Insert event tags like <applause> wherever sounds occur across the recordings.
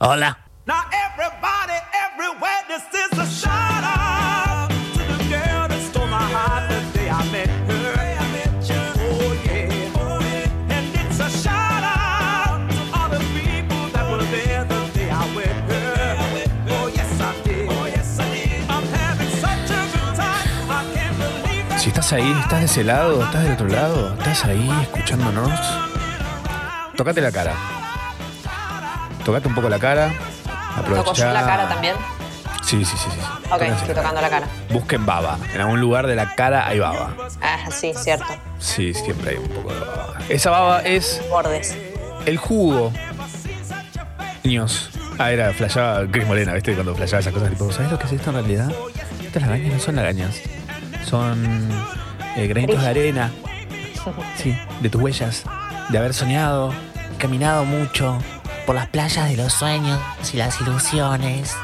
Hola. Now everybody everywhere, this is a shout out to the girl that stole my heart the day I met her. Oh yeah, and it's a shout out to all the people that were there the day I met her. Oh yes I did. Oh yes I did. I'm having such a good time. I can't believe that. Si estás ahí, estás de ese lado, estás del otro lado, estás ahí escuchándonos, tocate la cara. Tocate un poco la cara. ¿Toco yo la cara también? Sí, sí, sí. sí. Ok, Tóquense estoy tocando la cara. Busquen baba. En algún lugar de la cara hay baba. Ah, sí, cierto. Sí, siempre hay un poco de baba. Esa baba es Bordes. el jugo. Niños. Ah, era, flashaba Chris Morena, ¿viste? Cuando flashaba esas cosas, tipo, ¿sabes lo que es esto en realidad? Estas lagañas no son lagañas. Son eh, granitos de arena. <laughs> Sí, de tus huellas. De haber soñado, caminado mucho por las playas de los sueños y las ilusiones.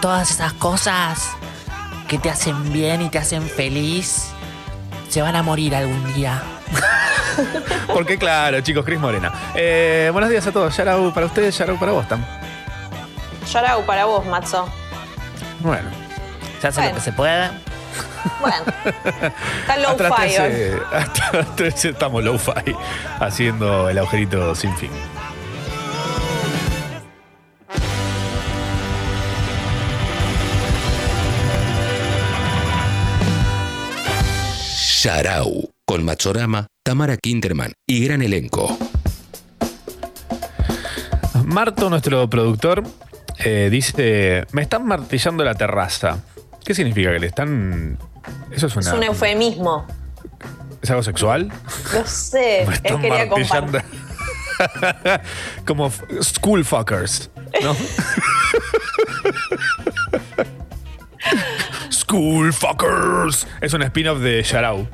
Todas esas cosas que te hacen bien y te hacen feliz se van a morir algún día. <laughs> Porque claro, chicos, Cris Morena. Eh, buenos días a todos. Yarau para ustedes, Yarau para vos, Tam. Yarau para vos, Matzo. Bueno. Se hace Bueno. lo que se puede. Bueno. <laughs> Está low hasta las fire. 13, <laughs> hasta las 13 estamos low-fi haciendo el agujerito sin fin. Sharau, con Machorama, Tamara Kinderman y gran elenco. Marto, nuestro productor, eh, dice: Me están martillando la terraza. ¿Qué significa? ¿Que le están.? Eso es, un eufemismo. ¿Es algo sexual? Lo sé. <laughs> Me están quería martillando. <laughs> Como school fuckers, ¿no? <laughs> school fuckers. Es un spin-off de Sharau.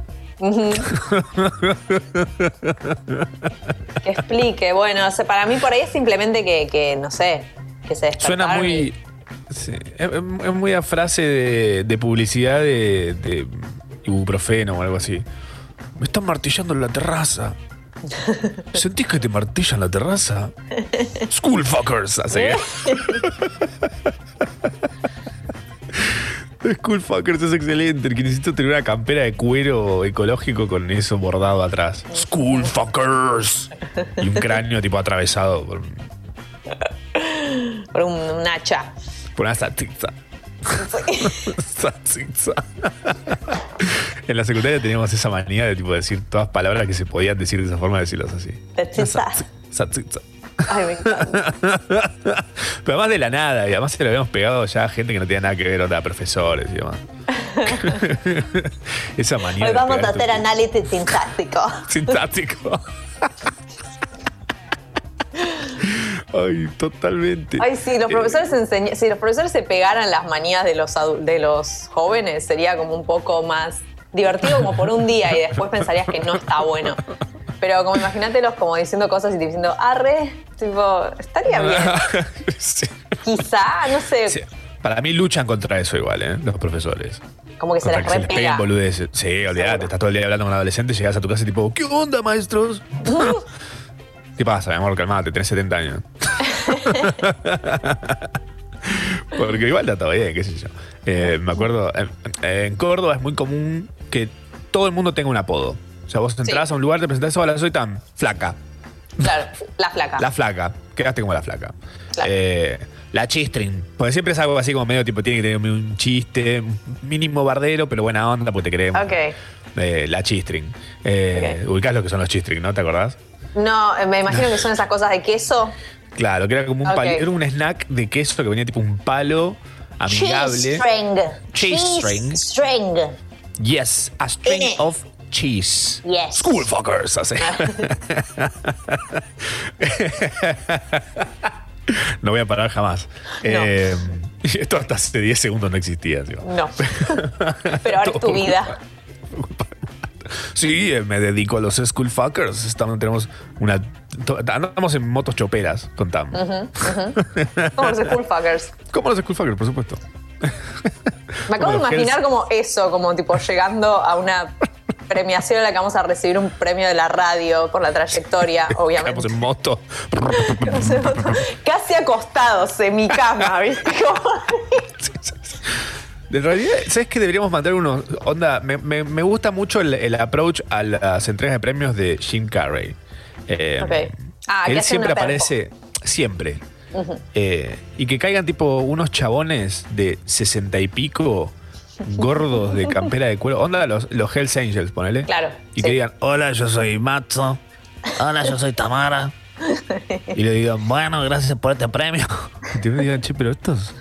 Que explique. Bueno, o sea, para mí por ahí es simplemente que, que, no sé, que se Suena muy. sí, es, es muy a frase de, de publicidad de, de ibuprofeno o algo así. Me están martillando en la terraza. <laughs> ¿Sentís que te martillan la terraza? <laughs> School fuckers. Así <laughs> que. School fuckers es excelente. El que necesito tener una campera de cuero ecológico con eso bordado atrás. School fuckers. Y un cráneo tipo atravesado por, un, un hacha. por una. <laughs> Salchicha. En la secundaria teníamos esa manía de tipo decir todas palabras que se podían decir de esa forma, decirlas así. Salchicha. Ay, me encanta. <laughs> Pero además de la nada, y además se lo habíamos pegado ya a gente que no tenía nada que ver, onda, profesores y demás. <laughs> Esa manía. Hoy vamos a hacer análisis sintáctico. <laughs> Sintáctico. Ay, totalmente. Ay, si los Eh, profesores enseña- si los profesores se pegaran las manías de los adu- de los jóvenes, sería como un poco más divertido como por un día y después pensarías que no está bueno. Pero como imagínatelos como diciendo cosas y diciendo, arre, tipo, estaría bien. <laughs> Sí. Quizá, no sé, Sí. Para mí luchan contra eso igual, ¿eh? Los profesores. como que se les que se les peguen repega. boludeces. Sí, olvídate, estás todo el día hablando con un adolescente, llegas a tu casa y tipo, ¿qué onda, maestros? <laughs> ¿Qué pasa, mi amor? Calmate, tenés 70 años. <laughs> Porque igual está todo bien, qué sé yo. Eh, me acuerdo, en, en Córdoba es muy común que todo el mundo tenga un apodo. O sea, vos entras Sí. a un lugar, te presentás, hola, soy tan flaca. Claro, la flaca. La flaca. Quedaste como la flaca. Claro. Eh, la chistring. Porque siempre es algo así como medio tipo, tiene que tener un chiste, mínimo bardero, pero buena onda porque te queremos. Ok. Eh, la chistring. Eh, Ok. Ubicás lo que son los chistring, ¿no? ¿Te acordás? No, eh, me imagino que son esas cosas de queso. Claro, que era como un Ok. palo- era un snack de queso que venía tipo un palo amigable. Cheese string. Cheese string. string. Yes, a string of cheese. Yes. School fuckers, así. <laughs> no voy a parar jamás. Eh, esto hasta hace 10 segundos no existía. No. Pero ahora es tu <laughs> vida. Sí, eh, me dedico a los school fuckers. Estamos, tenemos una. Andamos en motos choperas con Tam. Como los school fuckers. <laughs> Como los school fuckers, por supuesto. Me acabo de imaginar como eso, como tipo llegando a una premiación en la que vamos a recibir un premio de la radio por la trayectoria, <laughs> obviamente. Estamos en moto. <laughs> Casi acostados en mi cama, <laughs> ¿viste? En realidad, ¿sabes que deberíamos mandar unos. Onda, me, me- me gusta mucho el, el approach a las entregas de premios de Jim Carrey. Eh, Ok. Ah, él siempre aparece. Siempre. Eh, y que caigan tipo unos chabones de sesenta y pico, gordos de campera de cuero. Onda los, los Hells Angels, ponele. Claro, Y que digan, hola, yo soy Matzo. Hola, yo soy Tamara. Y le digan, bueno, gracias por este premio. Y te digan, che, pero estos,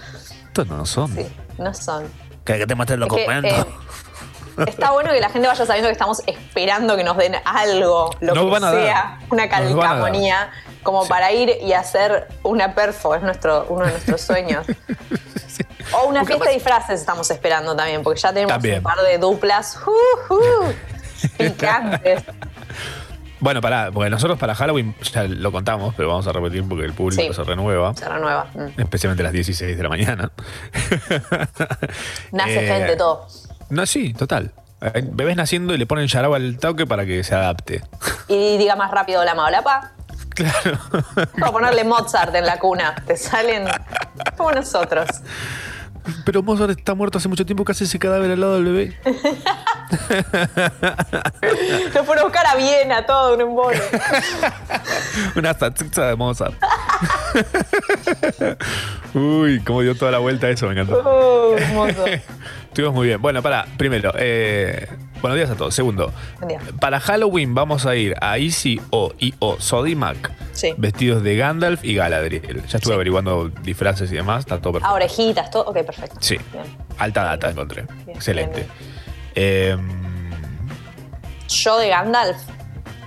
estos no son. Sí, no son. Que que te muestre el Es que, documento. eh, está bueno que la gente vaya sabiendo que estamos esperando que nos den algo, lo Nos que a sea, una calcamonía, como Sí. para ir y hacer una perfo, es nuestro, uno de nuestros <laughs> sueños. O una fiesta de disfraces estamos esperando también, porque ya tenemos También. un par de duplas <laughs> uh, uh, <laughs> picantes. Bueno, pará, porque nosotros para Halloween ya lo contamos, pero vamos a repetir porque el público Sí. se renueva. Se renueva. Mm. Especialmente a las 16 de la mañana. Nace Eh, gente, todo. No, sí, total. Bebés naciendo y le ponen yaraba al toque para que se adapte. Y diga más rápido la maolapa. Claro. O ponerle Mozart en la cuna. Te salen como nosotros. Pero Mozart está muerto hace mucho tiempo, casi ese cadáver al lado del bebé. <laughs> Lo fueron a buscar a Viena, todo un embole. <laughs> Una salchicha de Mozart. Uy, cómo dio toda la vuelta eso, me encantó. Uh. <laughs> Estuvimos muy bien. Bueno, para, primero, eh, buenos días a todos. Segundo, Buen día. para Halloween vamos a ir a Easy o IO Sodimac, Sí. vestidos de Gandalf y Galadriel. Ya estuve Sí. averiguando disfraces y demás, está todo perfecto. Ah, orejitas, todo. Ok, perfecto. Sí, Bien. alta data encontré. Bien, Excelente. bien, Eh, Yo de Gandalf.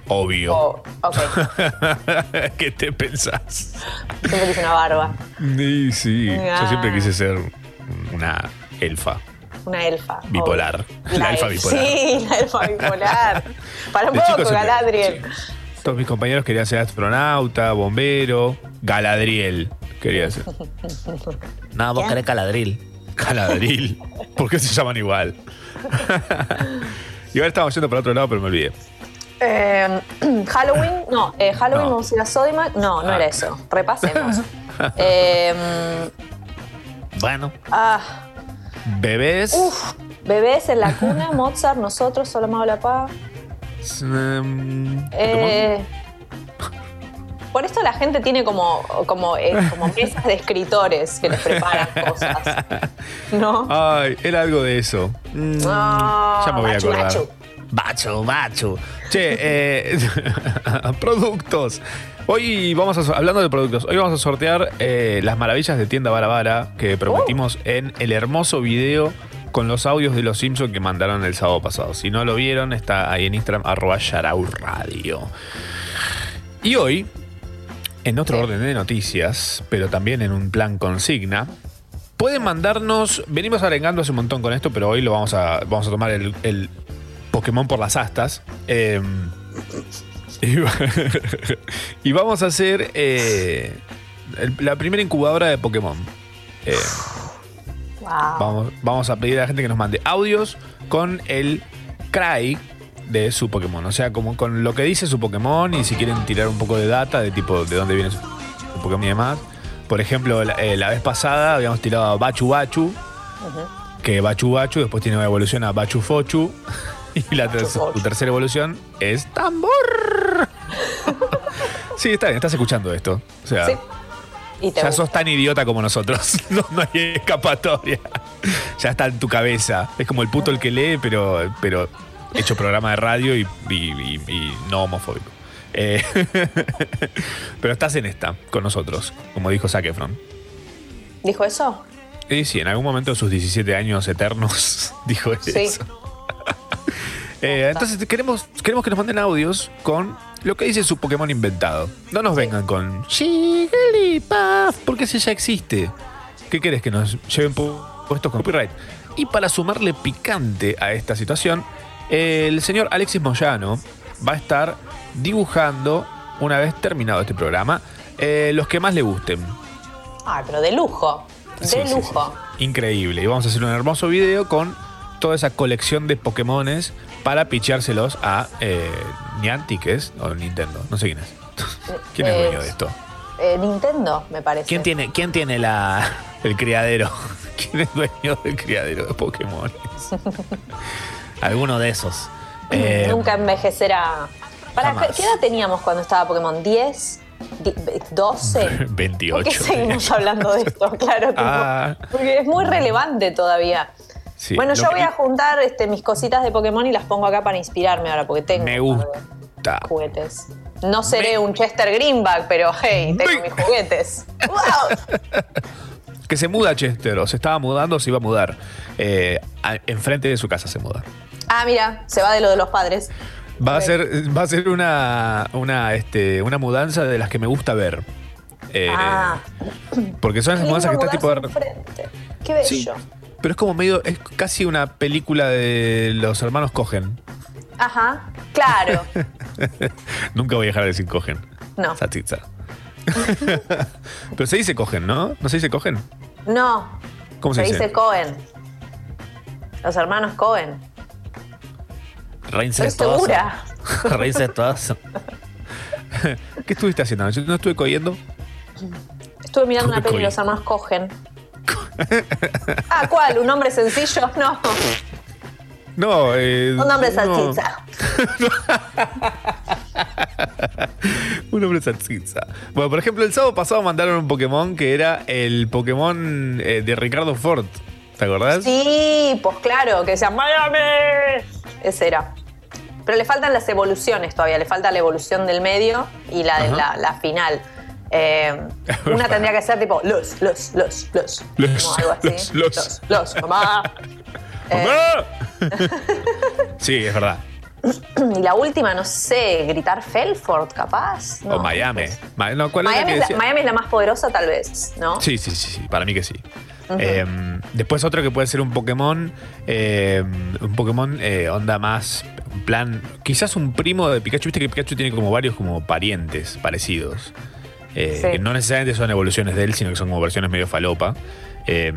obvio. Oh, ok. <laughs> ¿Qué te pensás? Siempre quise una barba. Sí, sí. Yo Ah. siempre quise ser una elfa. Una elfa. Bipolar. obvio. La elfa el- bipolar. Sí, la elfa bipolar. <laughs> Para un De poco, Galadriel. sí. Todos mis compañeros querían ser astronauta, bombero, Galadriel. Quería ser. No, vos ¿Qué? querés Galadriel. Galadriel. ¿Por qué se llaman igual? <laughs> y ahora estábamos yendo para otro lado, pero me olvidé. Eh, <clears throat> Halloween, no, eh, Halloween No. vamos a ir a Sodimac. No, no Ah. era eso. Repasemos. <laughs> Eh, Bueno. ah, Bebés. uf, bebés en la cuna, <laughs> Mozart, nosotros, solo la paz. em, Eh, por esto la gente tiene como, como, eh, como mesas de escritores que les preparan cosas. ¿No? Ay, era algo de eso. Mm, Ah, ya me voy a acordar. Bachu. Bachu, bachu. Che, eh, <laughs> productos. Hoy vamos a, hablando de productos, hoy vamos a sortear eh, las maravillas de tienda Barabara que prometimos Oh. en el hermoso video con los audios de los Simpsons que mandaron el sábado pasado. Si no lo vieron, está ahí en Instagram, arroba Yarau Radio. Y hoy, en otro orden de noticias, pero también en un plan consigna, pueden mandarnos. Venimos arengando hace un montón con esto, pero hoy lo vamos a, vamos a tomar el, el Pokémon por las astas. Eh, y, <laughs> y vamos a hacer eh, el- la primera incubadora de Pokémon. Eh, Wow. Vamos, vamos a pedir a la gente que nos mande audios con el cry de su Pokémon. O sea, como con lo que dice su Pokémon y si quieren tirar un poco de data de tipo de dónde viene su, su Pokémon y demás. Por ejemplo, la, eh, la vez pasada habíamos tirado a Bachu Bachu, que Bachu Bachu después tiene una evolución a Bachu Fochu. <laughs> <laughs> Y la ter- su tercera evolución es Tambor. <laughs> sí, está bien, estás escuchando esto. O sea, Sí. Y ya gusta. sos tan idiota como nosotros. <laughs> No, no hay escapatoria. Ya está en tu cabeza. Es como el puto el que lee, pero, pero hecho programa de radio y, y- y- y no homofóbico. Eh, pero estás en esta con nosotros, como dijo Zac Efron. ¿Dijo eso? Y sí, en algún momento de sus 17 años eternos dijo Sí. eso. Eh, entonces queremos, queremos que nos manden audios con lo que dice su Pokémon inventado. No nos vengan con Jigglypuff, porque ese ya existe. ¿Qué querés que nos lleven pu- puestos con copyright? Y para sumarle picante a esta situación, el señor Alexis Moyano va a estar dibujando, una vez terminado este programa, eh, los que más le gusten. Ay, pero de lujo. De sí, lujo. sí, sí. Increíble. Y vamos a hacer un hermoso video con toda esa colección de Pokémones para picheárselos a eh, Niantic, ¿es? O Nintendo, no sé quién es. <laughs> ¿Quién es Eh, dueño de esto? Eh, Nintendo, me parece. ¿Quién tiene, quién tiene la, <laughs> el criadero? <laughs> ¿Quién es dueño del criadero de Pokémon? Alguno de esos. Eh, Nunca envejecerá. ¿Para jamás. qué edad teníamos cuando estaba Pokémon? ¿10? Di- ¿12? 28. ¿Por qué seguimos hablando de esto? Claro, tipo, Ah. porque es muy relevante todavía. Sí, bueno, yo que- voy a juntar este, mis cositas de Pokémon y las pongo acá para inspirarme ahora, porque tengo Me de gusta. juguetes. No seré Me- un Chester Greenback, pero hey, tengo Me- mis juguetes. ¡Wow! <laughs> Que se muda Chester, o se estaba mudando o se iba a mudar. Eh, enfrente de su casa se muda. Ah, mira, se va de lo de los padres. Va a ser, va a ser una, una, este, una mudanza de las que me gusta ver. Eh, Ah. Porque son esas Qué mudanzas que lindo está tipo. enfrente. Qué bello. Sí, pero es como medio. Es casi una película de los hermanos Cogen. Ajá, claro. <laughs> Nunca voy a dejar de decir Cogen. No. Satitza. <laughs> pero se dice Cogen, ¿no? ¿No se dice Cogen? No. ¿Cómo se, Se dice Cohen. Los hermanos Cohen. Estoy segura. <laughs> Reincestuoso. ¿Qué estuviste haciendo? Yo no estuve cogiendo. Estuve mirando una Cohen. peli y los hermanos Cohen. <laughs> ah, ¿cuál? ¿Un hombre sencillo? No. No, eh, Un hombre no. salchicha. <laughs> Un hombre salchicha. Bueno, por ejemplo, el sábado pasado mandaron un Pokémon que era el Pokémon eh, de Ricardo Ford. ¿Te acordás? Sí, pues claro, que decía Miami. Ese era. Pero le faltan las evoluciones todavía, le falta la evolución del medio y la de la, la final. Eh, <laughs> una tendría que ser tipo los, los, los, los. Los, como algo así. los, los. los, los, mamá. <laughs> Eh, ¡Mamá! sí, es verdad. y <clears throat> la última, no sé, gritar Felford, capaz. o. Miami. Ma- no, ¿cuál era Miami, es la? Miami es la más poderosa, tal vez, ¿no? Sí, sí, sí, sí, para mí que sí. Eh, después otro que puede ser un Pokémon, eh, un Pokémon eh, onda más, plan, quizás un primo de Pikachu, viste que Pikachu tiene como varios como parientes parecidos. Eh, Sí. Que no necesariamente son evoluciones de él, sino que son como versiones medio falopa. Eh,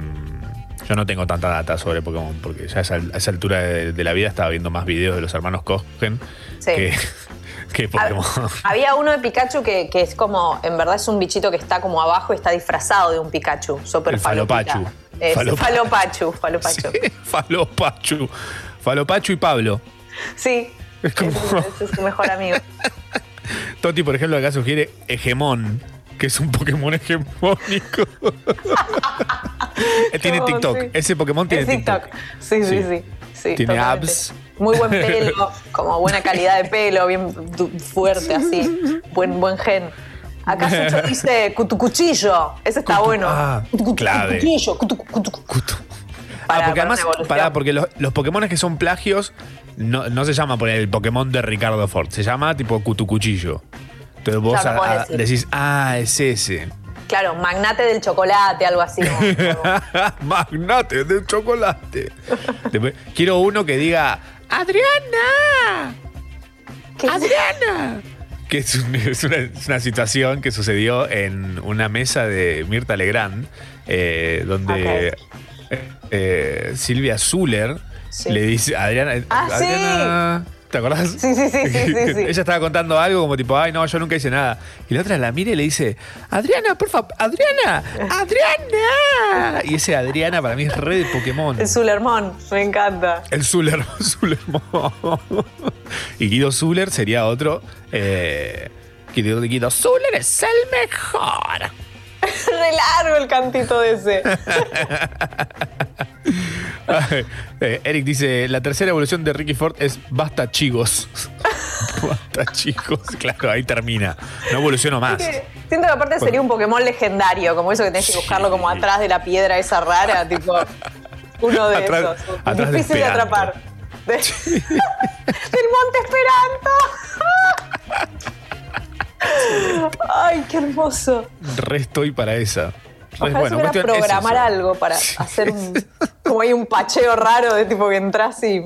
yo no tengo tanta data sobre Pokémon, porque ya a esa, a esa altura de, de la vida estaba viendo más videos de los hermanos Cogen Sí. que, <laughs> que Pokémon. Hab- Había uno de Pikachu que, que es como, en verdad es un bichito que está como abajo y está disfrazado de un Pikachu. Super El Falopachu. Es, falopachu, falopachu. <laughs> Sí, Falopachu. Falopachu y Pablo. Sí. Es como- es su mejor amigo. <laughs> Toti, por ejemplo, acá sugiere Hegemon, que es un Pokémon hegemónico. <laughs> Tiene TikTok. sí. Ese Pokémon tiene Es TikTok. Sí, sí, Sí. sí. sí, Tiene totalmente. abs. Muy buen pelo, <laughs> como buena calidad de pelo, bien fuerte así. Buen, buen gen. Acá Sucho <laughs> dice cutucuchillo. Ese está Cutu- bueno. ah, Cutucu- clave. Cutucuchillo, cutucu- cutucu. Cutu. Para- ah, porque para además, pará, porque los, los Pokémon que son plagios no, no se llama por el Pokémon de Ricardo Ford, se llama tipo Cutucuchillo. Entonces vos Claro, a- podés a- decir. decís, ah, es ese. Claro, magnate del chocolate, algo así. <laughs> Magnate de chocolate. Después, quiero uno que diga, Adriana. ¡Adriana! Que es, un- <laughs> es una, es una situación que sucedió en una mesa de Mirta Legrand, eh, donde eh, eh, Silvia Zuller Sí. le dice Adriana. Ah, sí. ¿Te acordás? Sí, sí, sí, sí, <laughs> sí. Ella estaba contando algo como tipo, ay, no, yo nunca hice nada. Y la otra la mira y le dice, Adriana, por favor, Adriana, Adriana. Y ese Adriana para mí es re de Pokémon. El Zulermón, me encanta. El Zuller, <laughs> Zulermon. y Guido Zuller sería otro. Eh, Guido, Guido Zuller es el mejor. <laughs> Re largo el cantito de ese. <laughs> Eh, Eric dice: La tercera evolución de Ricky Ford es basta chicos. <laughs> basta chicos. Claro, ahí termina. No evoluciono más. Que Siento que aparte sería un Pokémon legendario, como eso que tenés que buscarlo como atrás de la piedra esa rara, <laughs> tipo uno de Atrás- esos. atrás Difícil de, atrapar. De- Del Monte Esperanto. Ay, qué hermoso. Re estoy para esa. Ojalá bueno, se cuestión- es programar eso. algo para hacer un, <laughs> como hay un pacheo raro de tipo que entras y,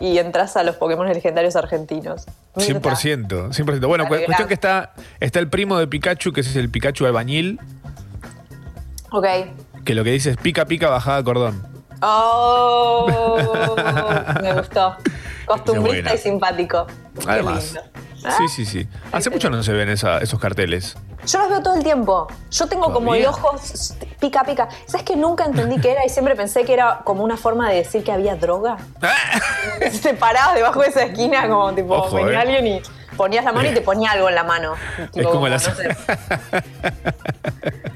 y entras a los Pokémon legendarios argentinos. Mirta. 100%, 100%. Bueno, cu- cuestión que está, está el primo de Pikachu, que es el Pikachu albañil, Ok. que lo que dice es pica, pica, bajada cordón. Oh, <laughs> me gustó. Costumbrista y simpático. Qué Además. Lindo. Sí, sí, sí. Hace mucho no se ven esa- esos carteles. Yo los veo todo el tiempo. Yo tengo como el ojo pica pica. ¿Sabes que nunca entendí qué era y siempre pensé que era como una forma de decir que había droga? <laughs> Te parabas debajo de esa esquina como tipo Ojo, venía eh. alguien y ponías la mano y te ponía algo en la mano. Es como la. no sé. <laughs>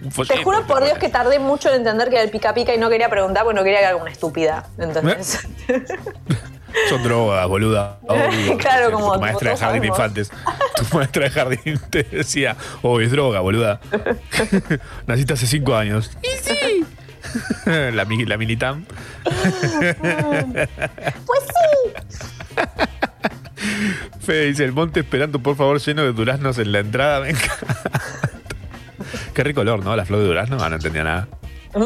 Un Te juro por Dios que tardé mucho en entender que era el pica pica y no quería preguntar porque no quería que haga una estúpida. Entonces, <laughs> Son drogas, boluda. <laughs> Obvio. Claro, como- Tu maestra de jardín infantes. Tu <laughs> maestra de jardín te decía, oh, es droga, boluda. <laughs> Naciste hace cinco años. Y sí. la, la Militam. pues sí. Fede dice, el monte esperando, por favor, lleno de duraznos en la entrada. Me encanta. Qué rico olor, ¿no? La flor de durazno. Ah, no entendía nada.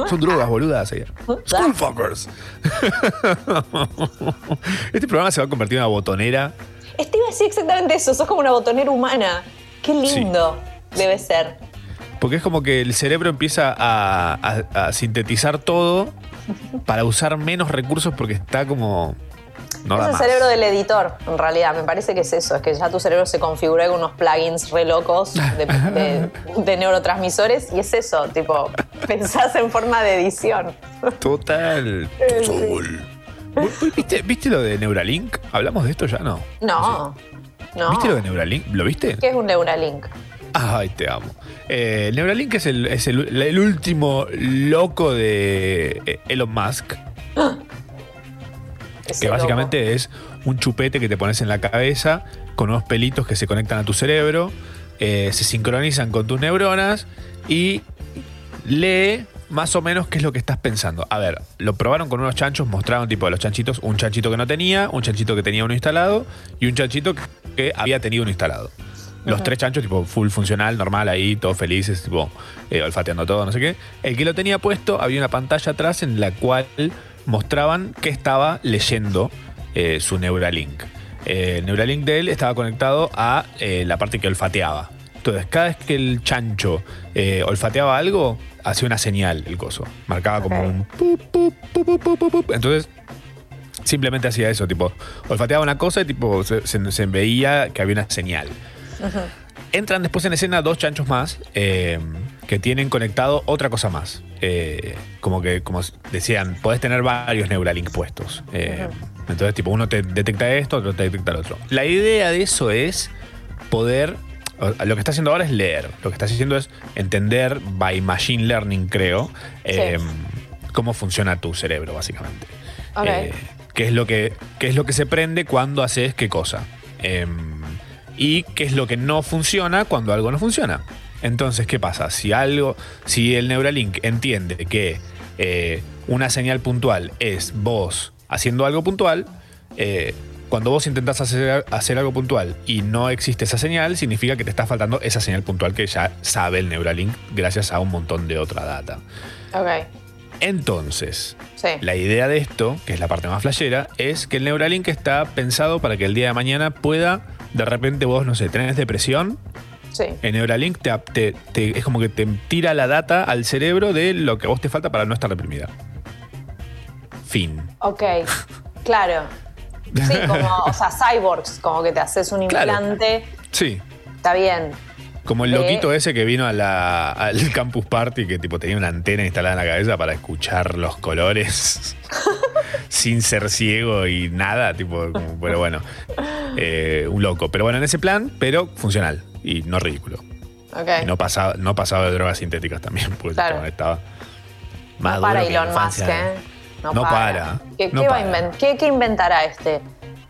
Son drogas, boludas. Ayer. Schoolfuckers. <laughs> Este programa se va a convertir en una botonera. Este iba a decir exactamente eso. Sos como una botonera humana. Qué lindo debe ser. Porque es como que el cerebro empieza a, a- a sintetizar todo para usar menos recursos porque está como. No es el más. cerebro del editor, en realidad. Me parece que es eso. Es que ya tu cerebro se configuró con unos plugins re locos de, de- <laughs> de neurotransmisores. Y es eso, tipo, pensás en forma de edición. Total. Total. ¿Vos- vos ¿Viste, ¿Viste lo de Neuralink? ¿Hablamos de esto ya? No. No. No. ¿Viste lo de Neuralink? ¿Lo viste? ¿Qué es un Neuralink? Ay, te amo. Eh, Neuralink es, el, es el- el último loco de eh, Elon Musk, Ese que básicamente es un chupete que te pones en la cabeza con unos pelitos que se conectan a tu cerebro, eh, se sincronizan con tus neuronas y lee más o menos qué es lo que estás pensando. A ver, lo probaron con unos chanchos, mostraron tipo de los chanchitos, un chanchito que no tenía, un chanchito que tenía uno instalado y un chanchito que había tenido uno instalado. Los tres chanchos, tipo, full funcional, normal, ahí, todos felices, tipo, eh, olfateando todo, no sé qué. El que lo tenía puesto, había una pantalla atrás en la cual mostraban que estaba leyendo eh, su Neuralink. Eh, el Neuralink de él estaba conectado a eh, la parte que olfateaba. Entonces, cada vez que el chancho olfateaba algo, hacía una señal el coso. Marcaba como un... pup. Entonces, simplemente hacía eso, tipo, olfateaba una cosa y tipo, se, se- se veía que había una señal. Entran después en escena dos chanchos más que tienen conectado otra cosa más. Eh, como que, como decían, podés tener varios Neuralink puestos. Eh, Entonces, tipo, uno te detecta esto, otro te detecta el otro. La idea de eso es poder. Lo que está haciendo ahora es leer. Lo que está haciendo es entender, by machine learning, creo, eh, cómo funciona tu cerebro, básicamente. Qué, es lo que, qué es lo que se prende cuando haces qué cosa. Eh, y qué es lo que no funciona cuando algo no funciona. Entonces, ¿qué pasa? Si algo, si el Neuralink entiende que eh, una señal puntual es vos haciendo algo puntual, eh, cuando vos intentás hacer, hacer algo puntual y no existe esa señal, significa que te está faltando esa señal puntual que ya sabe el Neuralink gracias a un montón de otra data. Ok. Entonces, Sí. la idea de esto, que es la parte más flashera, es que el Neuralink está pensado para que el día de mañana pueda, de repente vos, no sé, tenés depresión, Sí. el Neuralink te, te- te- es como que te tira la data al cerebro de lo que a vos te falta para no estar deprimida. Fin. Ok. Claro. Sí, como, o sea, cyborgs, como que te haces un Claro. implante. Sí. Está bien. Como el Eh. loquito ese que vino a la- al <laughs> Campus Party que tipo tenía una antena instalada en la cabeza para escuchar los colores <laughs> sin ser ciego y nada, tipo, como- pero bueno, eh, un loco. Pero bueno, en ese plan, pero funcional y no ridículo. Y no pasaba, no pasaba de drogas sintéticas también, porque Claro. estaba más No para Elon Musk. ¿eh? No para, ¿Qué, no qué va a para. inven- qué- qué inventará este?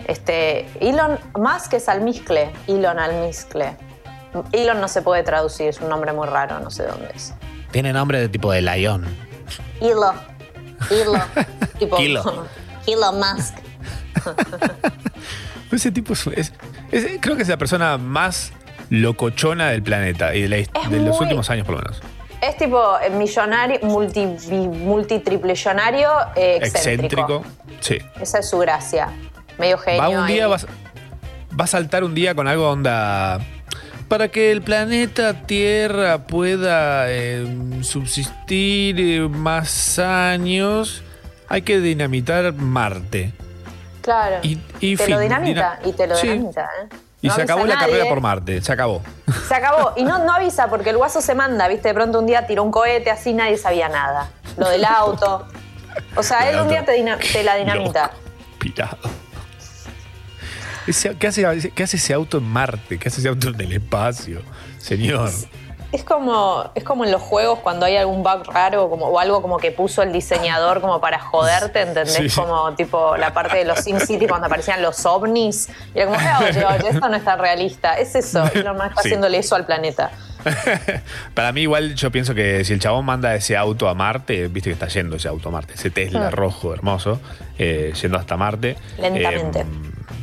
Este. Elon Musk es almizcle. Elon almizcle. Elon no se puede traducir, es un nombre muy raro, no sé dónde es. Tiene nombre de tipo de Lion. Elo. Elo. <laughs> tipo. Kilo. <laughs> Elon Musk. <laughs> Ese tipo es, es- es- creo que es la persona más locochona del planeta y de, la de los últimos años por lo menos. Es tipo eh, millonario, multi, multitripleyonario, eh, excéntrico. Excéntrico. Sí. Esa es su gracia. Medio genio. Va un día, ahí. va, va a saltar un día con algo onda. Para que el planeta Tierra pueda eh, subsistir eh, más años, hay que dinamitar Marte. Claro. Y- y te fin, lo dinamita, dina- y te lo Sí. dinamita, ¿eh? Y No se acabó la carrera por Marte, se acabó. <laughs> Se acabó. Y no, no avisa porque el guaso se manda, ¿viste? De pronto un día tiró un cohete, así nadie sabía nada. Lo del auto. O sea, él un día te, la dinamita. Pirado. ¿qué, hace, ¿Qué hace ese auto en Marte? ¿Qué hace ese auto en el espacio? Señor. Es como, es como en los juegos cuando hay algún bug raro como, o algo como que puso el diseñador como para joderte, ¿entendés? Sí. Como tipo la parte de los Sin City cuando aparecían los ovnis. Y era como, "Eh, oye, oye, esto no está realista. Es eso. Elon Musk está Sí. haciéndole eso al planeta. <laughs> Para mí igual yo pienso que si el chabón manda ese auto a Marte, viste que está yendo ese auto a Marte, ese Tesla Ah. rojo hermoso, eh, yendo hasta Marte. Lentamente. Eh,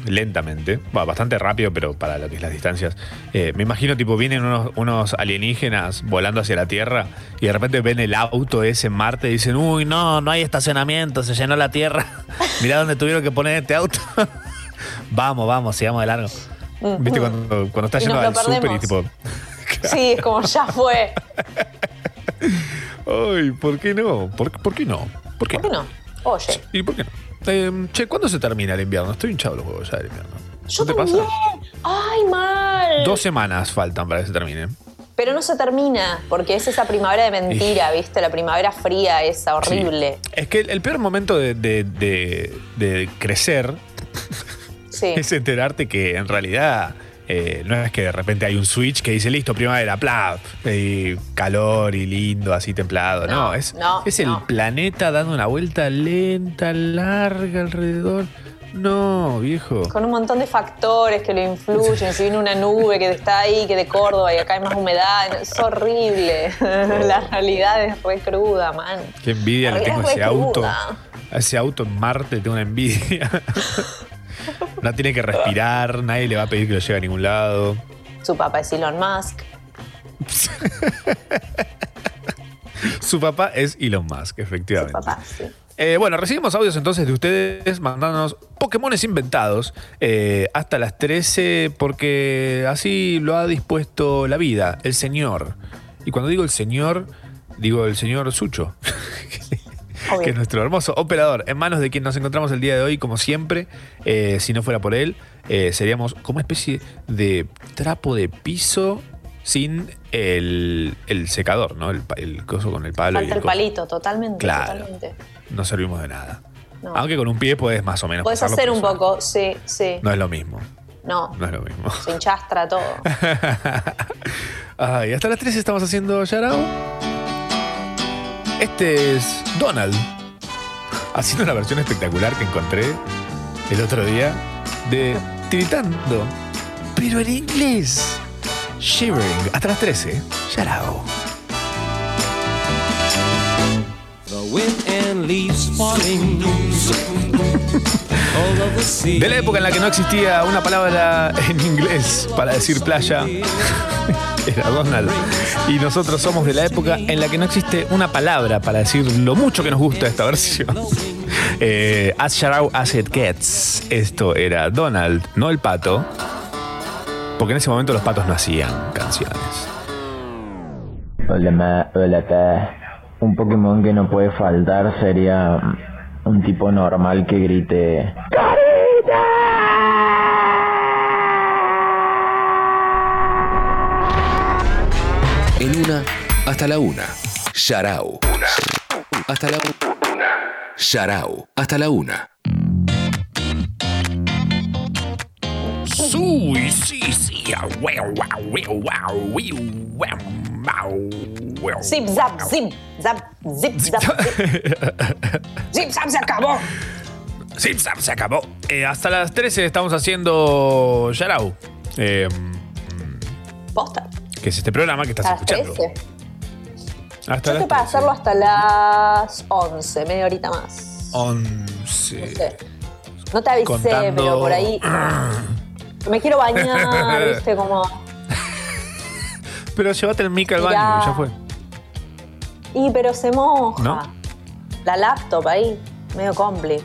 lentamente, Bueno, bastante rápido, pero para lo que es las distancias. Eh, me imagino, tipo, vienen unos, unos alienígenas volando hacia la Tierra y de repente ven el auto ese en Marte y dicen, uy, no, no hay estacionamiento, se llenó la Tierra. <laughs> Mirá dónde tuvieron que poner este auto. <laughs> vamos, vamos, sigamos de largo. ¿Viste cuando, cuando estás Y yendo al súper y tipo, <laughs> Sí, es como ya fue. Ay, ¿por qué no? ¿Por, por qué no? ¿Por qué, ¿Por qué no? Oye. ¿Y por qué no? Eh, che, ¿cuándo se termina el invierno? Estoy hinchado los huevos ya del invierno. Yo ¿No te también. pasa? Ay, mal. Dos semanas faltan para que se termine. Pero no se termina, porque es esa primavera de mentira, ¿viste? La primavera fría, esa horrible. Sí. Es que el, el peor momento de, de- de- de crecer Sí. <laughs> es enterarte que en realidad eh, no es que de repente hay un switch que dice listo, primavera, bla, y calor y lindo, así templado. No, No, es, no, es el no. planeta dando una vuelta lenta, larga alrededor. No, viejo. Con un montón de factores que lo influyen. Si viene una nube que está ahí, que de Córdoba y acá hay más humedad. Es horrible. La realidad es re cruda, man. Qué envidia le tengo a ese auto. A ese auto en Marte tengo una envidia. <laughs> No tiene que respirar, nadie le va a pedir que lo lleve a ningún lado. Su papá es Elon Musk. Su papá es Elon Musk, Su efectivamente. papá, sí. Eh, bueno, recibimos audios entonces de ustedes mandándonos Pokémones inventados eh, hasta las 13 porque así lo ha dispuesto la vida, el Señor. Y cuando digo el Señor, digo el Señor Sucho. <laughs> Obvio. que es nuestro hermoso operador, en manos de quien nos encontramos el día de hoy, como siempre. Eh, si no fuera por él, eh, seríamos como una especie de trapo de piso sin el, el secador, ¿no? El, el coso con el palo. y Falta el coso. palito, totalmente. Claro. totalmente. No servimos de nada. No. Aunque con un pie puedes más o menos. Puedes hacer un poco, sí, sí. No es lo mismo. No, No es lo mismo. se hinchastra todo. <laughs> Ay, hasta las 3 estamos haciendo Yarao. Este es Donald. Haciendo una versión espectacular que encontré el otro día de Tiritando. Pero en inglés. Shivering. Hasta las 13. Yarao. The wind De la época en la que no existía una palabra en inglés para decir playa, <laughs> era Donald. Y nosotros somos de la época en la que no existe una palabra para decir lo mucho que nos gusta esta versión. <laughs> Eh, as Sharau as it gets. Esto era Donald, no el pato. Porque en ese momento los patos no hacían canciones. Hola ma, hola pa. Un Pokémon que no puede faltar sería mm, un tipo normal que grite. En una, hasta la una. Sharau. Hasta la una. Sharau. Hasta la una. Uy, sí, sí. Zip, zap, zip, zap, zip, zap, zip. Zip, zap, se acabó. Sí, Sam, se acabó. Eh, hasta las 13 estamos haciendo Yarau. eh, Posta. que es este programa que estás escuchando. 13. Hasta Yo estoy para 13. hacerlo hasta las 11, media horita más. 11. No sé. No te avisé, Contando- pero por ahí. Me quiero bañar, <laughs> viste, como. Pero llévate el mic al Mirá. baño, ya fue. Y pero se moja. ¿No? La laptop ahí, medio compli.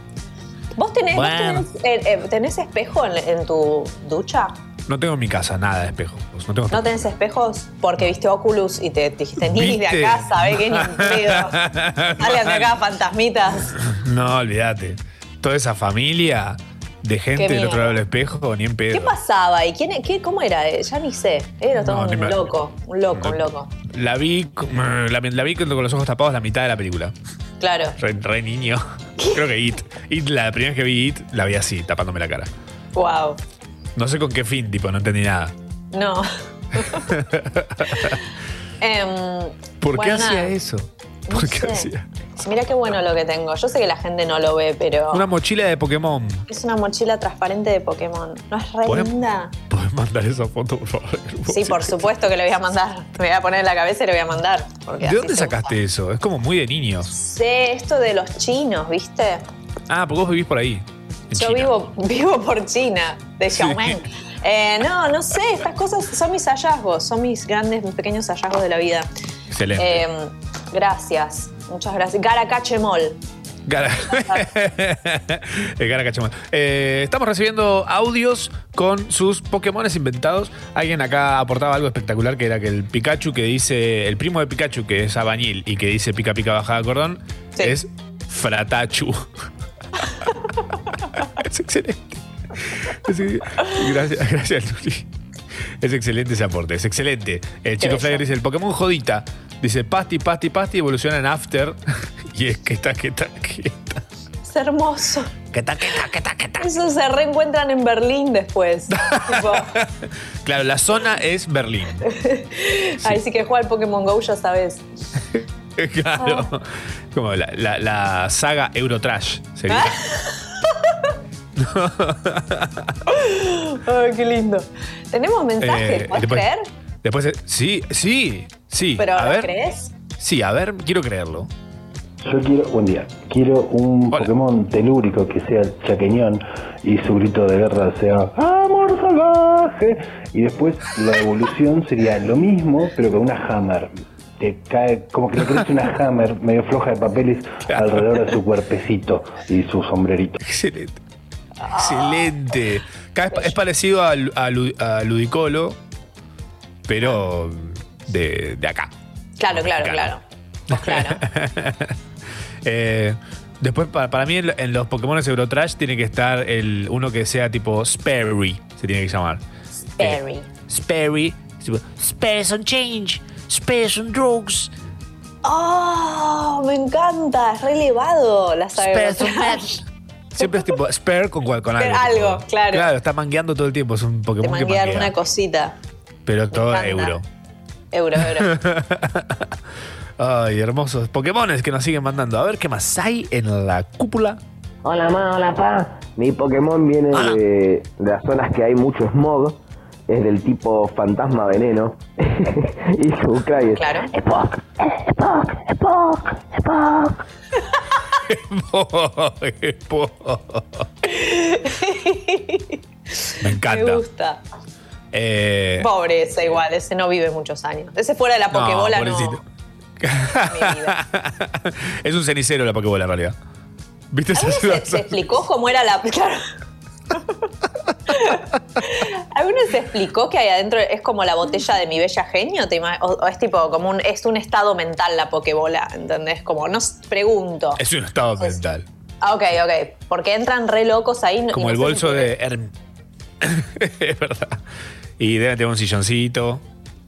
¿Vos tenés, vos Bueno. tenés, eh, eh, tenés espejo en, en tu ducha? No tengo en mi casa nada de espejos. No tengo ¿No tenés espejos? Porque viste Oculus y te dijiste, ni de acá, ¿sabés qué? Ni <laughs> pedo. De acá, <laughs> fantasmitas. No, olvídate. Toda esa familia de gente del otro lado del espejo, ni en pedo. ¿Qué pasaba? ¿Y quién, qué, cómo era? Ya ni sé. Era todo No, ni un me- loco, un loco, un loco. La vi, con- la, la vi con los ojos tapados la mitad de la película. Claro. Re, re niño. Creo que It. It, la primera vez que vi It, la vi así, tapándome la cara. Wow. No sé con qué fin, tipo, no entendí nada. No. <laughs> Em, ¿Por bueno, qué hacía nada. eso? No ¿Por qué sé. hacía? Mira qué bueno lo que tengo. Yo sé que la gente no lo ve, pero Una mochila de Pokémon. es una mochila transparente de Pokémon. ¿No es re. ¿Podés mandar esa foto, por favor? Sí, por supuesto que le voy a mandar. Me voy a poner en la cabeza y le voy a mandar. porque ¿De dónde sacaste eso? Es como muy de niños. Sé esto de los chinos, ¿viste? Ah, porque vos vivís por ahí. Yo China. vivo, <laughs> vivo por China, de Xiaomen. Eh, no, no sé, estas cosas son mis hallazgos, son mis grandes, mis pequeños hallazgos de la vida. Excelente. Eh, gracias, muchas gracias. Garacachemol. Gara- El <laughs> Gara Cachemol. Eh, estamos recibiendo audios con sus Pokémones inventados. Alguien acá aportaba algo espectacular que era que el Pikachu que dice, el primo de Pikachu que es Abañil y que dice pica pica bajada cordón, Sí. es Fratachu. <laughs> es excelente. Es- gracias, gracias, Luli. Es excelente ese aporte, es excelente. El chico. Flyer dice, el Pokémon Jodita. Dice, Pasti, Pasti, Pasti evoluciona en After. <laughs> y es que está, que está, que está. Es hermoso. Que está, que está, que está, que está. Eso se reencuentran en Berlín después. Tipo, <laughs> Claro, la zona es Berlín. <laughs> Ahí sí que juega al Pokémon Go, ya sabes. claro. Ah. Como la, la- la saga Eurotrash sería. Ay, qué lindo. Tenemos mensajes, Eh, ¿puedes después- creer? Después, eh, sí, sí, sí. Pero a ¿lo ver. crees? Sí, a ver, quiero creerlo. Yo quiero, buen día, quiero un Hola. Pokémon telúrico que sea chaqueñón y su grito de guerra sea ¡Amor salvaje! Y después la evolución <laughs> sería lo mismo, pero con una Hammer. Te cae como que le crece una <laughs> Hammer medio floja de papeles Claro. alrededor de su cuerpecito y su sombrerito. Excelente. Excelente. Vez- es parecido a, a a Ludicolo, pero de, de acá. Claro, claro, claro. Claro. <laughs> Eh, después, para, para mí, en, los Pokémon Eurotrash tiene que estar el, uno que sea tipo Sperry, se tiene que llamar. Perry. Sperry. tipo, Spare some change, spare some drugs, ¡Oh! Me encanta, es re elevado la saga. <laughs> Siempre es tipo spare con, con algo. Spare algo, claro. Claro, está mangueando todo el tiempo. Es un Te Pokémon que manguea. alguna cosita. Pero todo encanta. euro. Euro, euro. <laughs> Ay, hermosos Pokémones que nos siguen mandando. A ver qué más hay en la cúpula. Hola ma, hola pa. Mi Pokémon viene de las zonas que hay mucho smog. Es del tipo fantasma veneno. <laughs> y su cry es Claro. Epoch, Epoch, Epoch, Epoch. <laughs> Me encanta. Me gusta. Eh, Pobre ese igual, ese no vive muchos años. Ese fuera de la Pokébola no. vida. <laughs> es un cenicero la Pokébola en realidad. ¿Viste esa ¿Alguna se, se explicó cómo era la. Claro. <laughs> ¿Alguna se explicó que ahí adentro es como la botella de mi bella genio? ¿Te ima- o, o es tipo como un, es un estado mental la Pokébola? ¿Entendés? Como, no pregunto. Es un estado mental. Ah, ok, ok. Porque entran re locos ahí. Como no el bolso de Herm. <laughs> es verdad. Y deben tener un silloncito.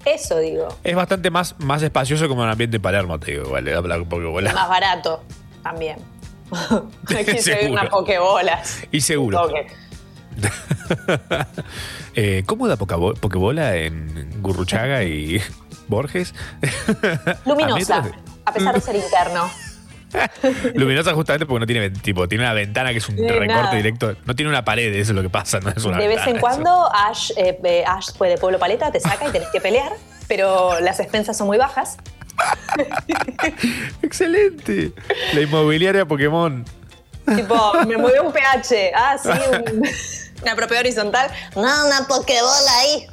Eso digo. Es bastante más, más espacioso como un ambiente de Palermo, te digo, igual, la, la Pokébola. Más barato también. Aquí se ven unas Pokébolas. Y seguro. <laughs> Eh, ¿Cómo da Pokebo- Pokébola en Gurruchaga y <laughs> Borges? <laughs> Luminosa, a pesar de ser interno. <laughs> Luminosa justamente porque no tiene tipo, tiene una ventana que es un No recorte nada. directo. No tiene una pared, eso es lo que pasa, no es una De vez en eso. cuando Ash, eh, eh, Ash fue de Pueblo Paleta, te saca y tenés que pelear, pero las expensas son muy bajas. <laughs> Excelente. La inmobiliaria Pokémon. Tipo, me movió un pH. Ah, sí, un- <laughs> una propiedad horizontal. No, una Pokébola ahí.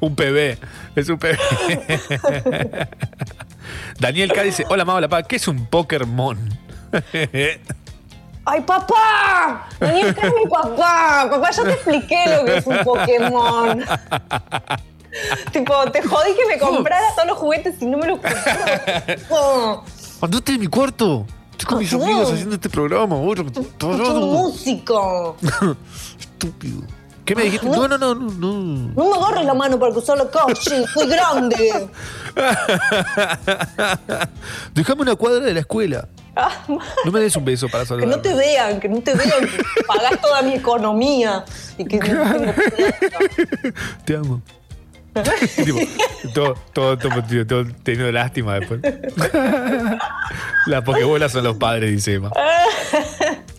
un PB. Es un PB. Daniel K dice: Hola, Mau, hola, pa. ¿Qué es un Pokémon? <laughs> ¡Ay, papá! A buscar a mi papá. Papá, ya te expliqué lo que es un Pokémon. <laughs> tipo, te jodí que me comprara todos los juguetes y no me los compró. <laughs> Andate de mi cuarto. Estoy con mis amigos haciendo este programa. Tu tarado. música. Estúpido. ¿Qué me dijiste? No, no, no, no. no. No me agarres la mano para cruzar la calle. Soy grande. <laughs> Déjame una cuadra de la escuela. No me des un beso para Que saludar. no te vean, que no te vean, que pagás toda mi economía y que no tengo. Te amo. <laughs> Tipo, todo, todo, todo, todo, todo teniendo lástima después. <laughs> Las pokebolas son los padres, dice Emma.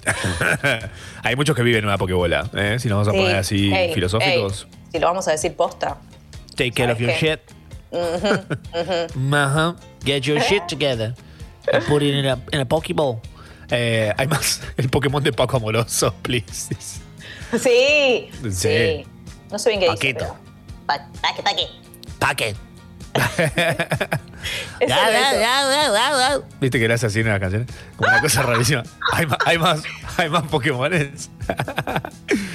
<laughs> Hay muchos que viven en una pokebola, ¿eh? si nos vamos a Sí. poner así Ey, filosóficos. ey, si lo vamos a decir posta. Take care of your ¿Sabes shit. <laughs> Ajá. Get your shit together. And put it in a, in a pokeball. Eh, hay más. <laughs> El Pokémon de Paco Amoroso, please. Sí. Sí. Sí. No sé bien qué dice. Paquito. pero- Pa- <laughs> ¿Viste que era así en las canciones? Como una cosa rarísima. Hay más, hay más, hay más Pokémones.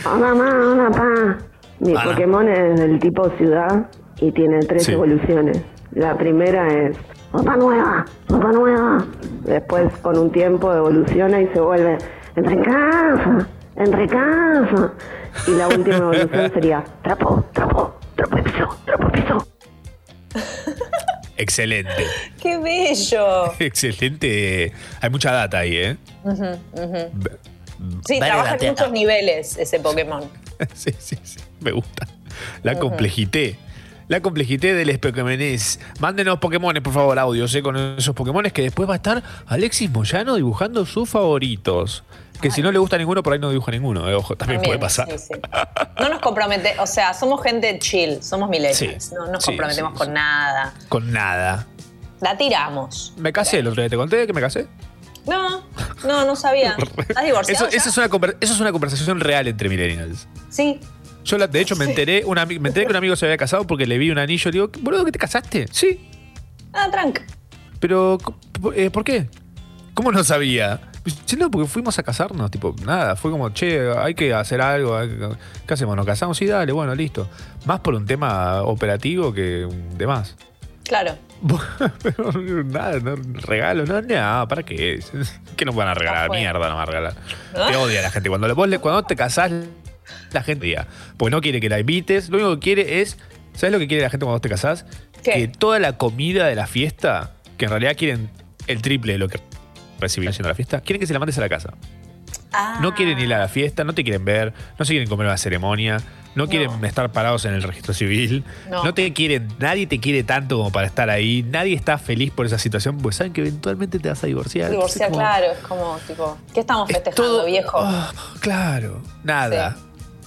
Hola, ma, hola, pa. Mi. Pokémon es del tipo ciudad y tiene tres Sí. evoluciones. La primera es ropa nueva, ropa nueva. Después, con un tiempo, evoluciona y se vuelve entre casa, entre casa. Y la última evolución <laughs> sería trapo, trapo, trapo de piso, trapo de piso. <laughs> Excelente. Qué bello. <laughs> Excelente. Hay mucha data ahí, ¿eh? Sí, Vale, trabaja en muchos niveles ese Pokémon. <laughs> Sí, sí, sí. Me gusta. La complejité. La complejité del Pokémonés. Mándenos Pokémones, por favor, audios, ¿eh? Con esos Pokémones que después va a estar Alexis Moyano dibujando sus favoritos. Que si no le gusta ninguno, por ahí no dibuja ninguno. eh, Ojo, también, puede pasar. sí, sí. No nos compromete, o sea, somos gente chill, somos millennials. Sí, no nos comprometemos con nada. Con nada. La tiramos. Me casé el otro día. ¿Te conté que me casé? No, no, no sabía. <laughs> ¿Estás divorciado? Eso, es una, eso es una conversación real entre millennials. Sí. Yo, la- de hecho, me enteré, un ami- me enteré que un amigo se había casado porque le vi un anillo y le digo, boludo, ¿que te casaste? Sí. Ah, tranca. Pero, eh, ¿por qué? ¿Cómo no sabía? Sí, no, porque fuimos a casarnos, tipo, nada, fue como, che, hay que hacer algo, hay que- ¿qué hacemos? ¿Nos casamos? Sí, dale, bueno, listo. Más por un tema operativo que de más. Claro. Pero <laughs> nada, no, regalo, no, no, ¿para qué? <laughs> ¿Qué nos van a regalar? fue. Mierda, nos van a regalar. Te odia la gente. Cuando, le- vos le- cuando te casás, la gente odia. Porque no quiere que la invites. Lo único que quiere es. ¿Sabes lo que quiere la gente cuando vos te casás? ¿Qué? Que toda la comida de la fiesta, que en realidad quieren el triple de lo que recibirán haciendo la fiesta, quieren que se la mandes a la casa. Ah, No quieren ir a la fiesta, no te quieren ver, no se quieren comer una ceremonia, no quieren estar parados en el registro civil, No. no. te quieren, nadie te quiere tanto como para estar ahí, nadie está feliz por esa situación, pues saben que eventualmente te vas a divorciar. divorciar, como- claro. Es como, tipo, ¿qué estamos es festejando, todo- viejo? Ah, claro, nada,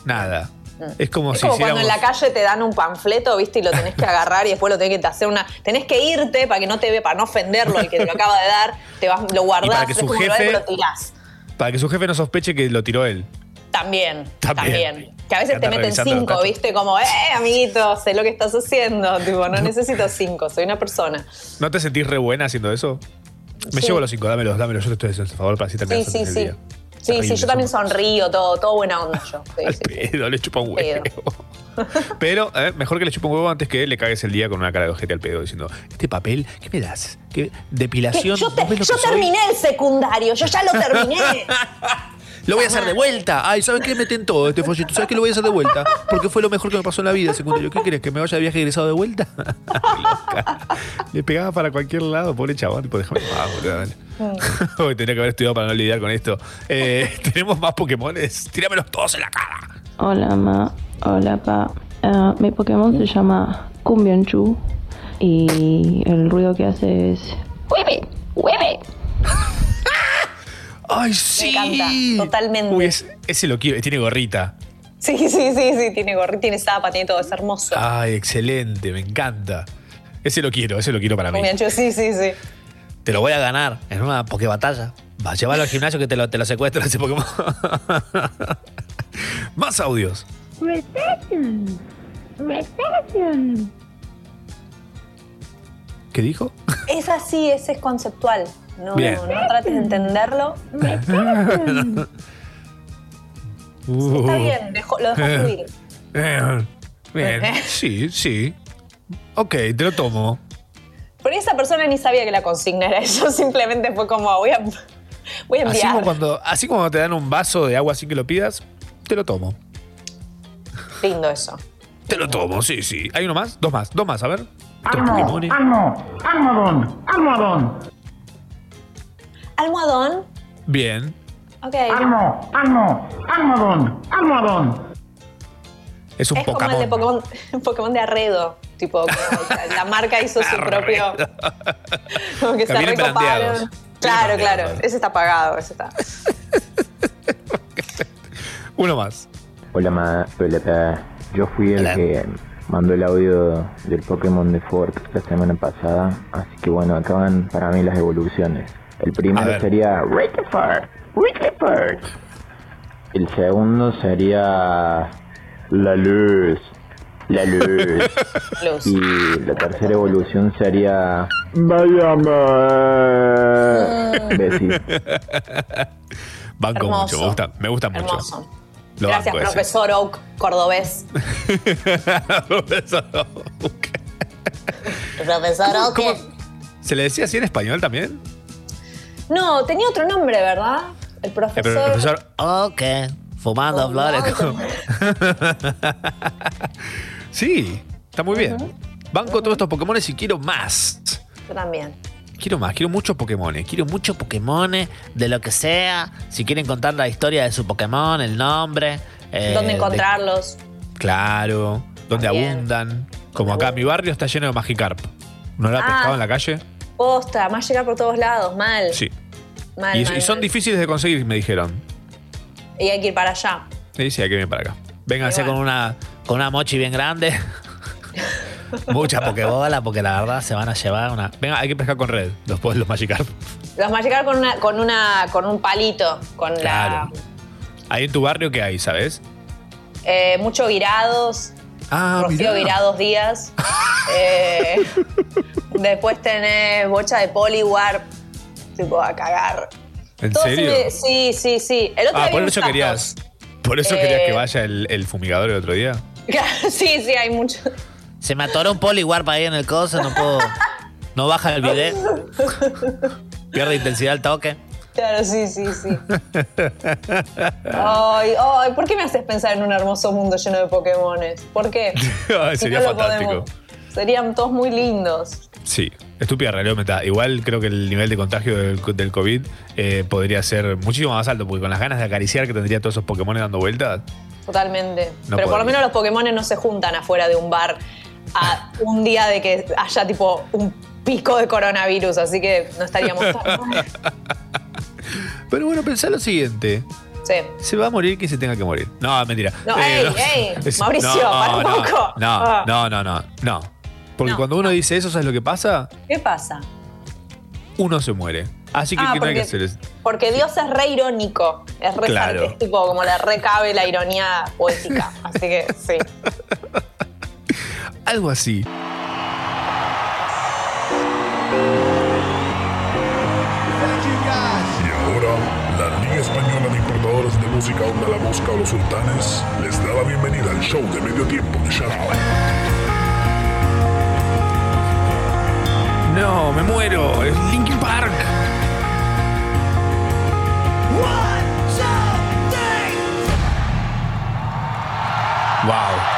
nada. Es como Es si como cuando en la calle te dan un panfleto, ¿viste? Y lo tenés que agarrar y después lo tenés que hacer una. Tenés que irte para que no te ve, para no ofenderlo, el que te lo acaba de dar, te vas, lo guardás, para que su jefe- lo tirás. para que su jefe no sospeche que lo tiró él. También, También. también. Que a veces te meten cinco. ¿viste? Como, eh, amiguito, sé lo que estás haciendo. <laughs> Tipo, no necesito cinco, soy una persona. ¿No te sentís re buena haciendo eso? Me Sí. llevo los cinco, dámelos, dámelos, yo te estoy haciendo el favor para así Sí, terminar sí, el sí. día. Sí, sí, yo también sonrío, todo, todo buena onda yo. Sí, Al sí. pedo, le chupa un huevo. Pero eh, mejor que le chupa un huevo antes que le cagues el día con una cara de ojete al pedo diciendo, este papel, ¿qué me das? ¿Qué depilación? Yo, te- ¿Vos ves lo yo terminé el secundario, yo ya lo terminé. <laughs> Lo voy a hacer de vuelta. Ay, ¿sabes qué? Me tentó este folleto. ¿Sabes qué? Lo voy a hacer de vuelta. Porque fue lo mejor que me pasó en la vida, secundario. ¿Qué querés? ¿Que me vaya de viaje egresado de vuelta? <laughs> Le pegaba para cualquier lado, pobre chaval. Tipo, déjame paz, boludo. dale. <laughs> Tendría que haber estudiado para no lidiar con esto. Eh, <laughs> Tenemos más Pokémones. Tíramelos todos en la cara. Hola, ma. Hola, pa. Ah, mi Pokémon se llama Cumbionchu y el ruido que hace es... ¡Hueve! ¡Hueve! ¡Ay, sí! encanta, totalmente. Uy, es- ese lo quiero. Tiene gorrita. Sí, sí, sí, sí, tiene gorrito, tiene zapa, tiene todo, es hermoso. Ay, excelente. Me encanta. Ese lo quiero, ese lo quiero para mí. Ancho, sí, sí, sí. Te lo voy a ganar en una Pokébatalla. Va a llevarlo al gimnasio que te lo, te lo secuestro ese Pokémon. <laughs> Más audios. Recession. Recession. ¿Qué dijo? Es así, ese es conceptual. No, Bien. no trates de entenderlo. Me <laughs> cago. Uh. Está bien, dejo- lo dejo fluir. <laughs> Eh, Bien, sí, sí. Ok, te lo tomo. Porque esa persona ni sabía que la consigna era eso, <laughs> simplemente fue como, voy a, voy a Así enviar. como, cuando, así como te dan un vaso de agua sin que lo pidas, te lo tomo. Lindo eso. Te lo tomo, sí, sí. ¿Hay uno más? Dos más, dos más, a ver. Pokémones. almo, almohadón, almohadón, Almohadón. Bien. Ok. almo, almo, almohadón, almohadón. Es un es como el de Pokémon. Pokémon, <laughs> Pokémon de Arredo. Tipo, la marca hizo su propio. <laughs> Como que Que se recoparon. Claro, claro. Ese está pagado, ese está. <laughs> Uno más. Hola, ma, hola. Yo fui el Hola. que mandó el audio del Pokémon de Fort la semana pasada, así que bueno, acaban para mí las evoluciones. El primero sería Rickefort, Rickefort. El segundo sería La Luz, La Luz. <laughs> Luz. Y la tercera evolución sería Váyame. Bessie. <laughs> Banco Hermoso. mucho, me gusta, me gusta mucho. Hermoso. Lo Gracias, banco ese. profesor Oak, cordobés. Profesor. <laughs> Profesor Oak. ¿Cómo? ¿Se le decía así en español también? No, tenía otro nombre, ¿verdad? El pero el profesor. profesor. Ok. Fumando flores. <laughs> sí, está muy bien. Banco todos estos Pokémon y quiero más. Yo también. Quiero más, quiero muchos Pokémon. Quiero muchos Pokémon de lo que sea. Si quieren contar la historia de su Pokémon, el nombre. eh, ¿Dónde de- encontrarlos? Claro, donde También. abundan. Como acá, mi barrio está lleno de Magikarp. ¿No lo ha Ah. pescado en la calle? Posta, más llegar por todos lados, mal. Sí. Mal, Y, mal, y son mal. difíciles de conseguir, me dijeron. Y hay que ir para allá. Me dice, hay que venir para acá. Vénganse con una, con una mochi bien grande. <laughs> Mucha Pokébola, porque la verdad se van a llevar una. Venga, hay que pescar con red, los, los Magikarp. Los Magikarp con una, con una, con un palito, con Claro. Ahí en tu barrio, ¿qué hay, sabes? la eh, mucho guirados, Ah, Rocío mirá. Guirados Díaz. <laughs> Eh, después tenés bocha de Poliwarp, tipo a cagar. ¿En Todo serio? se me- sí, sí, sí. El otro Ah, día por eso querías. Por eso Eh, querías que vaya el, el fumigador el otro día. <laughs> sí, sí, hay mucho. Se me atoró un Poliwarp ahí en el coso, no puedo. No baja el video. <laughs> Pierde intensidad el toque. Claro, sí, sí, sí. Ay, ay, ¿por qué me haces pensar en un hermoso mundo lleno de Pokémones? ¿Por qué? <laughs> Ay, Si sería no fantástico. podemos. Serían todos muy lindos. Sí, estúpida realidad aumentada. Igual creo que el nivel de contagio del, del COVID eh, podría ser muchísimo más alto, porque con las ganas de acariciar que tendría todos esos Pokémon dando vueltas. Totalmente. No Pero por lo menos los Pokémones no se juntan afuera de un bar a un día de que haya tipo un pico de coronavirus, así que no estaríamos tan mal. <laughs> Pero bueno, pensá lo siguiente. Sí. Se va a morir quien se tenga que morir. No, mentira. No, ey, ey, <laughs> Es- Mauricio, para un no, poco. No, Ah. no, no, no, no. Porque No, cuando uno dice eso, ¿sabes lo que pasa? ¿Qué pasa? Uno se muere. Así que, Ah, que no hay que hacer eso. Porque Dios es re irónico. Es re Claro. es tipo como le recabe la ironía poética. Así que sí. <laughs> Algo así. La Liga Española de Importadores de Música Onda La Mosca o Los Sultanes les da la bienvenida al show de medio tiempo de Sharao. No, me muero. Es Linkin Park. Wow. Thank you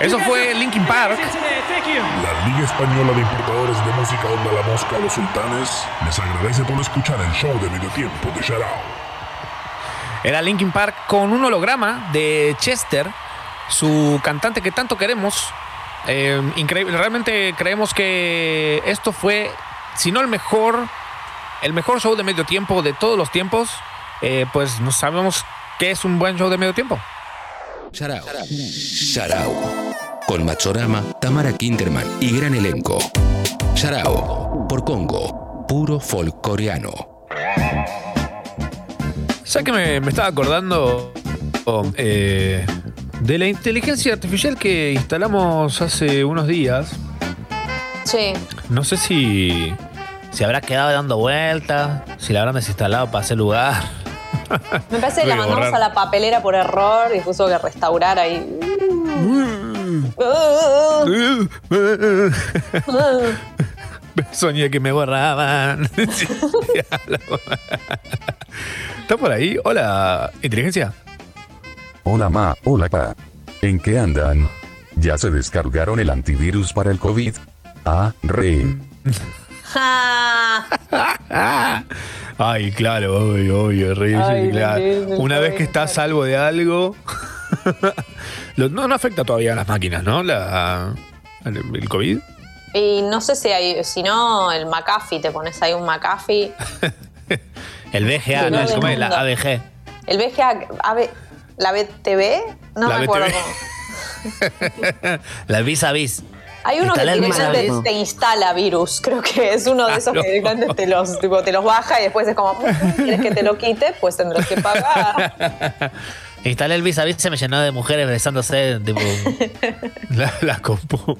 Eso fue Linkin Park. La Liga Española de Importadores de Música Onda La Mosca Los Sultanes les agradece por escuchar el show de medio tiempo de Sharao. Era Linkin Park con un holograma de Chester, su cantante que tanto queremos. Eh, increíble. Realmente creemos que esto fue, si no el mejor, el mejor show de medio tiempo de todos los tiempos. Eh, pues no sabemos qué es un buen show de medio tiempo. Sharao. Sharao. Con Machorama, Tamara Kinderman y gran elenco. Sharao. Por Congo. Puro folk coreano. ¿Sabes que me, me estaba acordando? oh, eh, De la inteligencia artificial que instalamos hace unos días, Sí. no sé si, Se habrá quedado dando vueltas, si la habrán desinstalado para hacer lugar. Me parece que la mandamos borrar. a la papelera por error y puso que restaurar ahí. <laughs> soñé que me borraban. <laughs> ¿Está por ahí? Hola, inteligencia. Hola ma, hola pa. ¿En qué andan? ¿Ya se descargaron el antivirus para el COVID? Ah, re. <laughs> Ay, claro, obvio, obvio, re, Ay, claro. Una vez que estás salvo de algo. No, no afecta todavía a las máquinas, ¿no? La, el, COVID. Y no sé si hay, si no, el McAfee, te pones ahí un McAfee. <laughs> El BGA, no, ¿cómo es? La. ABG. El VGA, AB la BTV, no La me acuerdo cómo. <laughs> La vis a vis. Hay uno que Instalar directamente te instala virus, creo que es uno de esos Ah, que directamente te los, tipo, te los baja y después es como, "Mm, ¿quieres que te lo quite? Pues tendrás que pagar. <laughs> Instalé el vis a vis, se me llenó de mujeres besándose, tipo. <laughs> La, la compu.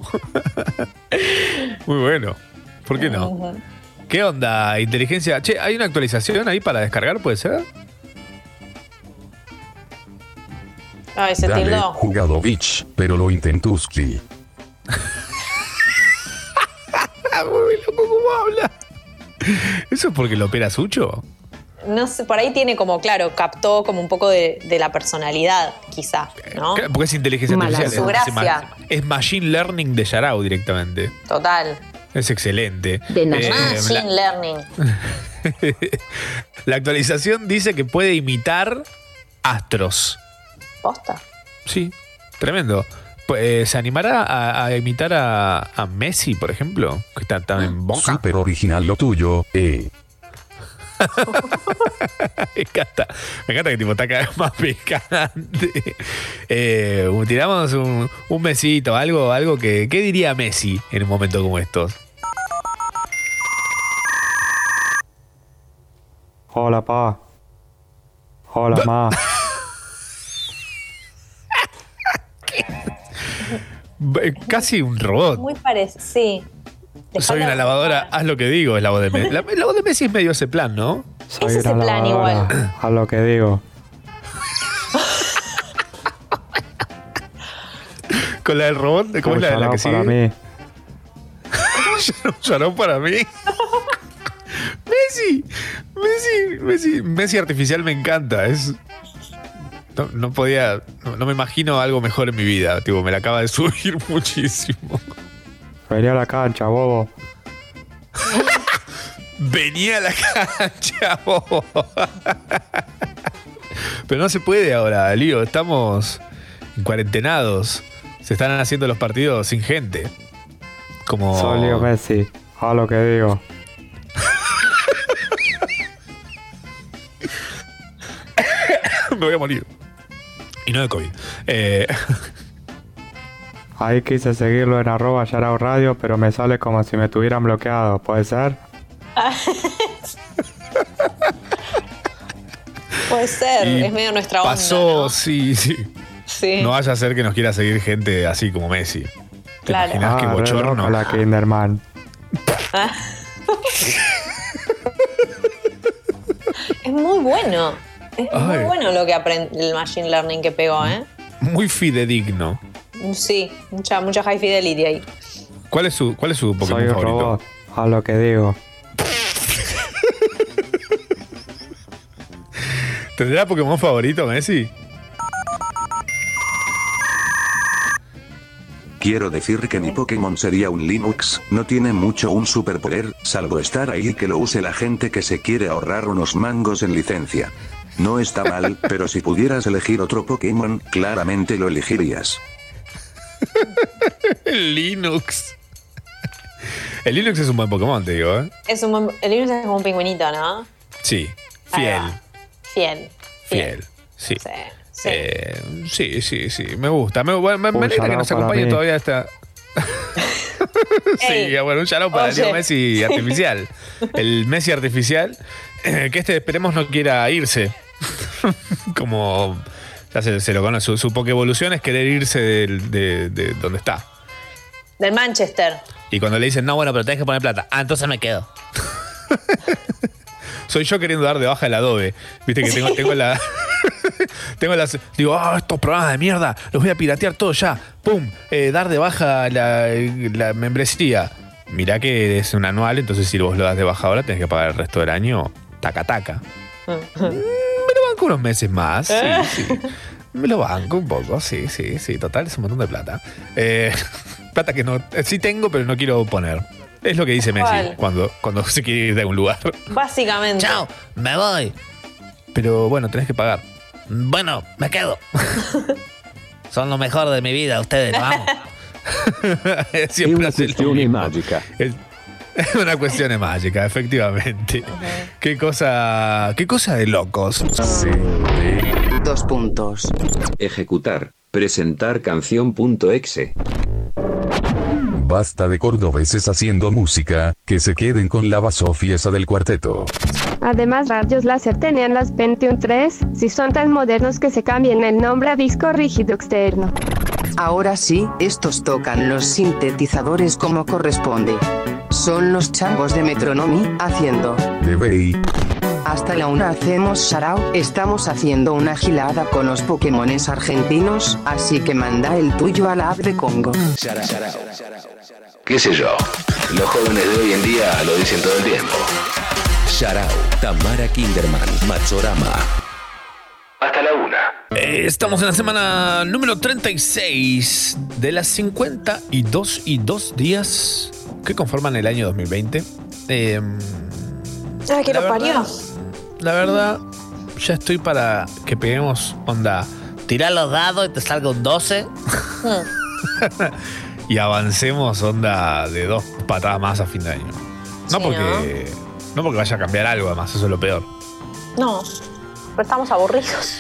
Muy bueno. ¿Por qué no? ¿Qué onda, inteligencia? Che, ¿hay una actualización ahí para descargar, puede ser? Ay, se Dale, tildó. jugado bitch, pero lo intentuski. <laughs> Muy loco cómo habla. ¿Eso es porque lo opera Sucho? No sé, por ahí tiene como, claro, captó como un poco de, de la personalidad, quizá, ¿no? Claro, Porque es inteligencia Mala artificial. su es- gracia. Es machine learning de Yarao directamente. Total. Es excelente. De Eh, Machine la, Learning. <laughs> la actualización dice que puede imitar astros. Posta. Sí, tremendo. Eh, ¿Se animará a, a imitar a, a Messi, por ejemplo? Que está tan en boca. Súper original lo tuyo, eh. <laughs> me encanta. Me encanta que tipo está cada vez más picante. Eh, tiramos un, un mesito, algo, algo que. ¿Qué diría Messi en un momento como estos? Hola, pa. Hola, ma. <laughs> <laughs> Casi un robot. Muy parecido, sí. Soy una lavadora, haz lo que digo, es la voz de Messi. <laughs> La, la voz de Messi es medio ese plan, ¿no? Soy ese una plan lavadora, igual. A lo que digo. <laughs> Con la del robot, ¿cómo es la de la que sigue? para mí. <laughs> Shout-out para mí. Messi, Messi, Messi, Messi artificial me encanta. Es, no, no podía, no, no me imagino algo mejor en mi vida. Tipo, me la acaba de subir muchísimo. Venía a la cancha, bobo. <laughs> Venía a la cancha, bobo. <laughs> Pero no se puede ahora, Lío. Estamos en cuarentenados. Se están haciendo los partidos sin gente. Como. Soy Leo Messi. A lo que digo. <laughs> me voy a morir. Y no de COVID. Eh, Ahí quise seguirlo en arroba Yarao Radio, pero me sale como si me tuvieran bloqueado. ¿Puede ser? <laughs> Puede ser, y es medio nuestra onda. Pasó, sí, sí. Sí. No vaya a ser que nos quiera seguir gente así como Messi. ¿Te Claro. imaginas Ah, re bochorno? la Kinderman. <laughs> Es muy bueno. Es muy bueno lo que aprende el Machine Learning que pegó, ¿eh? Muy fidedigno. Sí, mucha, mucha high fidelity ahí. ¿Cuál es su, cuál es su Pokémon Soy un favorito? robot. A lo que digo. <laughs> ¿Tendrá Pokémon favorito, Messi? Quiero decir que mi Pokémon sería un Linux, no tiene mucho un superpoder, salvo estar ahí y que lo use la gente que se quiere ahorrar unos mangos en licencia. No está mal, <laughs> pero si pudieras elegir otro Pokémon, claramente lo elegirías. <laughs> El Linux. El Linux es un buen Pokémon, te digo, ¿eh? Es un, buen- el Linux es como un pingüinito, ¿no? Sí. Fiel. Fiel. Fiel. Sí. Sí. Eh, sí, sí, sí. Me gusta. Me, me- me Un alegra que nos acompañe mí. todavía esta. <laughs> sí, Ey, bueno, un shout para. Leo Messi <laughs> artificial. El Messi artificial. eh, Que este esperemos no quiera irse. Como Ya se, se lo conoce. Su, su evolución es querer irse del- de, de donde está. Del Manchester. Y cuando le dicen, no, bueno, pero tenés que poner plata. Ah, entonces me quedo. <laughs> Soy yo queriendo dar de baja el Adobe. Viste que tengo, tengo la. <laughs> tengo las. Digo, ah, estos programas de mierda, los voy a piratear todos ya. ¡Pum! Eh, dar de baja la, la membresía. Mirá que es un anual, entonces si vos lo das de baja ahora, tenés que pagar el resto del año. Taca, taca. Banco unos meses más. Sí, sí. Me lo banco un poco, sí, sí, sí. Total, es un montón de plata. Eh, <laughs> plata que no. eh, Sí tengo, pero no quiero poner. Es lo que dice Messi cuando, cuando se quiere ir de algún lugar. Básicamente. Chao, me voy. Pero bueno, tenés que pagar. Bueno, me quedo. <laughs> Son lo mejor de mi vida, ustedes, vamos. <laughs> Siempre una questione mismo. magica. Es, <laughs> una cuestión de mágica, efectivamente. Qué cosa. Qué cosa de locos. Dos puntos. Ejecutar. Presentar canción.exe. Basta de cordobeses haciendo música, que se queden con la basofiesa del cuarteto. Además, radios láser tenían las Pentium 3, si son tan modernos que se cambien el nombre a disco rígido externo. Ahora sí, estos tocan los sintetizadores como corresponde. Son los changos de Metronomy, haciendo. Hasta la una hacemos Sharao, estamos haciendo una gilada con los Pokémones argentinos, así que manda el tuyo a la app de Congo. ¿Qué sé yo? Los jóvenes de hoy en día lo dicen todo el tiempo. Sharau, Tamara Kinderman, Machorama. Hasta la una. Eh, estamos en la semana número 36 de las 52 y 2 días que conforman el año 2020. Eh, Ay, que La lo parió. la verdad, ya estoy para que peguemos onda Tirá los dados y te salga un 12. <laughs> y avancemos onda de dos patadas más a fin de año. No Sí, porque. ¿no? porque vaya a cambiar algo, además, eso es lo peor. No, pero estamos aburridos.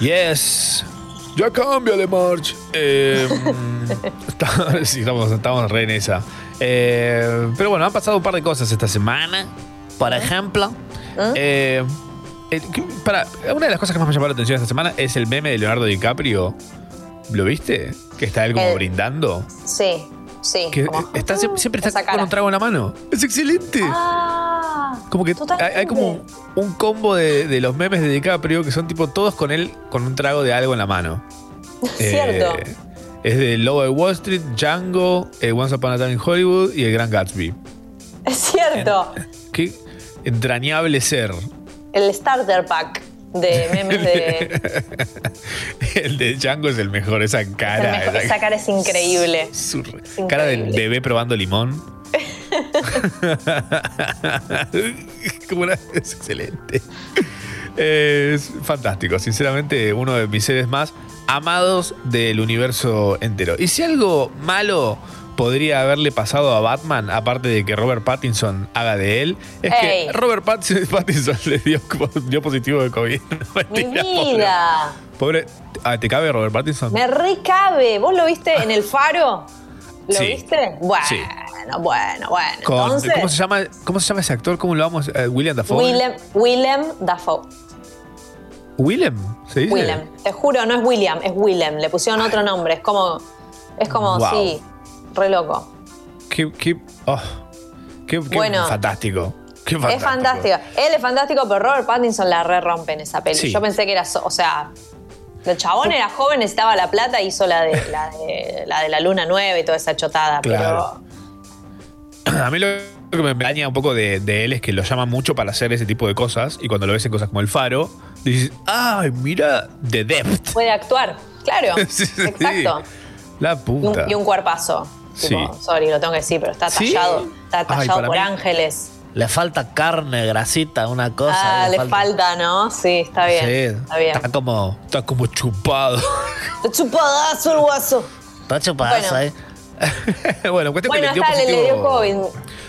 Yes. Ya cambia de March. Eh, <laughs> sí, <laughs> estamos, estamos re en esa. Eh, pero bueno, han pasado un par de cosas esta semana. Por ejemplo, Eh, eh, para, una de las cosas que más me llamó la atención esta semana es el meme de Leonardo DiCaprio. ¿Lo viste? Que está él como El- brindando. Sí, sí. Que como- está, sie- siempre está con cara. un trago en la mano. Es excelente. Ah, Como que hay, hay como un combo de, de los memes de DiCaprio que son tipo todos con él con un trago de algo en la mano. <laughs> Cierto. Eh, es de Lobo de Wall Street, Django, eh, Once Upon a Time in Hollywood y El Gran Gatsby. es cierto. Qué entrañable ser. El starter pack de <laughs> memes de. <laughs> El de Django es el mejor, esa es cara. mejor. esa Esa cara es increíble. <laughs> su- cara del bebé probando limón. Como una- es excelente. Es fantástico, sinceramente, uno de mis seres más amados del universo entero. Y si algo malo podría haberle pasado a Batman, aparte de que Robert Pattinson haga de él, es Ey. que Robert Pat- <laughs> Pattinson le dio, dio positivo de COVID. <laughs> No, Mi mentira, pobre- vida. Pobre. Ah, ¿Te cabe Robert Pattinson? Me recabe. ¿Vos lo viste en el faro? ¿Lo Sí. viste? Bueno, Sí. Bueno, bueno. Con- Entonces, ¿cómo, se llama, ¿Cómo se llama ese actor? ¿Cómo lo vamos? Eh, William Dafoe. Willem, Willem Dafoe. Willem, ¿se dice? Willem. Te juro, no es William, es Willem. Le pusieron otro nombre. Es como. Es como, Wow. sí. Re loco. Qué, qué, oh, qué- qué Bueno. fantástico. Qué fantástico. Es fantástico. Él es fantástico, pero Robert Pattinson la re rompe en esa peli. Sí. Yo pensé que era. so- o sea. El chabón era joven, necesitaba la plata, hizo la de la, de, la, de la luna nueva y toda esa chotada. Claro. <clears throat> A mí lo que me daña un poco de, de él es que lo llama mucho para hacer ese tipo de cosas y cuando lo ves en cosas como El Faro, dices, ¡ay, mira! The Depth. Puede actuar. Claro. <laughs> Sí, sí. Exacto. La Y un, puta. y un cuerpazo. Sí. Tipo, sorry, lo tengo que decir, pero está ¿Sí? tallado. Está tallado por mí- ángeles. le falta carne, grasita, una cosa. ah, le falta. ¿no? Sí, está bien. Sí, Está bien. Está como, está como chupado. Está chupadazo el guaso. Está chupadazo, Bueno. ¿eh? <laughs> bueno, cuestión Bueno, que le dio está, le, dio COVID.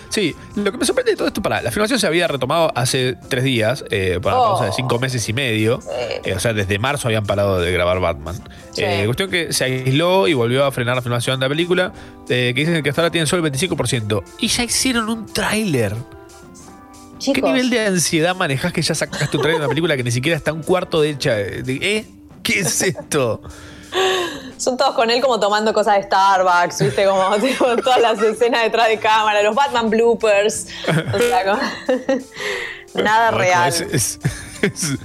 Sí, lo que me sorprende de todo esto, para la filmación se había retomado hace tres días, eh, para una Oh. pausa de cinco meses y medio. Eh, o sea, desde marzo habían parado de grabar Batman. Sí. Eh, cuestión que se aisló y volvió a frenar la filmación de la película, eh, que dicen que hasta ahora tienen solo el 25%. Y ya hicieron un tráiler. ¿Qué nivel de ansiedad manejás que ya sacaste un tráiler de una película que ni siquiera está un cuarto de hecha? ¿Eh? ¿Qué es esto? Son todos con él como tomando cosas de Starbucks, ¿viste? Como <laughs> tipo, todas las escenas detrás de cámara, los Batman bloopers. O sea, como- <laughs> nada real. es- es- es-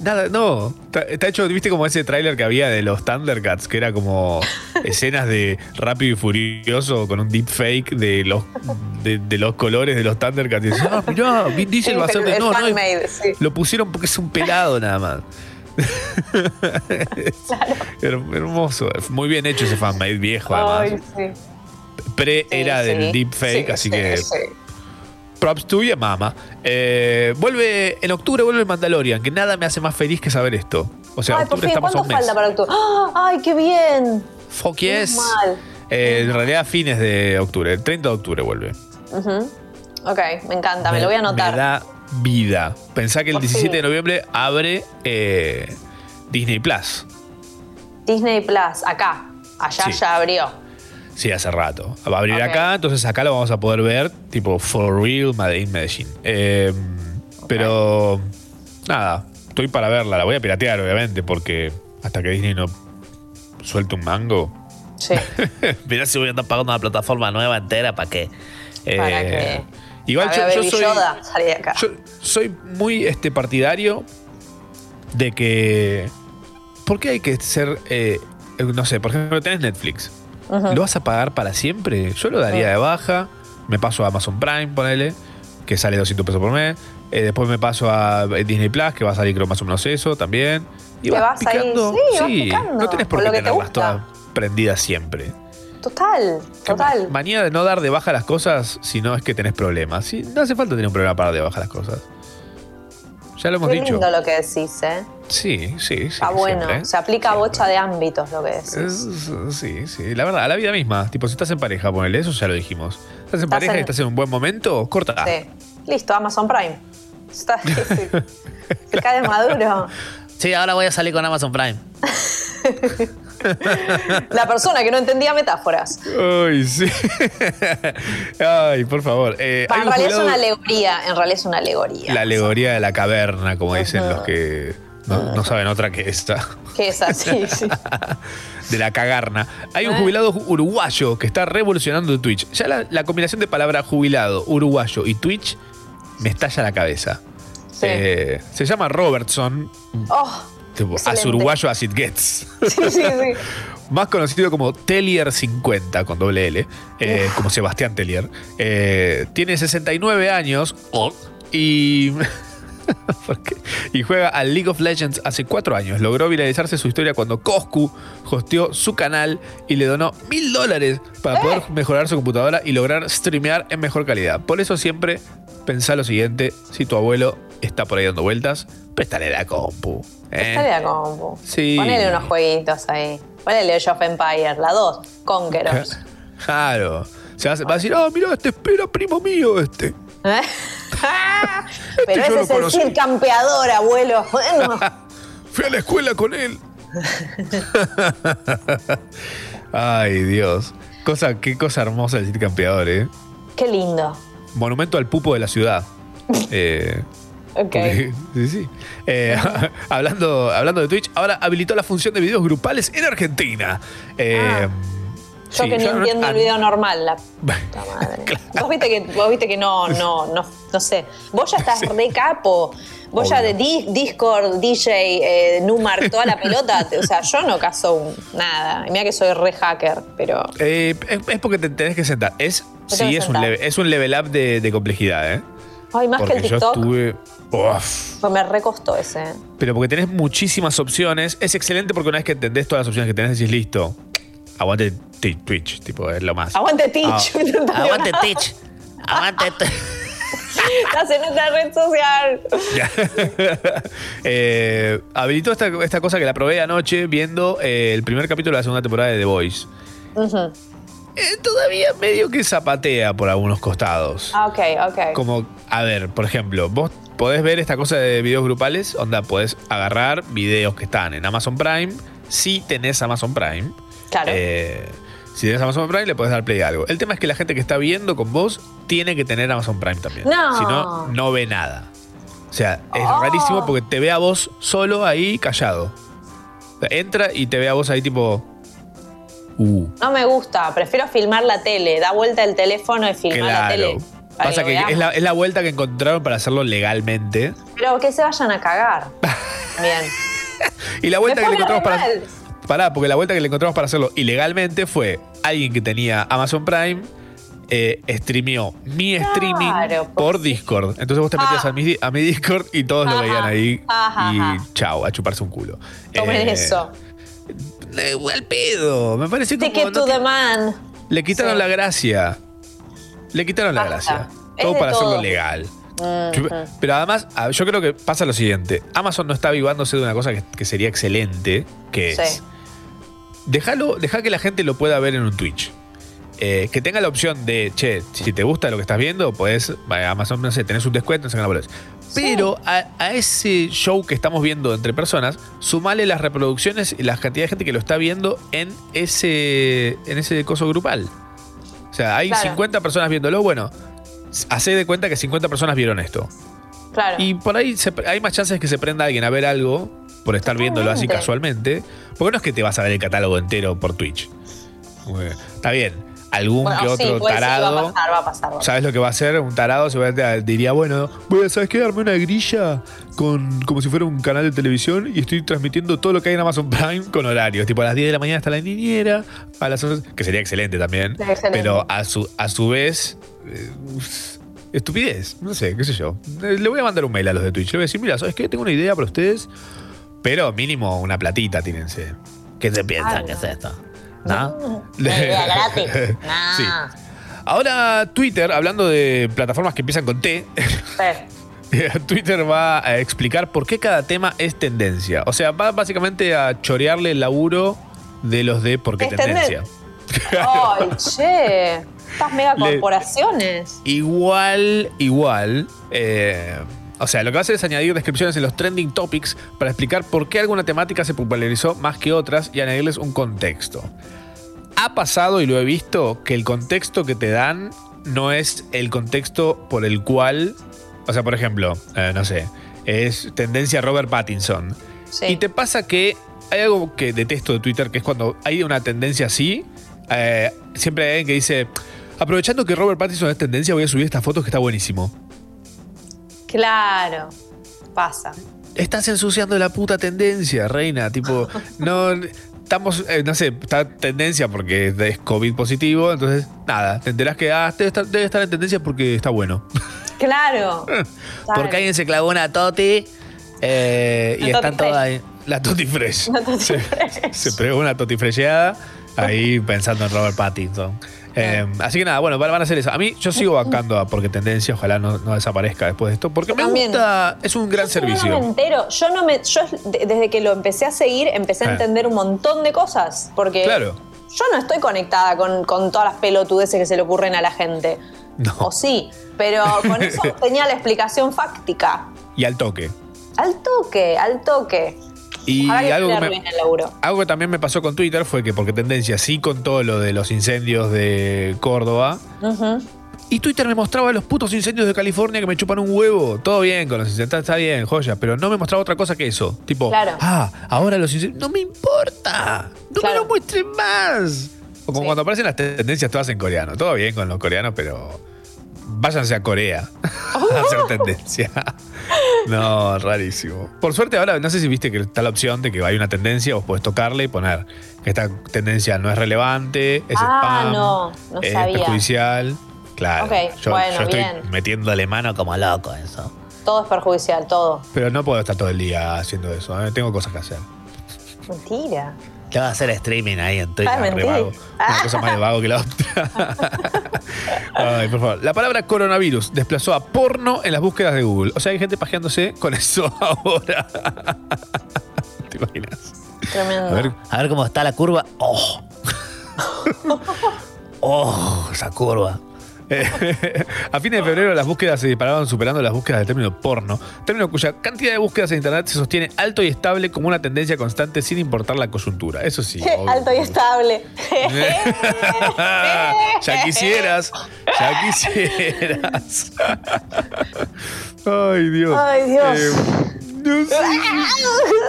nada, no. Está, hecho, viste como ese tráiler que había de los Thundercats, que era como escenas de Rápido y Furioso con un deepfake de los, de, de los colores de los Thundercats. Y decís, ah, mirá, Vin Diesel <laughs> va a ser de. No, no, es- sí. lo pusieron porque es un pelado nada más. <laughs> Her- Hermoso. Muy bien hecho ese fanmade viejo, además. Ay, sí. Pre era sí. del deepfake, Sí, así sí, que sí. props tuya, mama. Eh, vuelve, en octubre vuelve Mandalorian, que nada me hace más feliz que saber esto. O sea, Ay, octubre estamos a ¿cuánto un mes. falta para octubre? ¡Ah! ¡Ay, qué bien! Fuck yes. Eh, en realidad, fines de octubre. El 30 de octubre vuelve. Ujú. Ok, me encanta, me, lo voy a anotar. Me da vida. Pensá que el Por 17 de noviembre abre eh, Disney Plus. Disney Plus, acá. Allá Sí. ya abrió. Sí, hace rato. Va a abrir acá, entonces acá lo vamos a poder ver, tipo For Real Made in Medellín. Eh, Pero nada, estoy para verla. La voy a piratear, obviamente, porque hasta que Disney no suelte un mango. Sí. <laughs> Mirá si voy a andar pagando una plataforma nueva entera, ¿para qué? Para eh, que. Igual a yo, ver, yo soy, Yoda, salí de acá. yo soy muy este, partidario de que. ¿Por qué hay que ser.? eh, no sé, por ejemplo, tenés Netflix. ¿Lo vas a pagar para siempre? Yo lo daría de baja. Me paso a Amazon Prime, ponele, que sale 200 pesos por mes. Eh, después me paso a Disney Plus, que va a salir creo más o menos eso también. Y Te vas vas ahí, picando. sí, vas picando, no tenés por qué te tenerlas todas prendidas siempre. Total, total. Manía de no dar de baja las cosas si no es que tenés problemas. Sí, no hace falta tener un problema para dar de baja las cosas. Ya lo hemos Qué dicho. lindo lo que decís, ¿eh? Sí, sí, sí. Está bueno. siempre. Se aplica a bocha de ámbitos lo que decís. Es- sí, sí. La verdad, a la vida misma. Tipo, si estás en pareja, ponele, eso ya lo dijimos. Estás en Estás pareja y estás en un buen momento, corta. Sí. Listo, Amazon Prime. Está, <laughs> se, se cae de maduro. Sí, ahora voy a salir con Amazon Prime. <laughs> La persona que no entendía metáforas. Ay, sí. Ay, por favor. Eh, en realidad es una alegoría. En realidad es una alegoría. La alegoría de la caverna, como dicen los que no, no saben otra que esta. Que es así, sí. <laughs> de la cagarna. Hay un jubilado uruguayo que está revolucionando Twitch. Ya la, la combinación de palabra jubilado, uruguayo y Twitch me estalla la cabeza. Eh, se llama Robertson, Oh, tipo, as uruguayo as it gets. <laughs> sí, sí, sí. Más conocido como Tellier50 con doble L, eh, como Sebastián Tellier. Eh, tiene 69 años y. <laughs> ¿Por qué? y juega al League of Legends hace 4 años. Logró viralizarse su historia cuando Coscu hosteó su canal y le donó mil dólares para poder mejorar su computadora y lograr streamear en mejor calidad. Por eso siempre pensá lo siguiente: si tu abuelo está por ahí dando vueltas, préstale la compu. ¿Eh? Dale a compu. Sí. Ponele unos jueguitos ahí. Ponele Age of Empire, la 2, Conquerors. <laughs> Claro. Se va, a- va a decir, ah, mira, este espera, primo mío, este. ¿Eh? <laughs> Pero Este yo ese es el. Cid campeador, abuelo. <laughs> Bueno. Fui a la escuela con él. Ay, Dios. Cosa, qué cosa hermosa el Cid Campeador, ¿eh? Qué lindo. Monumento al pupo de la ciudad. Eh, Ok. sí, sí. Eh, <laughs> hablando, hablando de Twitch, ahora habilitó la función de videos grupales en Argentina. Eh, Yo sí, que ni yo no- entiendo ah, el video normal, la <laughs> puta madre. Vos viste que, vos viste que no, no, no, no sé. Vos ya estás <laughs> re capo. Vos ya de Di- Discord, DJ, eh, Numark, toda la pelota. O sea, yo no caso nada. Mira que soy re hacker, pero. eh, es, es porque te tenés que sentar. Es, sí, es un, level, es un level up de, de complejidad, ¿eh? Ay, más porque que el yo TikTok. estuve. Uf. Pues me recostó ese. Pero porque tenés muchísimas opciones. Es excelente porque una vez que entendés todas las opciones que tenés, decís listo. Aguante Twitch, tipo, es lo más. Aguante Teach. Ah. <laughs> Aguante Teach. Aguante <laughs> Estás en otra red social. Ya. <laughs> Eh, habilitó esta, esta cosa que la probé anoche viendo eh, el primer capítulo de la segunda temporada de The Voice. Ujú. Eh, todavía medio que zapatea por algunos costados. Ah, ok, ok. Como, a ver, por ejemplo, vos podés ver esta cosa de videos grupales, onda, podés agarrar videos que están en Amazon Prime, si tenés Amazon Prime. Claro. Eh, si tenés Amazon Prime, le podés dar play a algo. El tema es que la gente que está viendo con vos tiene que tener Amazon Prime también. No. Si no, no ve nada. O sea, es Oh. rarísimo porque te ve a vos solo ahí callado. entra y te ve a vos ahí tipo. Uh, No me gusta, prefiero filmar la tele. Da vuelta el teléfono y filmar la tele. Pasa que es la, es la vuelta que encontraron para hacerlo legalmente. Pero que se vayan a cagar. <laughs> Bien. Y la vuelta que le encontramos para. Pará, porque la vuelta que le encontramos para hacerlo ilegalmente fue alguien que tenía Amazon Prime. Eh, streameó mi streaming Claro, por Discord. Entonces vos te metías a, mi, a mi Discord y todos lo veían ahí. ajá, y ajá. chao, a chuparse un culo. Tomen Eh, eso. Eh, al pedo. Me parece como. Ticket no to te- the man. le quitaron Sí. la gracia. Le quitaron la gracia. Es Todo para hacerlo legal. Pero además, a- yo creo que pasa lo siguiente. Amazon no está avivándose de una cosa que, que sería excelente, que Sí. es... Déjalo, deja que la gente lo pueda ver en un Twitch. Eh, que tenga la opción de, che, si te gusta lo que estás viendo, pues Amazon, no sé, tenés un descuento, no sé qué. Pero a, a ese show que estamos viendo entre personas, sumale las reproducciones y la cantidad de gente que lo está viendo en ese, en ese coso grupal. O sea, hay Claro. 50 personas viéndolo, bueno, hace de cuenta que 50 personas vieron esto. Claro. Y por ahí se- hay más chances que se prenda alguien a ver algo por estar viéndolo así casualmente. Porque no es que te vas a ver el catálogo entero por Twitch. Está bien, algún Bueno, que otro tarado. va a pasar, va a pasar. va a pasar. ¿Sabes lo que va a hacer? Un tarado seguramente diría, bueno, voy a, ¿sabes qué? Darme una grilla con, como si fuera un canal de televisión y estoy transmitiendo todo lo que hay en Amazon Prime con horarios. Tipo a las 10 de la mañana está la niñera, a las 11, que sería excelente también. Excelente. Pero a su, a su vez, eh, estupidez, no sé, qué sé yo. Eh, Le voy a mandar un mail a los de Twitch. Le voy a decir, mira, ¿sabes qué? Tengo una idea para ustedes, pero mínimo una platita, tírense. ¿Qué se piensan que es esto? Una idea gratis. <laughs> Sí. Ahora Twitter, hablando de plataformas que empiezan con T, <laughs> Twitter va a explicar por qué cada tema es tendencia. O sea, va básicamente a chorearle el laburo de los de por qué tendencia. <laughs> Ay, che. Estas megacorporaciones. Igual, igual. eh, o sea, lo que va a hacer es añadir descripciones en los trending topics para explicar por qué alguna temática se popularizó más que otras y añadirles un contexto. Ha pasado y lo he visto que el contexto que te dan no es el contexto por el cual. O sea, por ejemplo, eh, no sé, es tendencia Robert Pattinson. Y te pasa que hay algo que detesto de Twitter, que es cuando hay una tendencia así, eh, siempre hay alguien que dice, aprovechando que Robert Pattinson es tendencia, voy a subir esta foto que está buenísimo. Claro. Pasa. Estás ensuciando la puta tendencia, reina. Tipo, <laughs> no. Estamos, eh, no sé, está tendencia porque es COVID positivo, entonces, nada, te enterás que ah, debe, estar, debe estar en tendencia porque está bueno. <laughs> Claro. Porque alguien se clavó una toti eh, y están todas ahí. La Toti Fresh. Una toti se, se pegó una Toti Fresheada ahí pensando en Robert Pattinson. Eh, así que nada, bueno, van a hacer eso. A mí, yo sigo bancando a porque tendencia, ojalá no, no desaparezca después de esto, porque me También. gusta, es un gran No me servicio. entero. Yo no me. Yo de- desde que lo empecé a seguir, empecé a Eh. entender un montón de cosas. Porque Claro. yo no estoy conectada con, con todas las pelotudeces que se le ocurren a la gente. O sí, pero con <laughs> eso tenía la explicación fáctica. Y al toque. Al toque, al toque. Y algo que me-. Algo que también me pasó con Twitter fue que porque tendencia sí con todo lo de los incendios de Córdoba. Y Twitter me mostraba los putos incendios de California que me chupan un huevo. Todo bien con los incendios, está bien, joya. Pero no me mostraba otra cosa que eso. Tipo, Claro. ah, ahora los incendios. No me importa. No me lo muestren más. O como cuando aparecen las tendencias todas en coreano. Todo bien con los coreanos, pero váyanse a Corea a hacer tendencia. No, rarísimo. Por suerte ahora, no sé si viste que está la opción de que hay una tendencia, vos podés tocarle y poner que esta tendencia no es relevante, es Ah, spam, no, no es sabía. perjudicial. Claro. Ok, yo, bueno, yo estoy bien. metiéndole mano como loco eso. Todo es perjudicial, todo. Pero no puedo estar todo el día haciendo eso, ¿eh? tengo cosas que hacer. Mentira. ¿Qué va a hacer streaming ahí en Twitch? Ah, mentira. vago. Una cosa más de vago que la otra. <laughs> Ay, por favor. La palabra coronavirus desplazó a porno en las búsquedas de Google. O sea, hay gente pajeándose con eso <laughs> ahora. ¿Te imaginas? Tremendo. A ver, A ver cómo está la curva. ¡Oh! <laughs> ¡Oh! Esa curva. <laughs> A fines de febrero las búsquedas se disparaban superando las búsquedas del término porno, término cuya cantidad de búsquedas en internet se sostiene alto y estable como una tendencia constante sin importar la coyuntura. Eso sí. <laughs> obvio. Alto y estable. <laughs> ya quisieras, ya quisieras. Ay, Dios. Ay, Dios. Eh,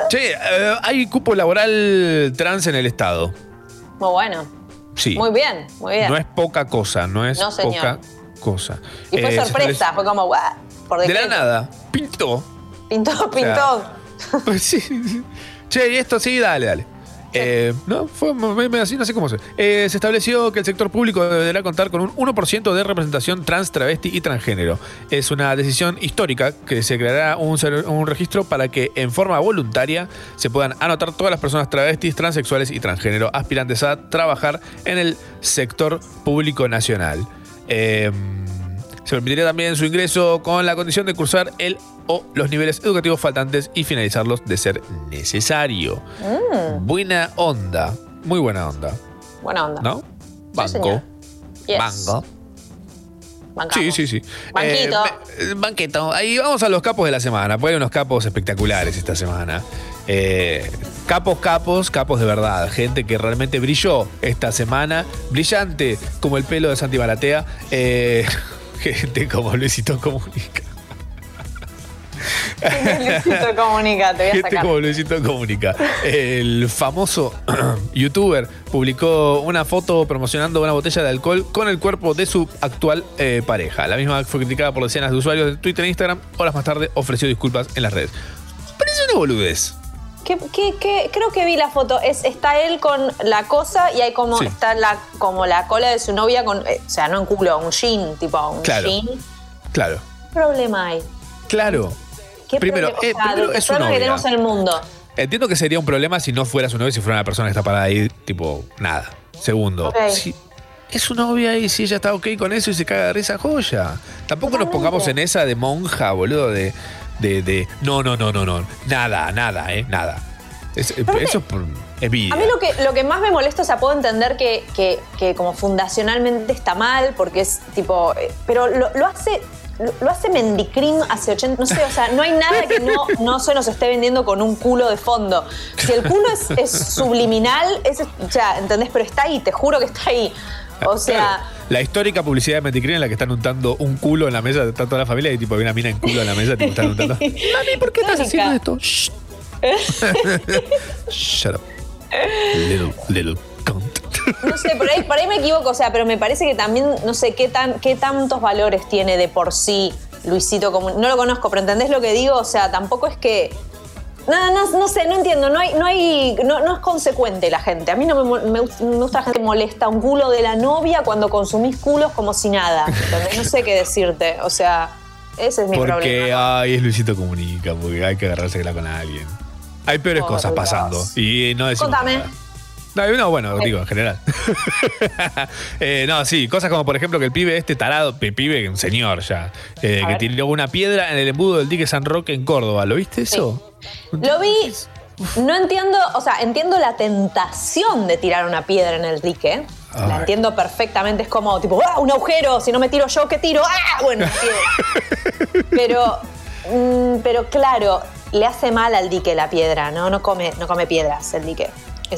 Che, eh, hay cupo laboral trans en el Estado. Muy bueno. Sí. Muy bien, muy bien. No es poca cosa, no es No, poca cosa. y fue Eh, sorpresa, fue como, "Guau", por De la nada, pintó. Pintó, pintó. Pues <laughs> sí. Che, y esto sí, dale, dale. Eh, no, fue así, no sé cómo se. Eh, se estableció que el sector público deberá contar con un 1% de representación trans, travesti y transgénero. Es una decisión histórica que se creará un, un registro para que en forma voluntaria se puedan anotar todas las personas travestis, transexuales y transgénero aspirantes a trabajar en el sector público nacional. Eh, se permitiría también su ingreso con la condición de cursar el o los niveles educativos faltantes y finalizarlos de ser necesario. Mm, Buena onda. Muy buena onda. buena onda. ¿No? Banco. Yes. Banco. Bancamos. Sí, sí, sí. Banquito. Eh, banqueto. Ahí vamos a los capos de la semana. Pues hay unos capos espectaculares esta semana. Eh, capos, capos, capos de verdad. Gente que realmente brilló esta semana. Brillante como el pelo de Santi Baratea. Eh, <laughs> gente como Luisito Comunica. Luisito Comunica, te voy a Gente sacar. como Luisito Comunica. El famoso <clears throat> youtuber publicó una foto promocionando una botella de alcohol con el cuerpo de su actual eh, pareja. La misma fue criticada por decenas de usuarios de Twitter e Instagram. Horas más tarde ofreció disculpas en las redes. Parece una boludez. ¿Qué, qué- qué? Creo que vi la foto. Es, está él con la cosa y hay como Sí. está la, como la cola de su novia con. eh, o sea, no en culo, un jean, tipo un Claro. jean. Claro, ¿Qué problema hay? claro. ¿Qué Primero, eh, primero es su problema que novia. tenemos en el mundo. Entiendo que sería un problema si no fuera su novia, si fuera una persona que está parada ahí, tipo, nada. Segundo, si es su novia y si ella está ok con eso y se caga de risa, joya. Tampoco nos pongamos en esa de monja, boludo, de, de, de no, no, no, no, no. Nada, nada, eh, nada. Es- eso es envidia. A mí lo que, lo que más me molesta, o sea, puedo entender que, que- que como fundacionalmente está mal, porque es tipo. eh, Pero lo, lo hace. Lo, hace Mendicrim hace 80, no sé, o sea, no hay nada que no, no se nos esté vendiendo con un culo de fondo. Si el culo es, es subliminal, es, o sea, ¿entendés? Pero está ahí, te juro que está ahí. O sea, La histórica publicidad de Menticrin en la que están untando un culo en la mesa, está toda la familia y tipo hay una mina en culo en la mesa, tipo están untando. <laughs> Mami, ¿por qué estás haciendo esto? <laughs> Shh. <laughs> Shut up. Little, little. No sé, por ahí, por ahí me equivoco, o sea, pero me parece que también, no sé, qué, tan, qué tantos valores tiene de por sí Luisito Comunica. No lo conozco, pero ¿entendés lo que digo? O sea, tampoco es que. No, no, no sé, no entiendo, no hay, no hay, no, no es consecuente la gente. A mí no me, me me gusta la gente que molesta un culo de la novia cuando consumís culos como si nada. ¿entendés? No sé qué decirte. O sea, ese es mi problema. Porque, ay, es Luisito Comunica, porque hay que agarrársela con alguien. Hay peores Por cosas Dios. pasando y no decimos Contame. nada. No, no, bueno, digo, en general. <laughs> Eh, no, sí, cosas como por ejemplo que el pibe este tarado, pibe, un señor ya, eh, que ver. tiró una piedra en el embudo del dique San Roque en Córdoba. ¿Lo viste eso? Lo vi, no entiendo, o sea, entiendo la tentación de tirar una piedra en el dique. La entiendo perfectamente, es como tipo, ¡ah! Un agujero, si no me tiro yo, ¿qué tiro? ¡Ah! Bueno, <laughs> pero, mm, pero claro, le hace mal al dique la piedra, ¿no? No come, no come piedras el dique.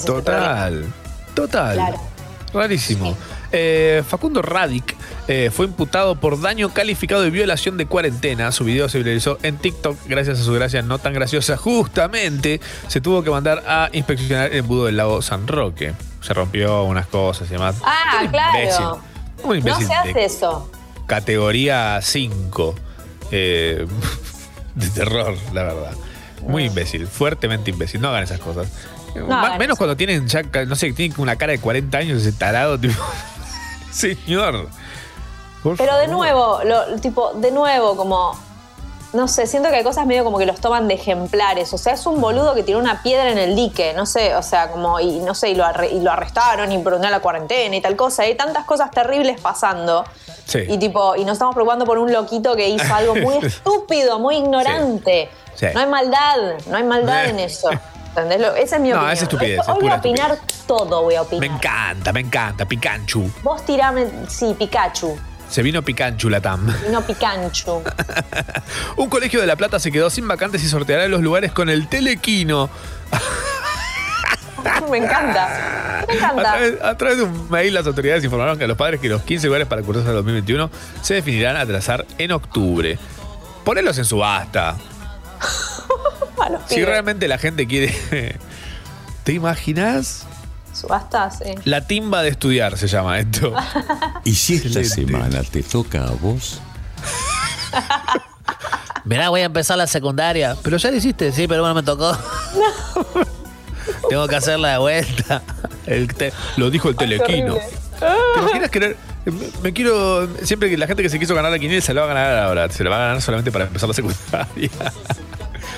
Total, total. Claro. Rarísimo. Eh, Facundo Radic eh, fue imputado por daño calificado de violación de cuarentena. Su video se viralizó en TikTok gracias a su gracia no tan graciosa. Justamente se tuvo que mandar a inspeccionar el embudo del lago San Roque. Se rompió unas cosas y demás. Ah, Un claro. imbécil. Un No se hace eso. categoría 5. eh, <laughs> de terror, la verdad. Muy imbécil, fuertemente imbécil. No hagan esas cosas. No menos cuando tienen ya, no sé, tienen una cara de 40 años ese tarado, <laughs> tipo. Señor. por Pero de nuevo, lo, tipo, de nuevo, como. No sé, siento que hay cosas medio como que los toman de ejemplares. O sea, es un boludo que tiró una piedra en el dique, no sé, o sea, como, y no sé, y lo, arre- y lo arrestaron y prolongaron la cuarentena y tal cosa. Hay tantas cosas terribles pasando. Sí. Y tipo, y nos estamos preocupando por un loquito que hizo algo muy <laughs> estúpido, muy ignorante. Sí. No hay maldad, no hay maldad en <laughs> eso. ¿Entendés? Lo- Esa es mi No, opinión. es estupidez, es hoy voy pura a opinar todo, voy a Me opinar. encanta, me encanta. Pikachu. Vos tirame, sí, Pikachu. Se vino Pikachu la TAM. y No Pikachu. <laughs> Un colegio de La Plata se quedó sin vacantes y sorteará los lugares con el Telequino. <laughs> Me encanta. Me A encanta. través, a través de un mail, las autoridades informaron que a los padres que los 15 lugares para el curso de 2021 se definirán a trazar en octubre. Ponelos en subasta. <laughs> <laughs> A los Si pibes. realmente la gente quiere. <laughs> ¿Te imaginas? Subasta, sí. La timba de estudiar se llama esto. <laughs> ¿Y si esta semana te toca a vos? Mirá, voy a empezar la secundaria. Pero ya lo hiciste, sí, pero bueno, me tocó. Tengo que hacerla de vuelta. El te- lo dijo el telequino. ¿Te imaginas querer.? me- Me quiero. Siempre que la gente que se quiso ganar la quiniela se la va a ganar ahora. Se la va a ganar solamente para empezar la secundaria.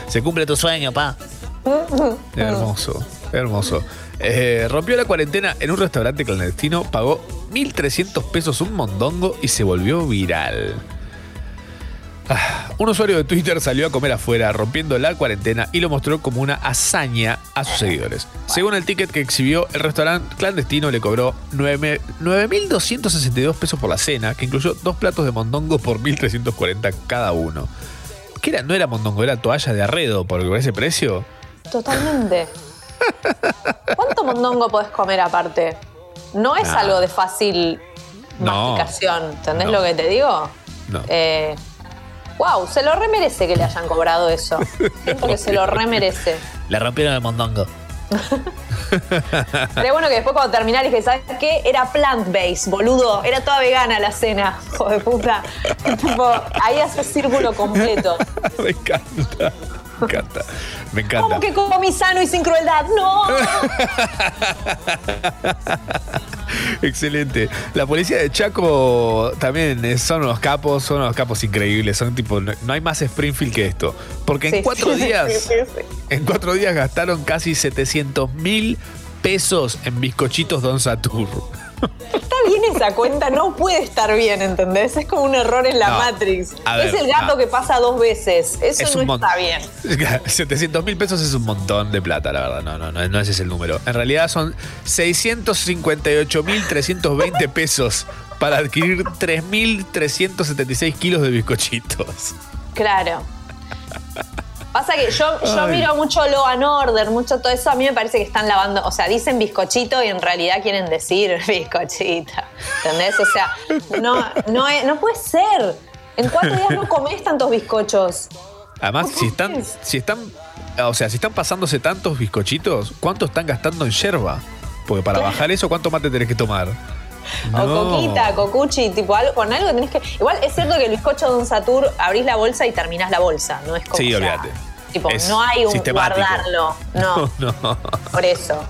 Se cumple tu sueño, pa. <laughs> Hermoso, hermoso. Eh, rompió la cuarentena en un restaurante clandestino, pagó 1.300 pesos un mondongo y se volvió viral. Ah, un usuario de Twitter salió a comer afuera rompiendo la cuarentena y lo mostró como una hazaña a sus seguidores. Según el ticket que exhibió, el restaurante clandestino le cobró 9 9.262 pesos por la cena, que incluyó dos platos de mondongo por 1.340 cada uno. ¿Qué era? No era mondongo, era toalla de arredo por por ese precio. Totalmente. ¿Cuánto mondongo podés comer aparte? No es Nah. algo de fácil No. masticación, ¿entendés No. lo que te digo? No. Eh, wow, se lo remerece que le hayan cobrado eso. <laughs> Siento que se lo remerece. Le rompieron el mondongo. <laughs> Sería bueno que después cuando terminar dije, ¿sabes qué? Era plant-based, boludo. Era toda vegana la cena, <laughs> hijo de puta. <laughs> tipo, ahí hace círculo completo. Me encanta. Me encanta. Me encanta. ¿Cómo que comí sano y sin crueldad? ¡No! <laughs> Excelente. La policía de Chaco también es- son unos capos, son unos capos increíbles. Son tipo, no, hay más Springfield que esto. Porque en Sí, cuatro <laughs> días, sí, sí, sí. en cuatro días gastaron casi 700 mil pesos en bizcochitos Don Satur. <laughs> Bien esa cuenta, no puede estar bien, ¿entendés? Es como un error en la No. Matrix. Ver, es el gato no. que pasa dos veces. Eso Es no está bien. <laughs> 700 mil pesos es un montón de plata, la verdad. No, no, no, no ese es el número. En realidad son 658 mil 320 <laughs> pesos para adquirir 3.376 kilos de bizcochitos. Claro. Pasa que yo, yo miro mucho Law and Order, mucho todo eso. A mí me parece que están lavando. O sea, dicen bizcochito y en realidad quieren decir <laughs> bizcochito. ¿Entendés? O sea, no, no, es- no puede ser. En cuatro días no comés tantos bizcochos. Además, si están, si están, o sea, si están pasándose tantos bizcochitos, ¿cuánto están gastando en yerba? Porque para bajar eso, ¿cuánto más te tenés que tomar? O coquita, cocuchi, tipo algo, con algo tenés que. Igual es cierto que el bizcocho de un Satur abrís la bolsa y terminás la bolsa. No es como. Sí, olvídate. Tipo, Es no hay un guardarlo. <laughs> No, no. por eso.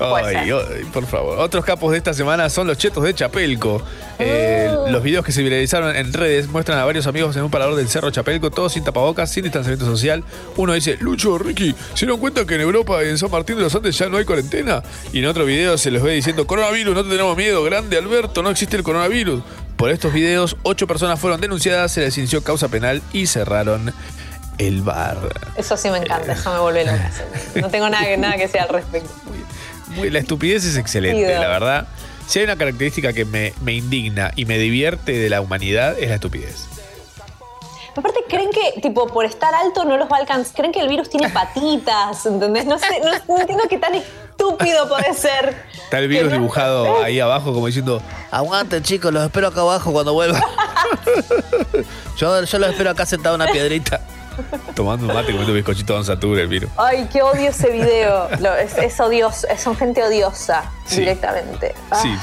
Ay, ay, por favor. Otros capos de esta semana son los chetos de Chapelco. Eh, Uh. Los videos que se viralizaron en redes muestran a varios amigos en un parador del Cerro Chapelco, todos sin tapabocas, sin distanciamiento social. Uno dice, Lucho, Ricky, ¿se dieron cuenta que en Europa y en San Martín de los Andes ya no hay cuarentena? Y en otro video se los ve diciendo, coronavirus, no te tenemos miedo, grande Alberto, no existe el coronavirus. Por estos videos, ocho personas fueron denunciadas, se les inició causa penal y cerraron el bar. Eso sí me encanta, eso me vuelve loca. No tengo nada que, nada que sea al respecto. <laughs> Muy- La estupidez es excelente, Ido. la verdad. Si hay una característica que me, me indigna y me divierte de la humanidad, es la estupidez. Aparte, creen que, tipo, por estar alto no los va a alcanzar. Creen que el virus tiene patitas, ¿entendés? No sé, no, no entiendo qué tan estúpido puede ser. Está el virus no- dibujado ahí abajo como diciendo, Aguanten, chicos, los espero acá abajo cuando vuelva. <laughs> yo, yo los espero acá sentado en una piedrita. Tomando un mate comiendo bizcochito Don Satur, el virus. Ay, qué odio ese video. Es, es odioso, son gente odiosa Sí. directamente. Ah, Sí,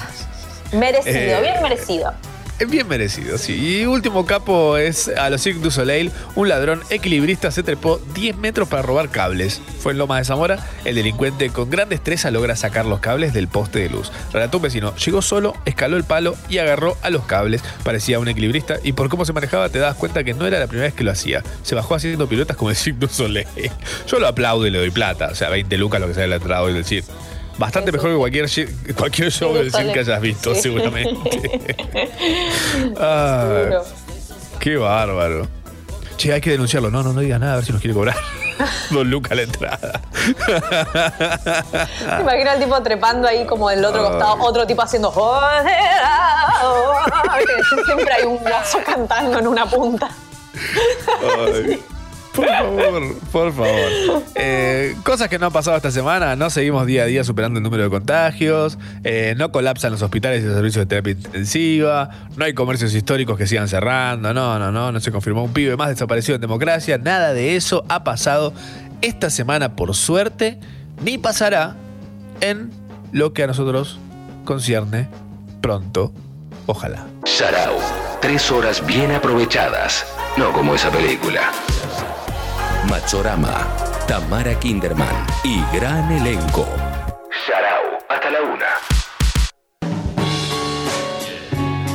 Merecido, Eh, bien merecido. Bien merecido, sí. Y último capo es a los Cirque du Soleil. Un ladrón equilibrista se trepó 10 metros para robar cables. Fue en Loma de Zamora. El delincuente con gran destreza logra sacar los cables del poste de luz. Relató un vecino. Llegó solo, escaló el palo y agarró a los cables. Parecía un equilibrista y por cómo se manejaba te das cuenta que no era la primera vez que lo hacía. Se bajó haciendo pilotas como el Cirque du Soleil. Yo lo aplaudo y le doy plata. O sea, 20 lucas lo que sale la entrada hoy del circo. Bastante mejor que cualquier, <laughs> cualquier show del circo que hayas visto, Sí. seguramente. <laughs> Ah, qué bárbaro. Che, hay que denunciarlo. No, no, no digas nada, a ver si nos quiere cobrar. <laughs> Dos lucas la entrada. Me imagino al tipo trepando ahí como del otro Ah. costado, otro tipo haciendo. Siempre hay un guaso cantando en una punta. Ay, por favor, por favor. Eh, cosas que no han pasado esta semana. No seguimos día a día superando el número de contagios. eh, no colapsan los hospitales y los servicios de terapia intensiva. No hay comercios históricos que sigan cerrando. No, no, no. No se confirmó un pibe más desaparecido en democracia. Nada de eso ha pasado esta semana, por suerte, ni pasará en lo que a nosotros concierne pronto. Ojalá. Sarau. Tres horas bien aprovechadas. No como esa película. Machorama. Tamara Kinderman y gran elenco. Sarau. Hasta la una.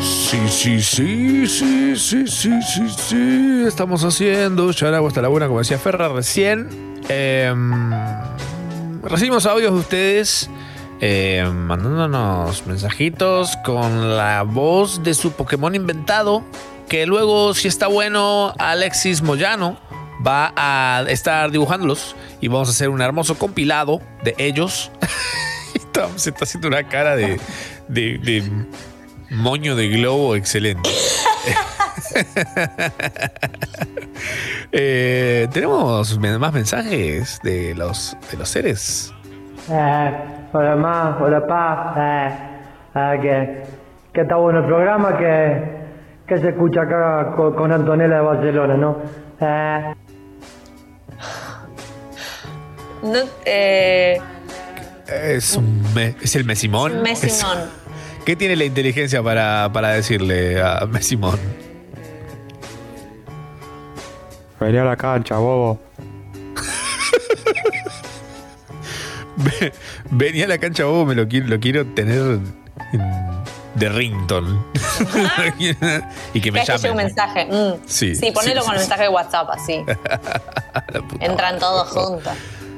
Sí, sí, sí, sí, sí, sí, sí, sí. Estamos haciendo Yaragua hasta la buena, como decía Ferra recién. Em, recibimos audios de ustedes em, mandándonos mensajitos con la voz de su Pokémon inventado. Que luego, si está bueno, Alexis Moyano va a estar dibujándolos y vamos a hacer un hermoso compilado de ellos. <laughs> Está- Se está haciendo una cara de, moño de globo excelente. <laughs> Eh, Tenemos más mensajes de los, de los seres. Eh, hola ma, hola pa, eh, eh, que, está bueno el programa que, que se escucha acá con Antonella de Barcelona, ¿no? No, eh, Es, un me- es el Mesimón. Mesimón. Es- ¿Qué tiene la inteligencia para, para decirle a Mesimón? Vení a la cancha, bobo. <laughs> Ve- Venía a la cancha bobo, me lo quiero, lo quiero tener en- de rington. <laughs> y que me ¿Crees que llega un mensaje? Mm. Sí, Sí, ponelo sí, con el sí, mensaje de WhatsApp, así. <laughs> Entran todos juntos.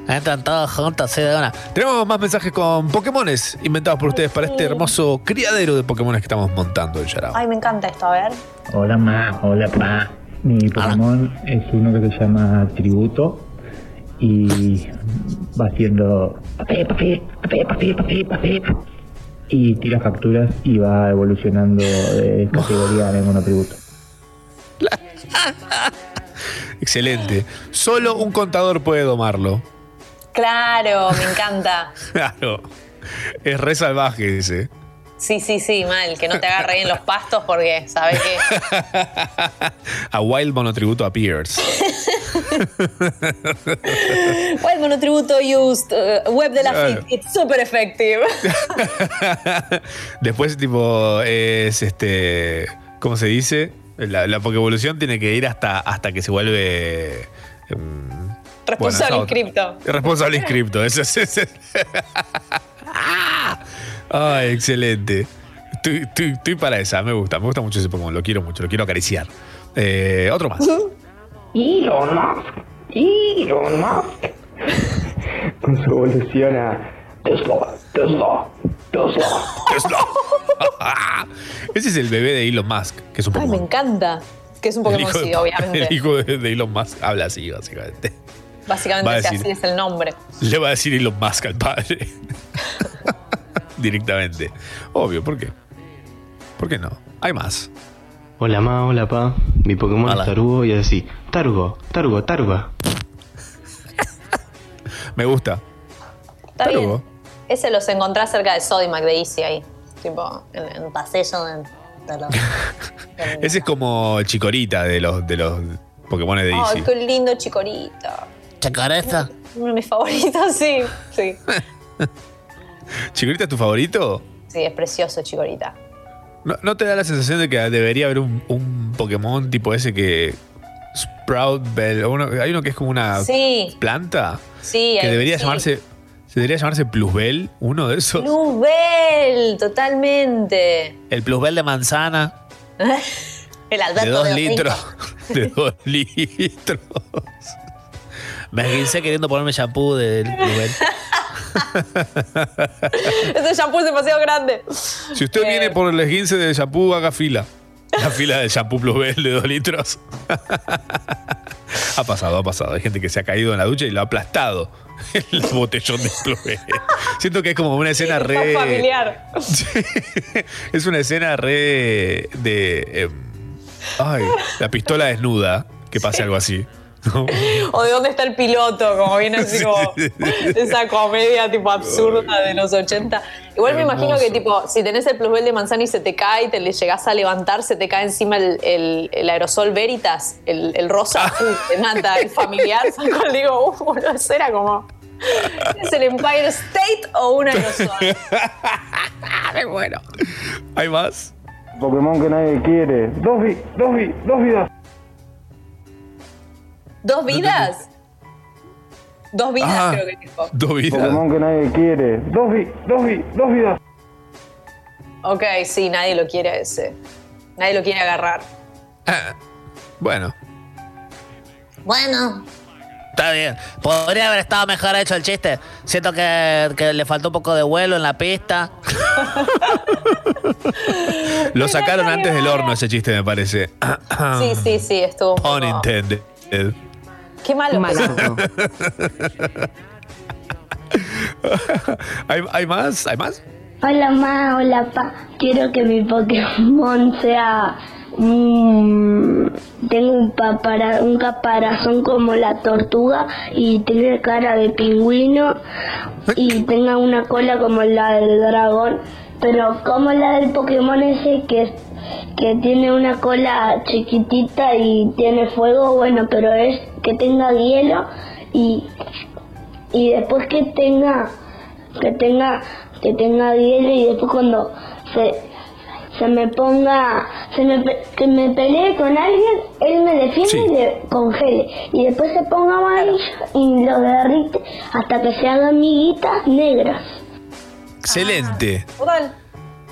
Entran todos juntos, sí, de una. Tenemos más mensajes con Pokémones inventados por ustedes para este hermoso criadero de Pokémones que estamos montando en Yarao. Ay, me encanta esto, a ver. Hola ma, hola pa. Mi Pokémon es uno que se llama Tributo y va haciendo papi, papi, papi, papi, papi, papi, y tira capturas y va evolucionando de <laughs> categoría en monotributo. Excelente. Solo un contador puede domarlo. Claro, me encanta. <laughs> Claro. Es re salvaje ese. Sí, sí, sí, mal. Que no te agarre en los pastos porque sabes que. <laughs> A Wild Monotributo appears. <laughs> Wild monotributo used, uh, web de la Claro. FIT, it's super effective. Después, tipo, es este. ¿Cómo se dice? La, la Pokévolución tiene que ir hasta, hasta que se vuelve. mm, Responsable inscripto. Responsable inscripto. Ese es. ese es- <laughs> Ay, excelente. Estoy, estoy- estoy para esa, me gusta, me gusta mucho ese Pokémon, lo quiero mucho, lo quiero acariciar. Eh, otro más. <laughs> Elon Musk. Elon Musk. <laughs> Con su evolución a Tesla, Tesla, Tesla. Tesla. Ese es el bebé de Elon Musk, que es un Ay, me Pokémon. encanta. Que es un Pokémon, sí, obviamente. El hijo de, de Elon Musk habla así, básicamente. Básicamente, va a si decir- así es el nombre. Le va a decir Elon Musk al padre. <laughs> Directamente. Obvio, ¿por qué? ¿Por qué no? Hay más. Hola ma, hola pa. Mi Pokémon es Tarugo y es así. Tarugo, Tarugo, Taruga. Me gusta. Está Tarugo. bien. Ese los encontrás cerca de Sodimac de Easy ahí. Tipo, en, en pasillo de, de los. Ese es como Chikorita de los, de los Pokémon de Easy. Ay, qué lindo Chicorita. De mis favoritos, sí. Sí, <laughs> ¿Chikorita es tu favorito? sí, es precioso Chicorita. ¿No, no te da la sensación de que debería haber un, un Pokémon tipo ese que. Sprout Bell. uno- hay uno que es como una Sí, planta. sí. Que debería sí. llamarse. Se debería llamarse Plusbel, uno de esos. Luzbel, totalmente. El Plusbel de manzana. <laughs> El Alberto de dos los litros. <laughs> De dos litros. Me esguincé queriendo ponerme shampoo del Plusbel. <laughs> Ese shampoo es demasiado grande. Si usted Eh, viene por el esguince de shampoo, haga fila. La fila de shampoo Plusbel de dos litros. <laughs> ha pasado, ha pasado. Hay gente que se ha caído en la ducha y lo ha aplastado el botellón de Plusbel. Siento que es como una escena re. familiar. <laughs> Es una escena re de. em, ay, la pistola desnuda. Que pase algo así. <laughs> O de dónde está el piloto, como viene así como esa comedia tipo absurda de los 80. Igual me imagino que tipo, si tenés el plusbel de manzana y se te cae y te le llegás a levantar, se te cae encima el, el- el aerosol Veritas, el, el rosa, <laughs> uh, te mata, el familiar. <laughs> Saco, digo, uh, eso era como. ¿Es el Empire State o un aerosol? ¡Qué bueno! ¿Hay más? Pokémon que nadie quiere. Dos, vi- dos, vi- dos vidas. ¿Dos vidas? Dos vidas, Ah. creo que dijo. Dos vidas. Pokémon que nadie quiere. Dos, vi- dos, vi- dos vidas. Ok, sí, nadie lo quiere ese. Nadie lo quiere agarrar. Bueno. Bueno. Está bien. Podría haber estado mejor hecho el chiste. Siento que, que le faltó un poco de vuelo en la pista. <laughs> Lo sacaron antes del horno ese chiste, me parece. Sí, sí, sí, estuvo un <laughs> poco- intended. Qué malo. <laughs> ¿Hay, hay más? ¿Hay más? Hola ma, hola pa. Quiero que mi Pokémon sea un... Tengo un, papara- un caparazón como la tortuga y tenga cara de pingüino y tenga una cola como la del dragón, pero como la del Pokémon ese que, que tiene una cola chiquitita y tiene fuego, bueno, pero es que tenga hielo y, y después que tenga que tenga que tenga hielo y después cuando se se me ponga se me que me pelee con alguien él me defiende y le congele y después se ponga amarillo y lo derrite hasta que se hagan miguitas negras Excelente. Total,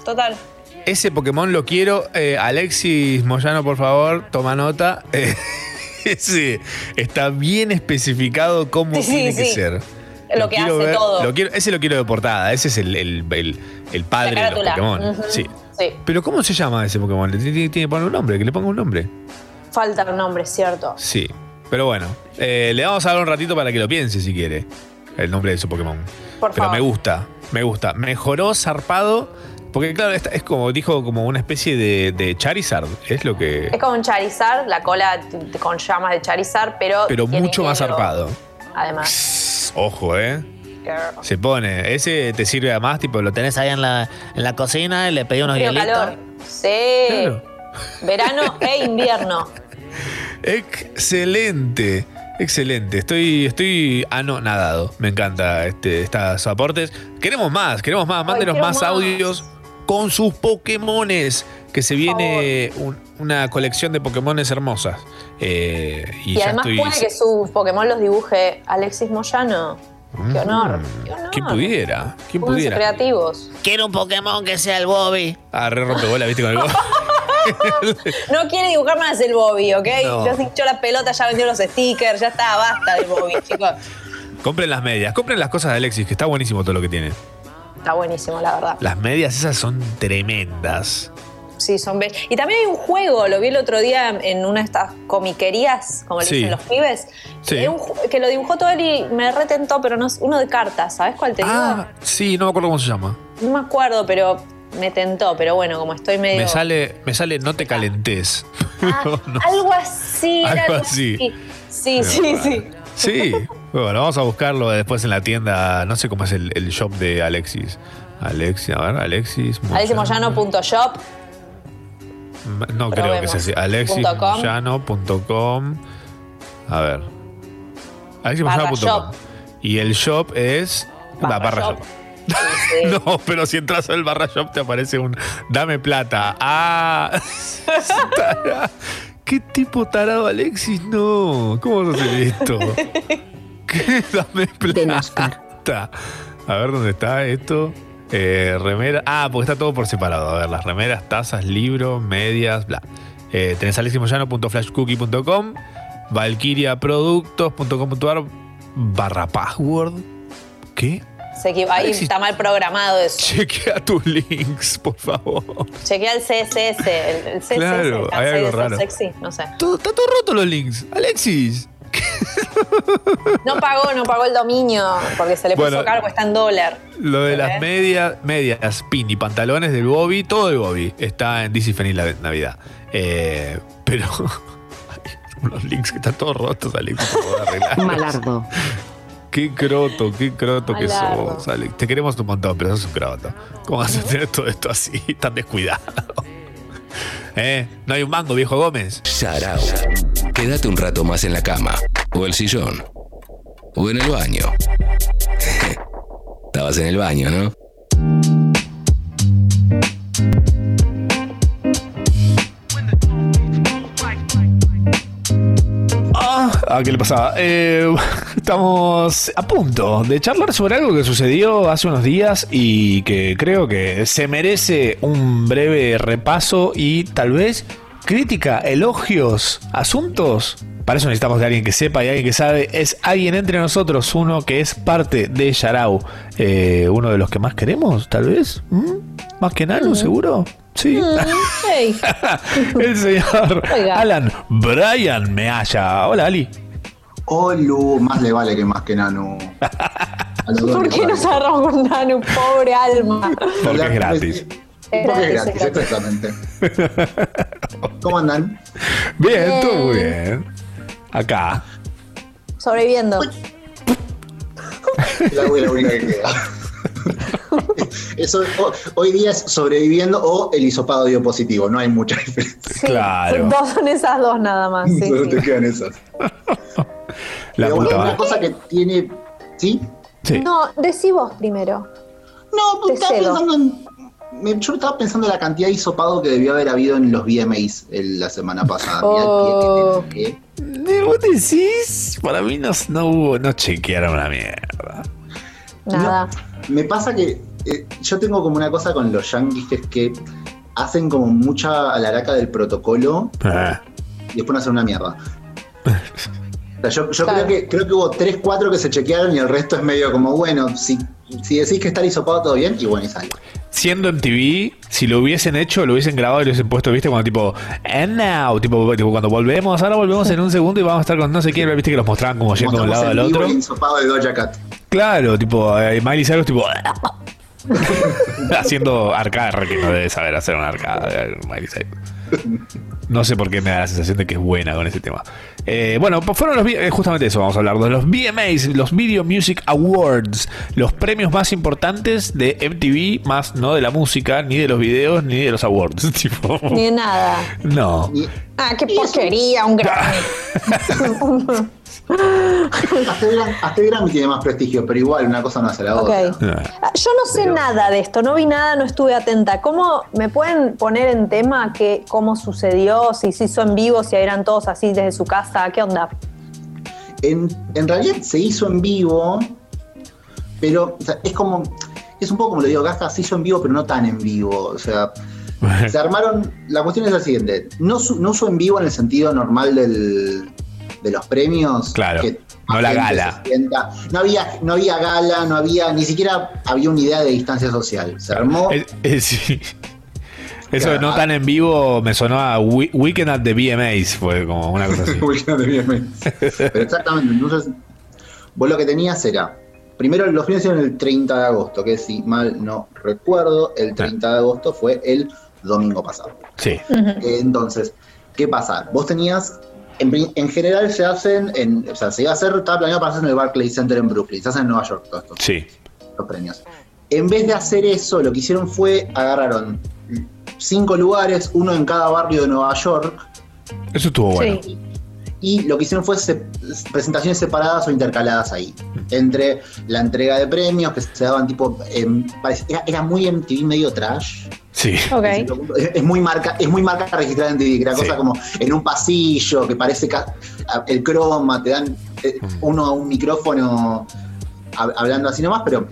total. Ese Pokémon lo quiero. Eh, Alexis Moyano, por favor, toma nota. <laughs> Eh, ese está bien especificado cómo Sí, sí, tiene que sí. ser. Lo que hace todo. lo quiero- ese lo quiero de portada. Ese es el, el- el- el padre de los. Pokémon. Sí. Sí, Pero ¿cómo se llama ese Pokémon? Le tiene, tiene que poner un nombre, que le ponga un nombre. falta un nombre, ¿cierto? Sí. Pero bueno, eh, le vamos a dar un ratito para que lo piense si quiere. El nombre de su Pokémon. Por Pero favor. me gusta, me gusta. Mejoró zarpado. Porque claro, esta- es como dijo, como una especie de, de Charizard. Es lo que. Es como un Charizard, la cola con llamas de Charizard, pero. Pero mucho más zarpado. Además. Ojo, ¿eh? Girl. Se pone. Ese te sirve además, tipo, lo tenés ahí en la, en la cocina y le pedí unos hielitos. calor. Sí. Claro. Verano <laughs> e invierno. Excelente, excelente. Estoy, estoy anonadado. Me encanta este, estos aportes. Queremos más, queremos más. Mándenos quiero más, más. audios con sus Pokémones. Que se viene un- una colección de Pokémones hermosas. Eh, y, Y, ya además estoy. puede que sus Pokémon los dibuje Alexis Moyano. Qué honor. Mm, ¿Quién pudiera? ¿Quién pudiera? creativos. Quiero un Pokémon que sea el Bobby. Ah, re rompebola, viste con el <laughs> No quiere dibujar más el Bobby, ¿ok? No. Ya se hinchó la pelota, ya vendió los stickers, ya está, basta del Bobby, chicos. Compren las medias, compren las cosas de Alexis, que está buenísimo todo lo que tiene. Está buenísimo, la verdad. Las medias esas son tremendas. Sí, son bellos. Y también hay un juego, lo vi el otro día en una de estas comiquerías, como le Sí. dicen los pibes, Sí. que, un ju- que lo dibujó todo él y me retentó, pero no es uno de cartas, ¿sabes cuál te Ah, sí, no me acuerdo cómo se llama. digo? No me acuerdo, pero me tentó, pero bueno, como estoy medio... Me sale, me sale no te calentes. <laughs> No. Algo así, Algo algo así. así. Sí, sí, sí. Sí, bueno, vamos a buscarlo después en la tienda. No sé cómo es el, el shop de Alexis. Alexis, a ver, Alexis. Moyano. AlexisMoyano.shop No creo que sea así. AlexisMoyano.com. A ver. Barra AlexisMoyano.com. Y el shop es. la barra shop. <laughs> No, pero si entras al barra shop te aparece un dame plata. Ah. <laughs> ¿Qué tipo tarado Alexis? No, ¿cómo vas a hacer esto? <laughs> ¿Qué? <laughs> Dame plata. A ver dónde está esto. Eh, remera. Ah, porque está todo por separado. A ver, las remeras, tazas, libros, medias, bla. Eh, tenés aleximoyano.flashcookie.com, valkyriaproductos.com.ar barra password. ¿Qué? Se equivo- ahí Alexis. está mal programado eso. Chequea tus links, por favor. Chequea el CSS, el, el CSS, Claro, el hay algo raro. sexy, no sé. Todo, está todo roto los links. Alexis. <laughs> No pagó, no pagó el dominio porque se le puso Bueno. cargo, está en dólar. Lo de ¿Eh? las medias, medias, pin y pantalones del Bobby, todo de Bobby. Está en DC Feliz la Navidad. Eh, pero. <laughs> unos links que están todos rotos, Alex. no puedo arreglar. Malardo. Qué croto, qué croto que sos, Alex. Te queremos un montón, pero sos un croto. ¿Cómo vas a tener todo esto así, tan descuidado? ¿Eh? ¿No hay un mango, viejo Gómez? Sarao. Quédate un rato más en la cama, o el sillón, o en el baño. <laughs> Estabas en el baño, ¿no? Ah, ¿qué le pasaba? Eh, <laughs> estamos a punto de charlar sobre algo que sucedió hace unos días y que creo que se merece un breve repaso y tal vez crítica, elogios, asuntos. Para eso necesitamos de alguien que sepa y alguien que sabe. Es alguien entre nosotros, uno que es parte de Yarau. Eh, uno de los que más queremos, tal vez. ¿Mm? Más que Nano, seguro. Sí. <laughs> Hey. El señor Oiga. Alan Brian Mealla. Hola, Ali. Olu, más le vale que más que Nanu. <laughs> ¿Por qué nos agarramos con Nanu? Pobre alma. Porque es gratis. Porque es Gratis, exactamente. <laughs> ¿Cómo andan? Bien, Bien. todo muy bien. Acá. Sobreviviendo. La, la única que queda. <laughs> Eso, ho- hoy día es sobreviviendo o el hisopado dio positivo, no hay mucha diferencia. Claro. Dos son esas dos nada más. Sí, Solo sí. te quedan esas. <laughs> La Pero puta una madre. cosa que tiene. ¿Sí? Sí. No, decí vos primero. No, Te estaba cedo. pensando en. me- yo estaba pensando en la cantidad de hisopado que debió haber habido en los VMAs el- la semana pasada. Oh. Eh, ¿Vos decís? Para mí no, no hubo, no chequearon una mierda. Nada. Me pasa que eh, yo tengo como una cosa con los yankees que es que hacen como mucha alaraca del protocolo Ah, y después no hacen una mierda. <laughs> O sea, yo yo Claro. creo, que, creo que hubo 3, 4 que se chequearon y el resto es medio como, bueno, si, si decís que está hisopado todo bien, y bueno, y sale. Siendo en TV, si lo hubiesen hecho, lo hubiesen grabado y lo hubiesen puesto, viste, cuando tipo, and now, tipo, tipo, cuando volvemos, ahora volvemos en un segundo y vamos a estar con no sé quién, viste que los mostraban como yendo de un lado al otro. de Doja Cat. Claro, tipo, eh, Miley Cyrus, tipo, <laughs> haciendo arcade, que no debe saber hacer un arcade, Miley Cyrus. No sé por qué me da la sensación de que es buena con ese tema. Eh, bueno, pues fueron los. Eh, Justamente eso, vamos a hablar de los VMAs, los Video Music Awards, los premios más importantes de MTV, más no de la música, ni de los videos, ni de los awards. <laughs> Tipo, Ni de nada. no. Ah, qué porquería, un Grammy. <laughs> <laughs> Hasta el, Gram- hasta el Grammy tiene más prestigio, pero igual una cosa no hace la otra. Ah, Yo no sé nada de esto, no vi nada, no estuve atenta. ¿Cómo me pueden poner en tema que, cómo sucedió, si se hizo en vivo, si eran todos así desde su casa? ¿Qué onda? En, en realidad se hizo en vivo, pero o sea, es como. Es un poco como lo digo, Gasca se hizo en vivo, pero no tan en vivo. O sea, se armaron. La cuestión es la siguiente: no, no usó en vivo en el sentido normal del, de los premios. Claro, que no la gala. No había, no había gala, no había. Ni siquiera había una idea de distancia social. Se armó. Eh, eh, sí. Eso de no tan en vivo me sonó a We- Weekend at the VMAs, fue como una cosa así. <laughs> Weekend at the VMAs. Pero exactamente, entonces vos lo que tenías era, primero los premios eran el 30 de agosto, que si mal no recuerdo, el 30 de agosto fue el domingo pasado. Sí. Entonces, ¿qué pasa? Vos tenías, en, general se hacen, en, o sea, se iba a hacer, estaba planeado para hacerse en el Barclays Center en Brooklyn, se hacen en Nueva York todos estos Sí. los premios. En vez de hacer eso, lo que hicieron fue agarraron cinco lugares, uno en cada barrio de Nueva York, Eso estuvo bueno. y lo que hicieron fue se- presentaciones separadas o intercaladas ahí. Entre la entrega de premios que se daban tipo. parece- era, era muy MTV medio trash. Sí. Es, muy marca, es muy marca registrada en TV, que era Sí. cosa como en un pasillo, que parece el croma, te dan eh, Mm. uno a un micrófono hab- hablando así nomás, pero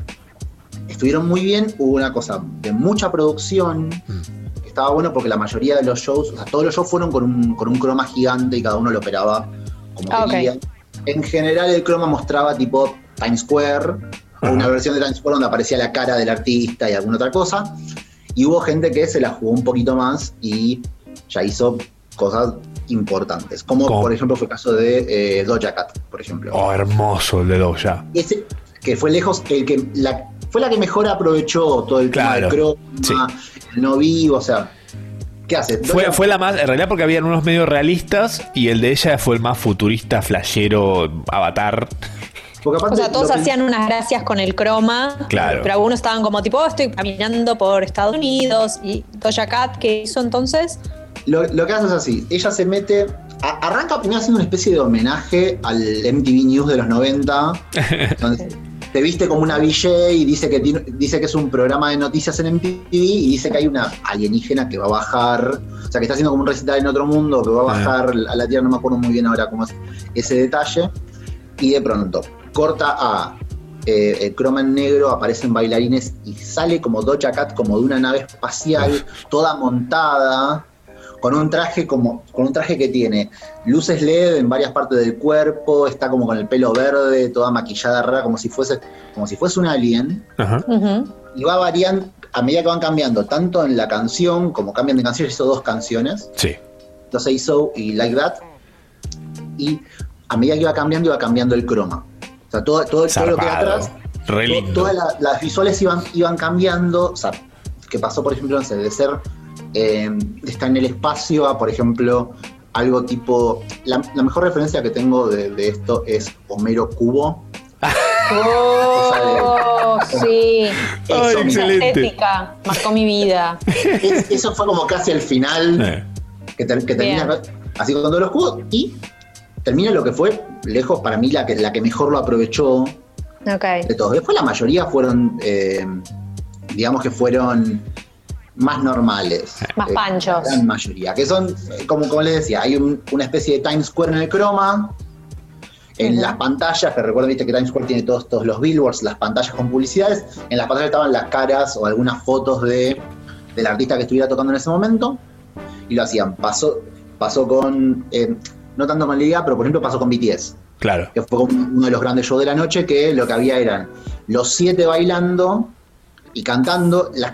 estuvieron muy bien. Hubo una cosa de mucha producción. Mm. que Estaba bueno porque la mayoría de los shows, o sea, todos los shows fueron con un, con un croma gigante y cada uno lo operaba como Ah, ok. quería. En general el croma mostraba tipo Times Square, o una versión de Times Square donde aparecía la cara del artista y alguna otra cosa. Y hubo gente que se la jugó un poquito más y ya hizo cosas importantes. Como ¿Cómo? por ejemplo fue el caso de eh, Doja Cat, por ejemplo. Oh, hermoso el de Doja. Ese que fue lejos, el que la, fue la que mejor aprovechó todo el Claro, tema del croma, el no vivo, o sea, ¿Qué hace? Fue, fue la más, en realidad porque habían unos medios realistas y el de ella fue el más futurista, flashero, avatar. O sea, todos hacían unas gracias con el croma. Claro. Pero algunos estaban como tipo, "Oh, estoy caminando por Estados Unidos. Y Doja Cat, ¿qué hizo entonces? Lo, lo que hace es así, ella se mete, a- arranca primero haciendo una especie de homenaje al MTV News de los 90, <laughs> donde te viste como una VJ y dice que, tiene- dice que es un programa de noticias en MTV y dice que hay una alienígena que va a bajar, o sea que está haciendo como un recital en otro mundo, que va a bajar a la Tierra, no me acuerdo muy bien ahora cómo es ese detalle, y de pronto corta a eh, el croma en negro, aparecen bailarines y sale como Doja Cat, como de una nave espacial, toda montada, con un traje como, con un traje que tiene luces LED en varias partes del cuerpo, está como con el pelo verde, toda maquillada rara, como si fuese, como si fuese un alien, Ajá. y va variando a medida que van cambiando, tanto en la canción, como cambian de canción, hizo dos canciones, Sí. Say So y Like That, y a medida que iba cambiando, iba cambiando el croma. O sea, todo, todo, todo lo que hay Zarpado. atrás Re to- lindo. todas la- las visuales iban, iban cambiando, o sea, que pasó, por ejemplo, no sé, de ser eh, de estar en el espacio a, por ejemplo, algo tipo. La, la mejor referencia que tengo de, de esto es Homero Cubo. Oh, sí. <laughs> Ay, Esa excelente. estética marcó mi vida. Es- eso fue como casi el final que, ter- que termina así con todos los cubos y termina lo que fue lejos para mí la que, la que mejor lo aprovechó de todos. Después la mayoría fueron, eh, digamos que fueron más normales. Más Eh, panchos. La gran mayoría, que son, eh, como, como les decía, hay un- una especie de Times Square en el croma. En las pantallas, que recuerden viste que Times Square tiene todos, todos los billboards, las pantallas con publicidades. En las pantallas estaban las caras o algunas fotos de, del artista que estuviera tocando en ese momento. Y lo hacían. Pasó, pasó con, eh, no tanto con Liga, pero por ejemplo pasó con BTS Claro. que fue uno de los grandes shows de la noche, que lo que había eran los siete bailando y cantando. Las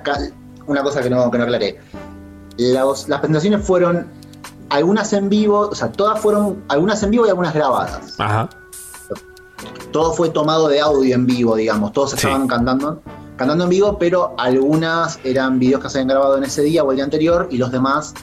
una cosa que no, que no aclaré. Los- las presentaciones fueron algunas en vivo, o sea, todas fueron, algunas en vivo y algunas grabadas. Ajá. Todo fue tomado de audio en vivo, digamos. Todos estaban cantando, cantando en vivo, pero algunas eran videos que se habían grabado en ese día o el día anterior y los demás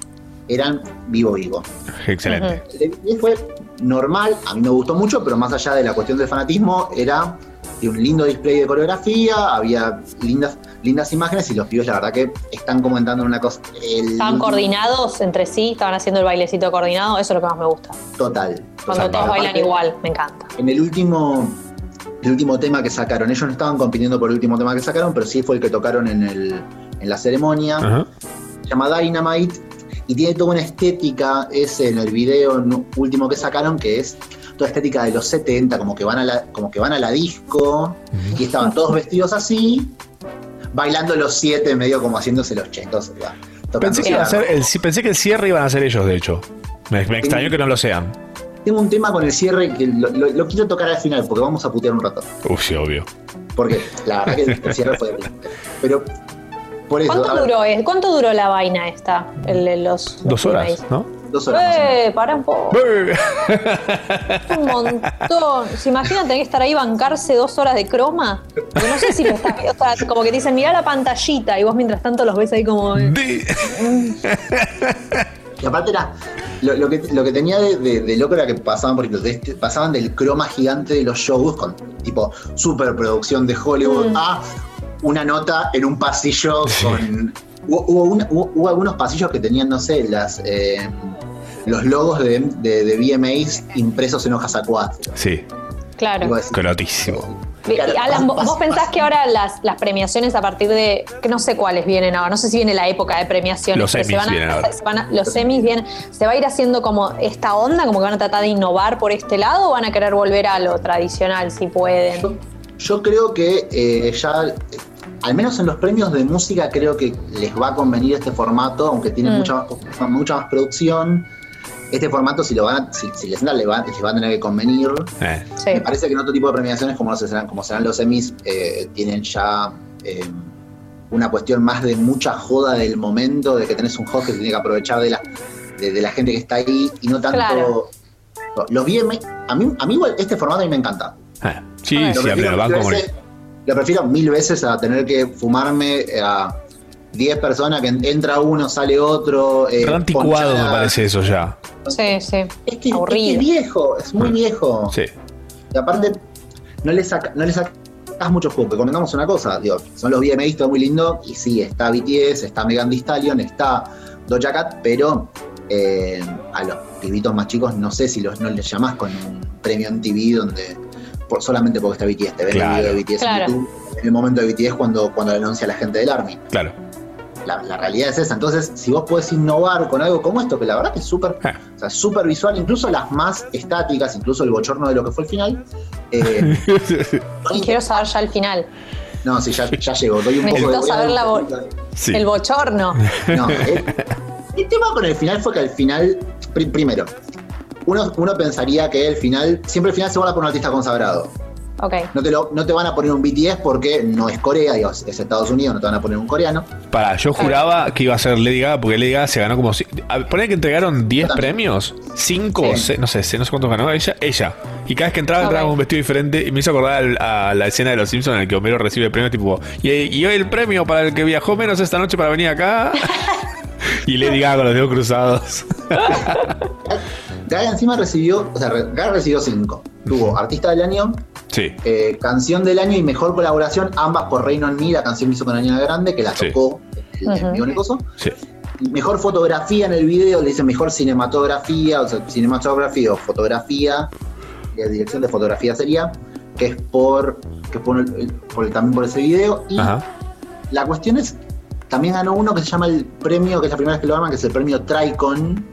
eran vivo vivo. Excelente. Y fue normal, a mí me gustó mucho, pero más allá de la cuestión del fanatismo, era de un lindo display de coreografía, había lindas, lindas imágenes y los pibes la verdad que están comentando una cosa. El Estaban coordinados entre sí, estaban haciendo el bailecito coordinado, eso es lo que más me gusta. Total. Cuando total. todos bailan igual, me encanta. En el último, el último tema que sacaron, ellos no estaban compitiendo por el último tema que sacaron, pero sí fue el que tocaron en, el, en la ceremonia. Se llama Dynamite y tiene toda una estética, es en el video último que sacaron, que es toda estética de los 70, como que van a la, como que van a la disco, y estaban todos vestidos así, bailando los siete, medio como haciéndose los chetos. Pensé que, a ser el, pensé que el cierre iban a ser ellos, de hecho. Me, me extrañó que no lo sean. Tengo un tema con el cierre que lo, lo- lo quiero tocar al final, porque vamos a putear un rato. Uf, sí, obvio. Porque la verdad que el cierre fue brillante. Pero por eso. a ¿Cuánto duró, es- ¿Cuánto duró la vaina esta? El de los, los Dos horas? ¿no? Dos Eh, para un poco. un montón. ¿Se imaginan tener que estar ahí bancarse dos horas de croma? Porque no sé si lo está, o sea, como que te dicen, mirá la pantallita, y vos mientras tanto los ves ahí como. <laughs> Y aparte era. Lo, lo que, lo que tenía de, de- de loco era que pasaban, por ejemplo, de este- pasaban del croma gigante de los shows con tipo superproducción de Hollywood Mm. a una nota en un pasillo con. Hubo, hubo una- hubo- hubo algunos pasillos que tenían, no sé, las eh, los logos de, de, de VMAs impresos en hojas A4. Sí. Claro. Crotísimo. Y Alan, ¿vos, vos pensás que ahora las, las premiaciones a partir de, que no sé cuáles vienen ahora, no sé si viene la época de premiaciones, Los pero se Emmys van a- vienen ahora. <laughs> se van a- los semis vienen, ¿se va a ir haciendo como esta onda, como que van a tratar de innovar por este lado o van a querer volver a lo tradicional si pueden? Yo creo que eh, ya, al menos en los premios de música, creo que les va a convenir este formato, aunque tiene Mm. mucha, más- mucha más producción. Este formato, si lo van a- si, si les entra, les va, les va a tener que convenir. Eh. Me parece que en otro tipo de premiaciones, como, no serán, como serán los Emmys, eh, tienen ya eh, una cuestión más de mucha joda del momento, de que tenés un host que tiene que aprovechar de la, de, de la gente que está ahí y no tanto. Claro. Los VMA, a mí, a mí igual este formato a mí me encanta. Eh, Sí, sí, a pleno, como- veces- Lo prefiero mil veces a tener que fumarme a 10 personas que en- entra uno, sale otro. Eh, anticuado me parece eso ya. Sí, sí. Es que, Aburrido. es que viejo, es muy viejo. Sí. Y aparte, no le, saca, no le sacas mucho juego. Que convengamos una cosa, digo, son los VMAs, todo muy lindo. Y sí, está BTS, está Megan Thee Stallion, está Doja Cat, pero eh, a los pibitos más chicos no sé si los, no les llamás con un premio en TV donde por, solamente porque está BTS, te ven Claro. el video de BTS Claro. en YouTube. En el momento de BTS cuando, cuando lo anuncia la gente del Army. Claro. La, la realidad es esa. Entonces, si vos podés innovar con algo como esto, que la verdad que es súper Ah. o sea, súper visual, incluso las más estáticas, incluso el bochorno de lo que fue el final. eh, <laughs> Quiero saber ya el final. no, sí, ya, ya llegó. Doy un poco de. A saber la bo- Sí. el bochorno. No, el, el tema con el final fue que al final, pri- primero, uno, uno pensaría que el final, siempre el final se guarda por un artista consagrado. Ok. No te, lo, no te van a poner un BTS porque no es Corea, digo, es Estados Unidos, no te van a poner un coreano. Para, yo juraba que iba a ser Lady Gaga porque Lady Gaga se ganó como. si- a- Poner que entregaron 10 premios, 5 o Sí. 6, no sé, no sé cuántos ganó ella, ella. Y cada vez que entraba, entraba con un vestido diferente y me hizo acordar al- a la escena de los Simpsons en la que Homero recibe el premio, tipo, y, y hoy el premio para el que viajó menos esta noche para venir acá. <laughs> <laughs> y Lady Gaga con los dedos cruzados. <laughs> Gaga encima recibió, o sea, Gaga recibió cinco. Tuvo Artista del Año, Sí. eh, Canción del Año y Mejor Colaboración, ambas por Reino en Me, la canción que hizo con Ariana Grande, que la Sí. tocó el, el. Sí. Mejor fotografía en el video, le dice mejor cinematografía, o sea, cinematografía o fotografía, la dirección de fotografía sería, que es por, que es por, el- por el- también por ese video. Y Ajá. la cuestión es, también ganó uno que se llama el premio, que es la primera vez que lo arman, que es el premio Tricon,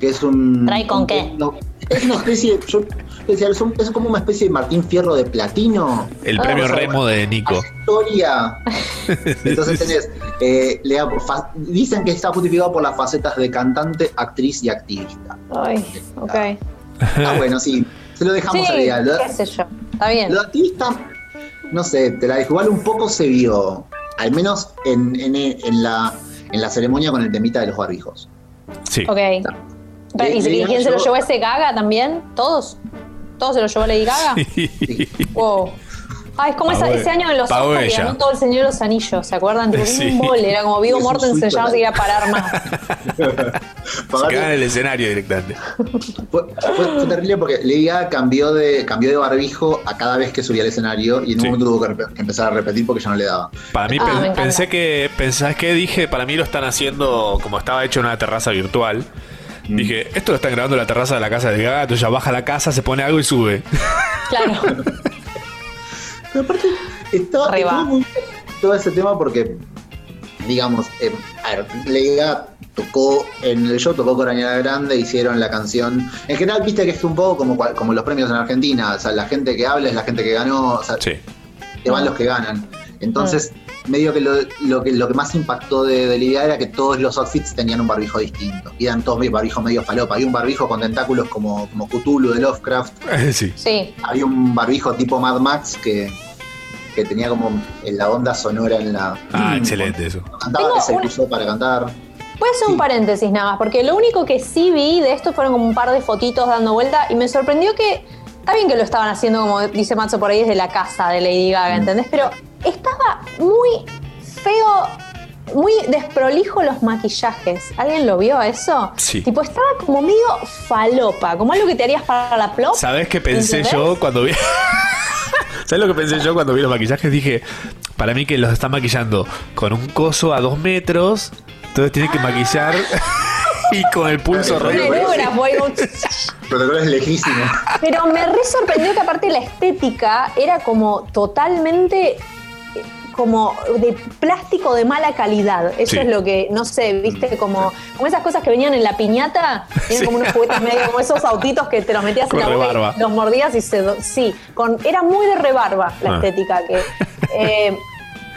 que es un... ¿Tricon un- qué? <laughs> no, es una especie, yo decía, es, un- es como una especie de Martín Fierro de platino. El Ah, premio o sea, Remo de Nico. Historia. <laughs> Entonces tenés, eh, le fa- dicen que está justificado por las facetas de cantante, actriz y activista. Ay, ok. Ah, bueno, sí, se lo dejamos Sí, a la idea. Lo, qué sé yo. Está bien. lo activista, no sé, te la igual un poco se vio, al menos en, en- en la, en la ceremonia con el temita de los barbijos. Sí. Ok. Pero, ¿Y, quién se lo llevó ese Gaga también? ¿Todos? ¿Todos se lo llevó Lady Gaga? Wow. Ay, es como esa- ese año en los pagó Oscars que ganó todo el Señor de los Anillos, ¿se acuerdan? Tipo, Sí. un mole, era como Vigo Mortensen, ya no se iba a parar más. <laughs> Se queda en el escenario directamente. Fue, fue- fue terrible porque Lady Gaga cambió de, cambió de barbijo a cada vez que subía al escenario y en un momento tuvo que, empezar a repetir porque ya no le daba. Para mí, Ah, pensé que. ¿Pensás que dije? Para mí lo están haciendo como estaba hecho en una terraza virtual. Mm. Dije, esto lo están grabando en la terraza de la casa de Gaga. Entonces ya baja a la casa, se pone algo y sube. Claro. <laughs> Pero aparte, estaba, muy bien todo ese tema porque, digamos, eh, a ver, Gaga tocó en el show, tocó con Ariana Grande, hicieron la canción. En general, viste que es un poco como, como los premios en Argentina, o sea, la gente que habla es la gente que ganó, o sea, Sí. te van los que ganan. Entonces, medio que lo, lo que lo que más impactó de, de Lady Gaga era que todos los outfits tenían un barbijo distinto. Y eran todos medio barbijo medio falopa. Había un barbijo con tentáculos como, como Cthulhu de Lovecraft. sí. Sí. Había un barbijo tipo Mad Max que, que tenía como en la onda sonora en la. Ah, excelente eso. Cantaba Tengo que se una- usó para cantar. Voy a hacer un paréntesis nada más, porque lo único que sí vi de esto fueron como un par de fotitos dando vuelta y me sorprendió que. Está bien que lo estaban haciendo, como dice Matzo por ahí, desde la casa de Lady Gaga, ¿entendés? Pero estaba muy feo, muy desprolijo los maquillajes. ¿Alguien lo vio a eso? Sí. Tipo, estaba como medio falopa, como algo que te harías para la plop. ¿Sabes qué pensé ¿Entendés? yo cuando vi? <laughs> ¿Sabes lo que pensé yo cuando vi los maquillajes? Dije, para mí que los están maquillando con un coso a dos metros, entonces tienen que maquillar <laughs> y con el pulso re. Protocolo es lejísimo. Pero me re sorprendió que aparte la estética era como totalmente como de plástico de mala calidad. Eso Sí. es lo que, no sé, viste, como, como esas cosas que venían en la piñata, eran como unos juguetes medio, como esos autitos que te los metías Con en la boca y los mordías y se... Sí, con, era muy de rebarba la Ah. estética que... <laughs> eh,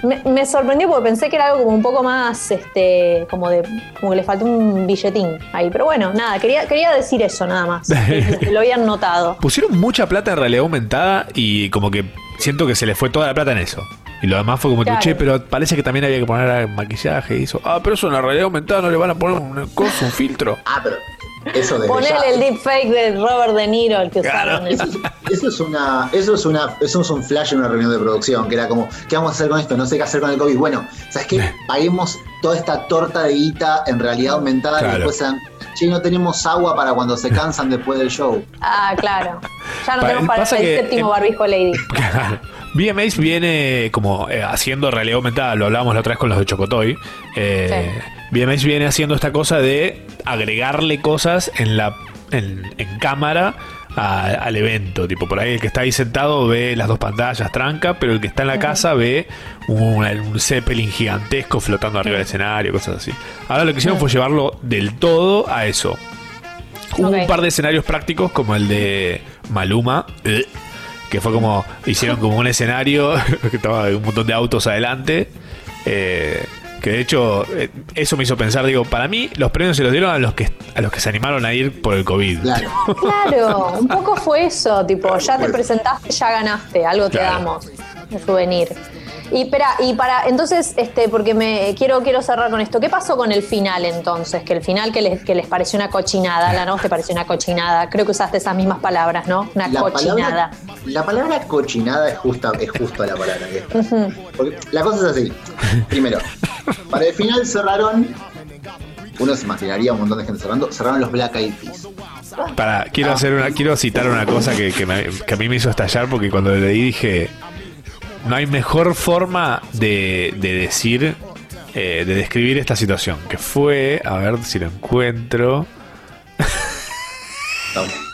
me, me sorprendió porque pensé que era algo como un poco más, este, como de, como que le faltó un billetín ahí. Pero bueno, nada, quería, quería decir eso nada más. <laughs> lo habían notado. Pusieron mucha plata en realidad aumentada y como que siento que se le fue toda la plata en eso. Y lo demás fue como Claro. que, che, pero parece que también había que poner maquillaje y eso. Ah, pero eso en la realidad aumentada no le van a poner un coso, un filtro. Ah, pero Eso desde Ponele ya. el deepfake de Robert De Niro, el que usaron. Eso, eso es una, eso es una, eso es un flash en una reunión de producción, que era como, ¿qué vamos a hacer con esto? No sé qué hacer con el COVID. Bueno, ¿sabes qué? <laughs> Paguemos toda esta torta de guita en realidad aumentada Claro. y después sean, che, no tenemos agua para cuando se cansan después del show. Ah, claro. Ya no Pa- tenemos para el que séptimo en- barbijo Lady. <laughs> Claro. VMAs viene como eh, haciendo realidad aumentada, lo hablábamos la otra vez con los de Chocotoy. Eh, VMAs viene haciendo esta cosa de agregarle cosas en la en, en cámara a- al evento. Tipo, por ahí el que está ahí sentado ve las dos pantallas tranca, pero el que está en la casa ve un, un Zeppelin gigantesco flotando arriba del escenario, cosas así. Ahora lo que hicieron fue llevarlo del todo a eso. Hubo un par de escenarios prácticos como el de Maluma, eh, que fue como, hicieron como un escenario <laughs> que estaba un montón de autos adelante. eh, que de hecho, eh, eso me hizo pensar, digo, para mí los premios se los dieron a los que a los que se animaron a ir por el COVID. Claro, un poco fue eso, tipo, ya te presentaste, ya ganaste, algo te Claro. damos, un souvenir. Y espera, y para, entonces, este, porque me quiero, quiero cerrar con esto. ¿Qué pasó con el final entonces? Que el final que les, que les pareció una cochinada, la no te pareció una cochinada. Creo que usaste esas mismas palabras, ¿no? Una La cochinada. palabra, la palabra cochinada es justa, es justo la palabra que está. Ujú. Porque la cosa es así. Primero, para el final cerraron. Uno se imaginaría un montón de gente cerrando. Cerraron los Black Eyed Peas. Para, quiero hacer una, quiero citar una cosa que, que me- que a mí me hizo estallar porque cuando leí dije no hay mejor forma de, de decir, eh, de describir esta situación. Que fue, a ver si lo encuentro. <laughs>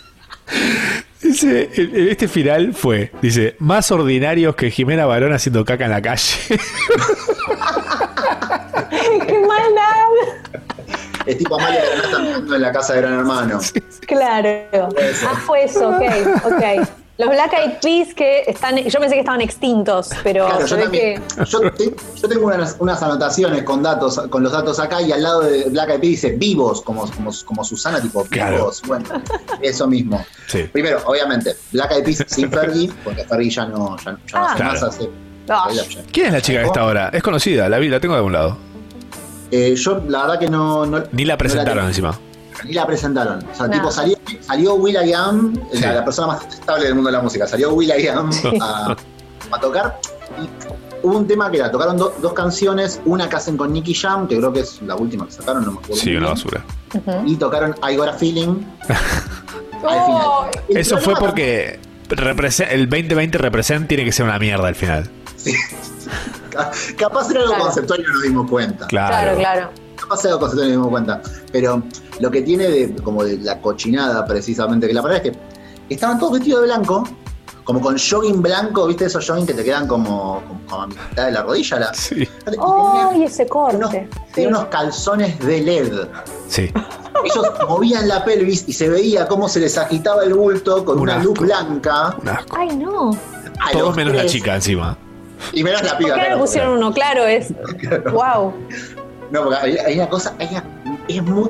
Dice, este final fue, dice, más ordinarios que Jimena Barón haciendo caca en la calle. ¡Qué maldad! Es tipo Amalia Granata en la casa de Gran Hermano. Claro. Ah, fue eso, ok, ok. Los Black Eyed Peas que están, yo pensé que estaban extintos, pero Claro, yo también. que Yo, te- yo tengo unas, unas anotaciones con datos, con los datos acá y al lado de Black Eyed Peas dice vivos, como, como, como Susana, tipo vivos. Bueno, eso mismo. Sí. Primero, obviamente, Black Eyed Peas sin Fergie, porque Fergie ya no, ya, ya no Ah. hace más Claro. hace. Ah. ¿Quién es la chica que está ahora? Es conocida, la vi, la tengo de algún lado. Eh, yo la verdad que no. no Ni la presentaron encima. Ni la presentaron. O sea, No. tipo, salió, salió Will.i.am, Sí. la, la persona más estable del mundo de la música, salió Will.i.am a, a tocar. Y hubo un tema que era, tocaron do- dos canciones, una que hacen con Nicky Jam, que creo que es la última que sacaron, no me acuerdo. Sí, una bien. basura. Y tocaron I Got a Feeling. <laughs> al final. El Eso fue porque el 2020 represent tiene que ser una mierda al final. Ca- Capaz era algo Claro. conceptual y no nos dimos cuenta. claro, claro. Capaz era algo conceptual y no nos dimos cuenta. Pero lo que tiene de como de la cochinada, precisamente, que la verdad es que estaban todos vestidos de blanco, como con jogging blanco, ¿viste esos jogging que te quedan como, como, como a mitad de la rodilla? La, Sí. ¡Oh, y ese corte! Tenía unos calzones de LED. Sí. Ellos movían la pelvis y se veía cómo se les agitaba el bulto con Un una asco. luz blanca. ¡Ay, no! a Todos menos la tres. chica encima. Y menos la ¿Por piba. qué no le claro, pusieron uno? Claro, es. <laughs> ¡Wow! No, porque hay, hay una cosa, hay una- es muy.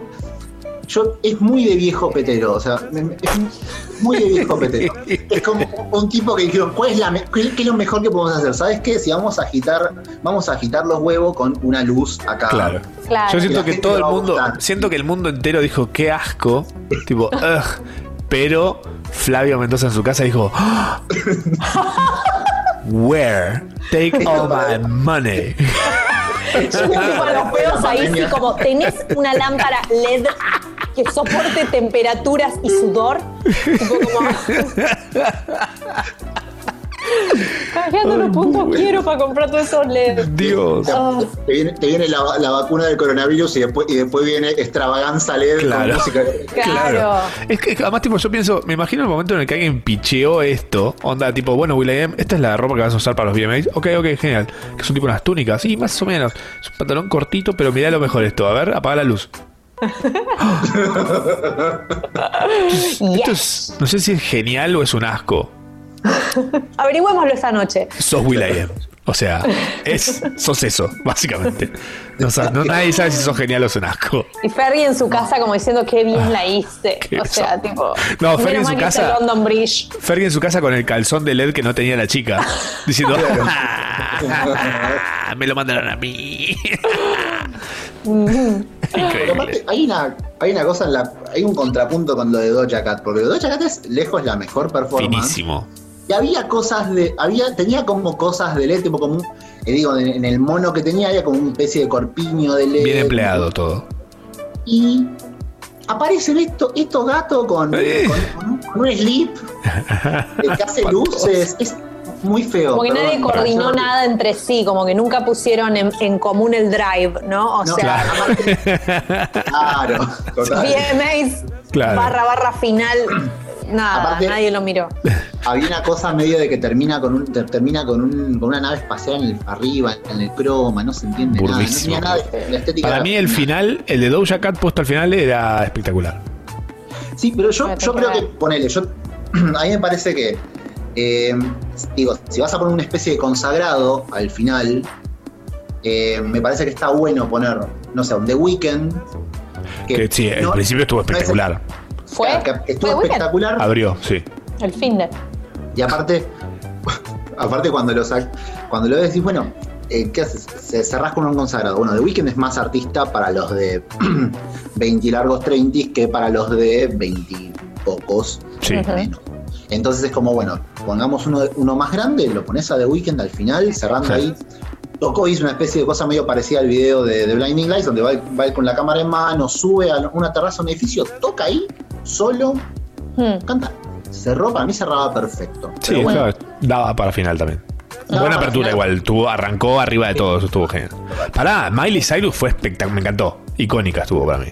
Yo, es muy de viejo petero, o sea, es muy de viejo petero. <laughs> Es como un tipo que dijeron, ¿cuál es, la me- qué, qué es lo mejor que podemos hacer? ¿Sabes qué? Si vamos a agitar, vamos a agitar los huevos con una luz acá. Claro. Claro. Yo siento que todo el mundo, siento que el mundo entero dijo qué asco, tipo, <laughs> ugh, pero Flavio Mendoza en su casa dijo, "Ah, <laughs> where take all my money. Yo tengo a los <laughs> pedos ahí, sí, como tenés una lámpara LED que soporte temperaturas y sudor. Tipo como. <laughs> Cambiando los puntos quiero para comprar todos esos LED. Dios. Ah. Te viene, te viene la, la vacuna del coronavirus y después, y después viene extravaganza LED Claro. con música. Claro. Es que además, tipo, yo pienso, me imagino el momento en el que alguien picheó esto. Onda, tipo, bueno, Will.i.am, esta es la ropa que vas a usar para los VMAs. Ok, ok, genial. Que son tipo unas túnicas, sí, más o menos. Es un pantalón cortito, pero mirá lo mejor esto. A ver, apaga la luz. <laughs> <gasps> Esto es, no sé si es genial o es un asco. <laughs> Averigüémoslo esa noche. Sos Will.i.am. O sea, es, sos eso, básicamente. No, sa- no- nadie sabe si sos genial o es un asco. Y Fergie en su casa como diciendo qué bien la hice. O sea, tipo. No, Fergie en su casa- London Bridge. Fergie en su casa con el calzón de LED que no tenía la chica. <laughs> Diciendo, "Ah, me lo mandaron a mí. Pero aparte, hay una, hay una cosa en la. Hay un contrapunto con lo de Doja Cat, porque Doja Cat es lejos la mejor performance. Finísimo. Y había cosas de. había Tenía como cosas de LED, tipo como un. eh, digo, en, en el mono que tenía había como una especie de corpiño de LED. Bien empleado todo. Y aparecen estos estos gatos con, Eh. con, con un, con un slip <laughs> que hace luces. Es muy feo. Como que perdón, nadie coordinó yo- nada entre sí, como que nunca pusieron en, en común el drive, ¿no? O No, sea, Claro, <laughs> total. VMAs Claro. barra barra final, nada, Aparte- nadie lo miró. <laughs> Había una cosa medio de que termina con un ter- termina con, un, con una nave espacial en el- arriba, en el croma, no se entiende nada. No tenía nada de la estética. Para mí el final, el de Doja Cat puesto al final era espectacular. Sí, pero yo, yo creo que, ponele, yo, <clears throat> a mí me parece que, eh, digo, si vas a poner una especie de consagrado al final, eh, me parece que está bueno poner, no sé, un The Weeknd. Que sí, al no- principio estuvo no es el- espectacular. ¿Fue? Que estuvo espectacular. Abrió, sí. El fin de. Y aparte, <laughs> aparte cuando lo sac- cuando lo ves decís, bueno, eh, ¿qué haces? Se cerrás con un consagrado. Bueno, The Weeknd es más artista para los de 20 y largos 30 que para los de 20 y pocos. Sí. menos. Entonces es como, bueno, pongamos uno, uno más grande, lo pones a The Weeknd al final, cerrando Sí. ahí. Tocó, hizo una especie de cosa medio parecida al video de, de Blinding Lights, donde va, va él con la cámara en mano, sube a una terraza, a un edificio, toca ahí, solo, canta. Cerró, para mí cerraba perfecto. Sí, Pero bueno, claro, daba para final también. Buena apertura igual, tuvo, arrancó arriba de todo, eso estuvo genial. Pará, Miley Cyrus fue espectacular, me encantó. Icónica estuvo para mí.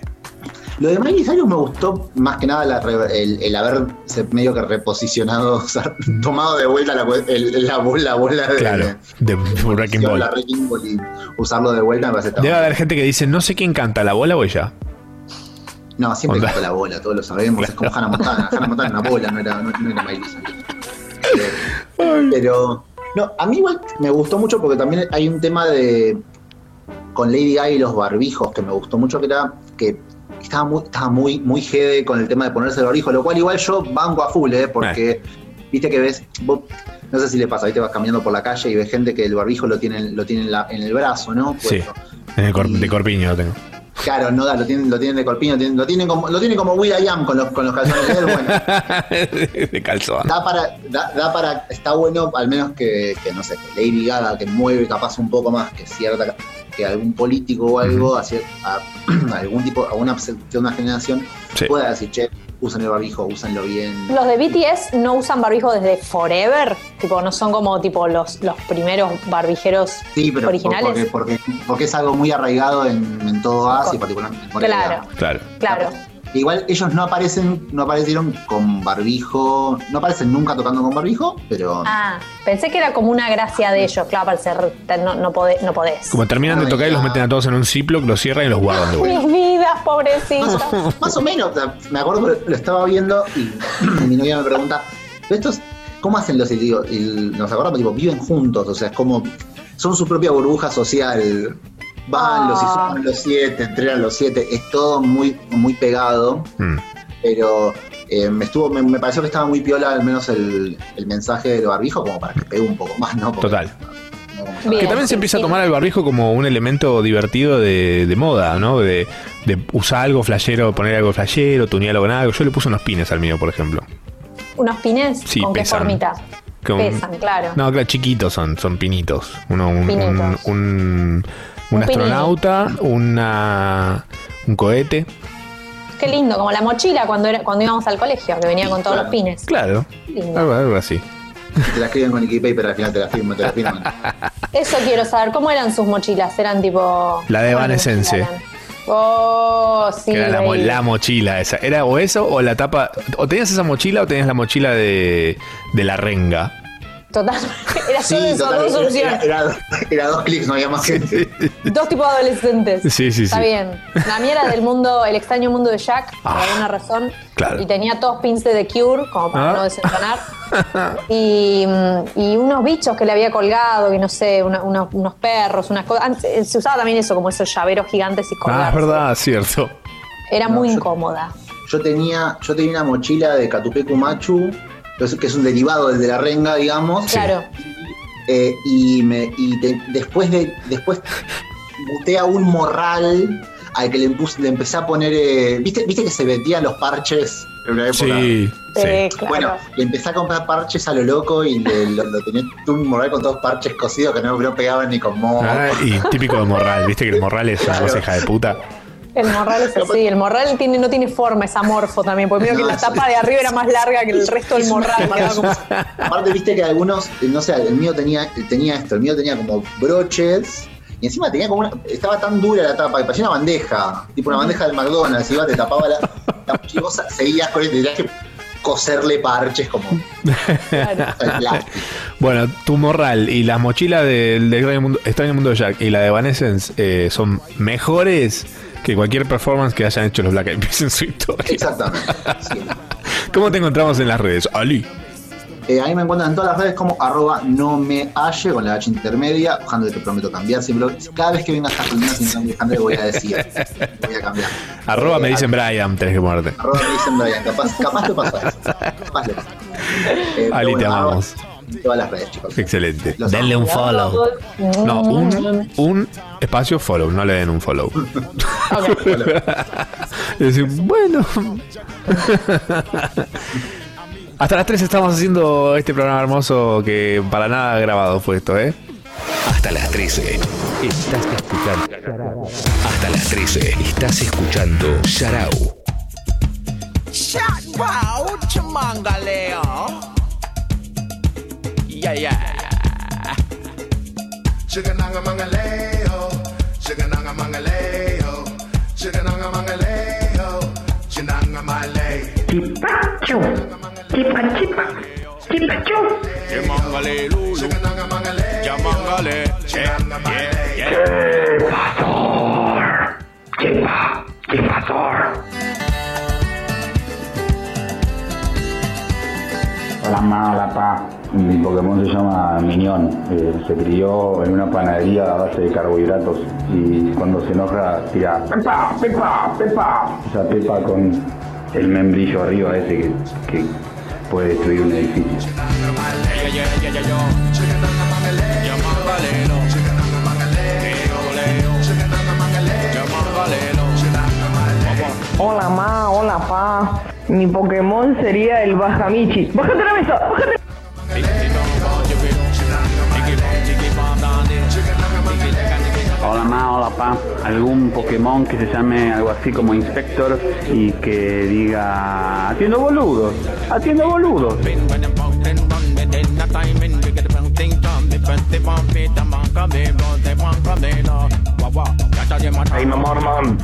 Lo de Miley Cyrus me gustó más que nada la el, el haber se- medio que reposicionado, <laughs> o sea, tomado de vuelta la, el- la bola, la bola de, Claro, de Wrecking Ball. la Wrecking Ball y usarlo de vuelta me parece tan- Debe haber gente que dice, no sé quién canta, la bola o ella. No, siempre cantó la bola, todos lo sabemos, es como Hannah Montana. Hannah Montana era una bola, no era, no, no era Miley Cyrus. Eh, Pero, no, a mí igual me gustó mucho porque también hay un tema de. con Lady Gaga y los barbijos que me gustó mucho, que era que estaba muy, estaba muy, muy jede con el tema de ponerse el barbijo, lo cual igual yo banco a full, ¿eh? Porque viste que ves. vos- no sé si le pasa, ahí te vas caminando por la calle y ves gente que el barbijo lo tiene, lo tiene en, la- en el brazo, ¿no? Sí, en el cor- de Corpiño lo tengo. Claro, no da, lo tienen, lo tienen de corpiño, lo tienen, lo tienen como, lo tienen como Will I Am con los, con los calzones de él, bueno. <laughs> de calzón. Da para, da, da para, está bueno al menos que, que, no sé, que Lady Gaga, que mueve capaz un poco más que cierta, que algún político o algo, a- a <clears throat> algún tipo, a una, generación, Sí. pueda decir, che, usen el barbijo, úsenlo bien. Los de BTS no usan barbijo desde forever, tipo, no son como tipo los, los primeros barbijeros Sí, pero originales. porque, porque, porque es algo muy arraigado en, en todo Asia, particularmente en Corea. Claro, Claro. claro. Igual ellos no aparecen, no aparecieron con barbijo, no aparecen nunca tocando con barbijo, pero Ah, pensé que era como una gracia de ellos, claro, para ser, no, no, podés, no podés. Como terminan de tocar y los meten a todos en un Ziploc, los cierran y los guardan de vuelta. <laughs> Mis vidas, pobrecitos. Más o menos, me acuerdo que lo estaba viendo y <clears throat> mi novia me pregunta, "¿Pero estos cómo hacen los y digo, y nos acordamos, tipo, viven juntos, o sea, es como, son su propia burbuja social. Van los y Ah. suman los siete, entrenan los siete, es todo muy, muy pegado, Mm. pero eh, me estuvo, me, me pareció que estaba muy piola al menos el, el mensaje del barbijo, como para que pegue un poco más, ¿no? Porque- Total. Bien, que también se empieza sí. a tomar el barbijo como un elemento divertido de, de moda, ¿no? De, de usar algo flashero, poner algo flashero, tunearlo con algo. Yo le puse unos pines al mío, por ejemplo. ¿Unos pines? Sí, ¿Con qué pesan. formita? Con- Pesan, claro. No, claro, chiquitos son, son pinitos. Uno, un, un, Pinitos. un- un Un astronauta, una, un cohete. Qué lindo, como la mochila cuando, era, cuando íbamos al colegio, que venía con todos los pines. Claro, Lindo. algo, algo así. Te la escriben con Icky Paper, al final te la firman, te la firman. <laughs> Eso quiero saber, ¿cómo eran sus mochilas? Eran tipo... La de ¿cómo Evanescence. Oh, sí. que era la, la mochila esa. Era o eso o la tapa. O tenías esa mochila o tenías la mochila de, de la renga. Total. <laughs> Era Sí, solo total, dos era, opciones. era- era dos clics, no había más gente. Dos tipos de adolescentes. Sí, sí, Está sí. bien. La mía era del mundo, el extraño mundo de Jack, por Ah, alguna razón. claro. Y tenía todos pins de The Cure, como para Ah. no desentonar. <laughs> y, mm, y unos bichos que le había colgado, que no sé, una- unos, unos perros, unas cosas. Antes, eh, Se usaba también eso, como esos llaveros gigantes y Ah, colgados. es verdad, cierto. Era muy incómoda. Yo tenía, yo tenía una mochila de Catupecu Machu, que es- que es un derivado del de la renga, digamos. Claro. Eh, y me, y te- después de después muté a un morral al que le, le empecé a poner. eh, ¿viste, ¿Viste que se vendían los parches en una época? Sí, Sí, claro. Bueno, le empecé a comprar parches a lo loco y le- lo, lo tenía un morral con todos parches cosidos que no, no pegaban ni con moho. Ah, y típico de morral, viste que el morral es una cosa hija de puta. El morral es <laughs> así, el morral tiene, no tiene forma, es amorfo también, porque que No, la sí. tapa de arriba era más larga que el resto del morral. como- Aparte, viste que algunos, no sé, el mío tenía, tenía esto, el mío tenía como broches. Y encima tenía como una. Estaba tan dura la tapa que parecía una bandeja. Tipo una bandeja del McDonald's. Iba, te tapaba la. la y vos seguías con él. Tenías que coserle parches como. Bueno, tu morral y las mochilas del de Extraño Mundo, Extraño Mundo de Jack y la de Evanescence eh, son mejores que cualquier performance que hayan hecho los Black Eyed Peas en su historia. Exactamente. <laughs> ¿Cómo te encontramos en las redes? Ali. Eh, ahí me encuentran en todas las redes como arroba no me halle con la H intermedia. Handle te prometo cambiar. Siempre, cada vez que vengas a filmar sin cambio handle voy a decir. Voy a cambiar. Arroba me dicen Brian, tenés que ponerte. Arroba me dicen Brian. Capaz, capaz te pasa eso. Capaz le pasa. <laughs> Eh, Ali, pero te bueno, amamos. En todas las redes, chicos. Excelente. Los Denle un follow. No, un, un espacio follow, no le den un follow. <laughs> Es decir, bueno. Hasta las 3 estamos haciendo este programa hermoso que para nada grabado fue esto, ¿eh? Hasta las 13. Estás escuchando. Hasta las 13. Estás escuchando wow, chamangaleo. Yeah, yeah. Chigananga mangaleo, chigananga mangaleo, chigananga mangaleo, chinanga malay. Tipacho, tipachipa, tipacho. Chimangale lulu, chigananga chamangale, chinanga malay. Tipator, tipa, tipator. Lama, lapa. Mi Pokémon se llama Minion. Eh, se crió en una panadería a base de carbohidratos y cuando se enoja tira Pepa, Pepa, Pepa. Esa Pepa con el membrillo arriba ese que, puede destruir un edificio. Hola ma, hola pa. Mi Pokémon sería el Bajamichi. ¡Bájate la mesa! ¡Bájate! Hola ma, hola pa. Algún Pokémon que se llame algo así como Inspector y que diga atiendo boludos, atiendo boludos. Reino Mormon,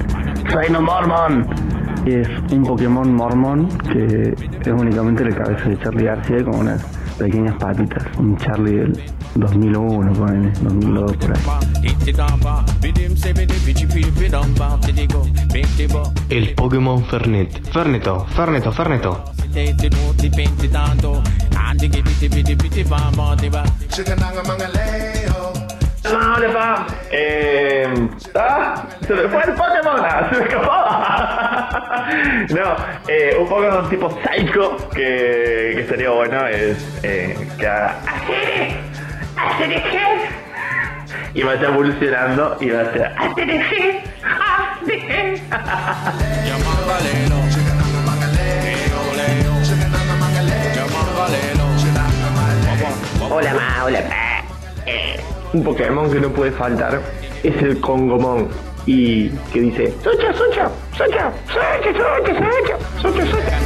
Reino Mormon. Es un Pokémon mormón que es únicamente la cabeza de Charlie García con unas pequeñas patitas. Un Charlie del 2001, ponele, 2002 por ahí. El Pokémon Fernet. Ferneto, Ferneto, Ferneto. No, hola pa. Eh, ah, se me fue el Pokémon, ah, se me escapó. no, eh, un Pokémon tipo Psycho que, que estaría bueno es eh, que haga y vaya evolucionando y va a ser Hola ma, hola. Eh, un Pokémon que no puede faltar es el Congomon. Y que dice, Socha, Socha, Socha, Socha, Socha, Socha, Socha, Socha.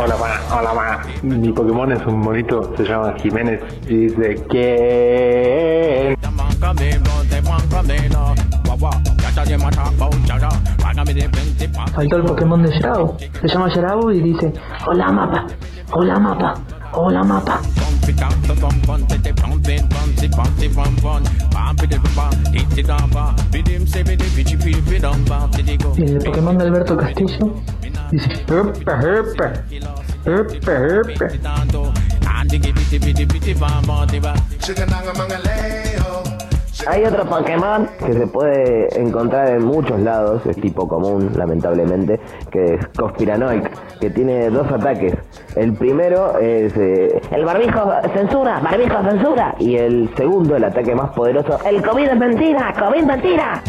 Hola, ma. Hola, ma. Mi Pokémon es un monito, se llama Jiménez y dice que... Faltó el Pokémon de Yarao. Se llama Yarao y dice, hola mapa, hola mapa, hola mapa. El Pokémon de Alberto Castillo dice, herpa, herpa, herpa, herpa. Hay otro Pokémon que se puede encontrar en muchos lados, es tipo común, lamentablemente, que es Conspiranoic, que tiene dos ataques. El primero es eh, el barbijo censura, barbijo censura. Y el segundo, el ataque más poderoso, el COVID es mentira, COVID mentira.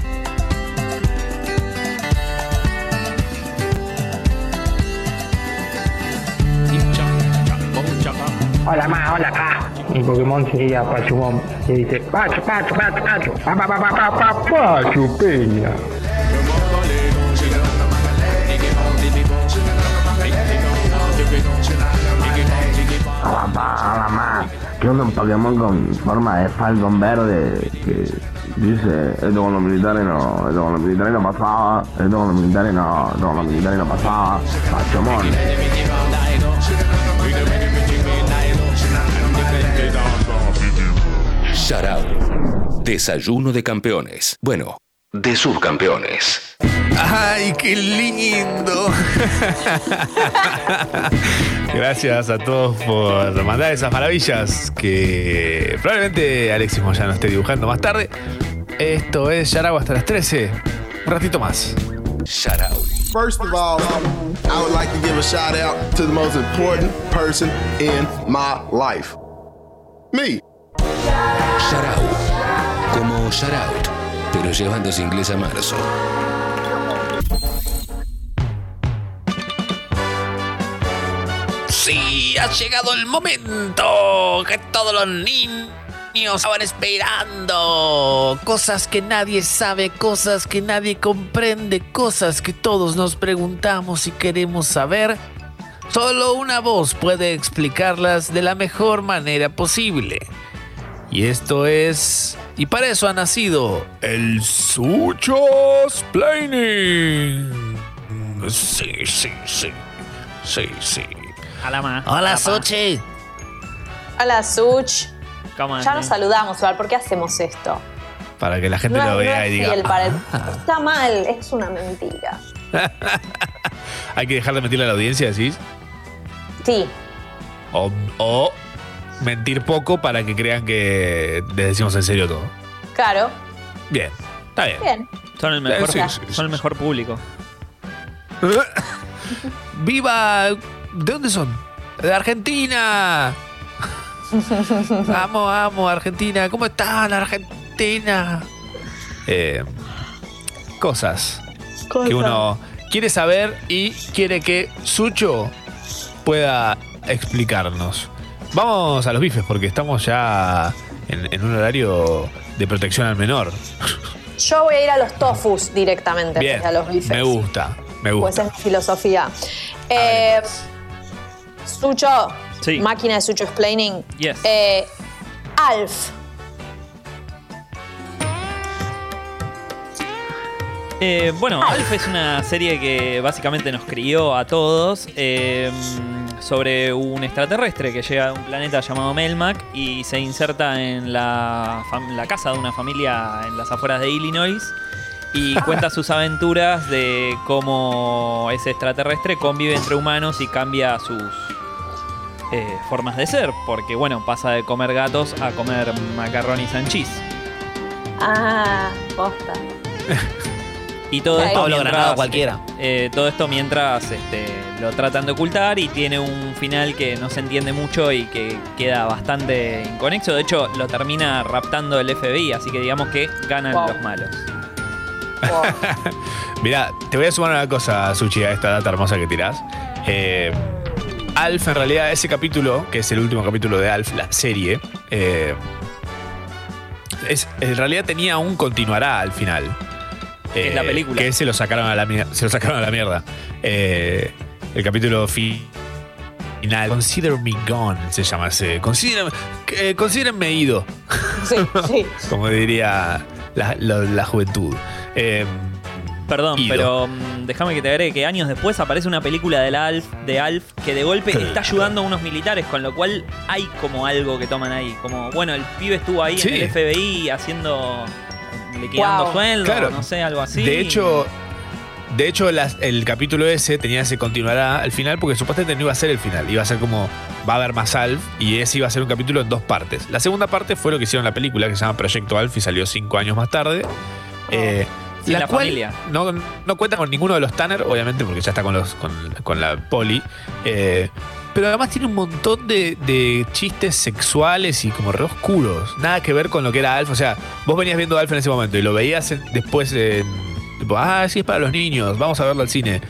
Hola ma, hola pa. Mi Pokémon sería Pachumón. Y dice, Pachu, Pachu, Pachu, Pachu. Pa, pa, pa, pa, pa, pa, Pachu Peña. Hola pa, hola ma. Quiero un Pokémon con forma de Falcon verde que dice, esto con los militares no, esto con los militares no pasaba, esto con los militares no, esto con los militares no pasaba. Pachomón. Sharau. Desayuno de campeones. Bueno, de subcampeones. ¡Ay, qué lindo! <laughs> Gracias a todos por mandar esas maravillas que probablemente Alexis Moyano esté dibujando más tarde. Esto es Yaragua hasta las 13. Un ratito más. Sharau. First of all, I would like to give a shout out to the most important person in my life. Me. Sharau. Como Shoutout, pero llevándose inglés a marzo. Sí, ha llegado el momento que todos los niños estaban esperando. Cosas que nadie sabe, cosas que nadie comprende, cosas que todos nos preguntamos y queremos saber. Solo una voz puede explicarlas de la mejor manera posible. Y esto es... Y para eso ha nacido el Suchos Planning. Sí, sí, sí. Sí, sí. Hola, ma. Hola, Sochi. Hola, Such. ¿Cómo Ya nos saludamos. ¿Por qué hacemos esto? Para que la gente no, lo no vea es y diga. fiel para el- "Ah". Está mal, es una mentira. <laughs> Hay que dejar de mentirle a la audiencia, decís. Sí, O, o mentir poco para que crean que les decimos en serio todo. claro. Bien, está bien. Bien. Son el mejor, Sí, sí, sí, son el mejor público. <laughs> ¡Viva! ¿De dónde son? ¡De Argentina! <laughs> amo, amo, Argentina. ¿Cómo están, Argentina? Eh, cosas que uno quiere saber y quiere que Sucho pueda explicarnos. Vamos a los bifes porque estamos ya en, en un horario de protección al menor. Yo voy a ir a los tofus directamente, en Bien, a los bifes. me gusta, me Pues gusta. es mi filosofía. Eh, Sucho, Sí. máquina de Sucho Explaining. Yes. Eh, Alf. Eh, bueno, Alf es una serie que básicamente nos crió a todos eh, sobre un extraterrestre que llega a un planeta llamado Melmac y se inserta en la, la casa de una familia en las afueras de Illinois y <laughs> cuenta sus aventuras de cómo ese extraterrestre convive entre humanos y cambia sus eh, formas de ser, porque bueno, pasa de comer gatos a comer macarrones and cheese. Ah, posta. <laughs> Y todo Ok. esto Pablo mientras, Granado cualquiera. eh, todo esto mientras este, lo tratan de ocultar y tiene un final que no se entiende mucho y que queda bastante inconexo. De hecho, lo termina raptando el FBI, así que digamos que ganan Wow. los malos. <laughs> Mira, te voy a sumar una cosa, Suchi, a esta data hermosa que tirás. Eh, Alf, en realidad, ese capítulo, que es el último capítulo de Alf, la serie, eh, es, en realidad tenía un continuará al final. Que es la Eh, película. Que se lo sacaron a la, se lo sacaron a la mierda. Eh, el capítulo fi- final. Consider me gone, se llama ese. Consider, eh, considérenme ido. Sí, sí. <laughs> Como diría la, la- la juventud. Eh, Perdón, Ido. pero mm, déjame que te agregue que años después aparece una película del Alf, de Alf que de golpe está ayudando a unos militares, con lo cual hay como algo que toman ahí. Como, bueno, el pibe estuvo ahí Sí. en el FBI haciendo. Liquidando Wow. sueldos, Claro. no sé, algo así. De hecho, de hecho las- el capítulo ese tenía ese continuará al final porque supuestamente no iba a ser el final, iba a ser como va a haber más Alf y ese iba a ser un capítulo en dos partes. La segunda parte fue lo que hicieron en la película que se llama Proyecto Alf y salió cinco años más tarde. Eh, Sin la cual familia. No, no cuenta con ninguno de los Tanner, obviamente, porque ya está con, los, con, con la poli. Eh, pero además tiene un montón de, de chistes sexuales y como re oscuros. Nada que ver con lo que era Alf. O sea, vos venías viendo Alf en ese momento y lo veías en- después en. tipo, ah, sí, es para los niños, vamos a verlo al cine.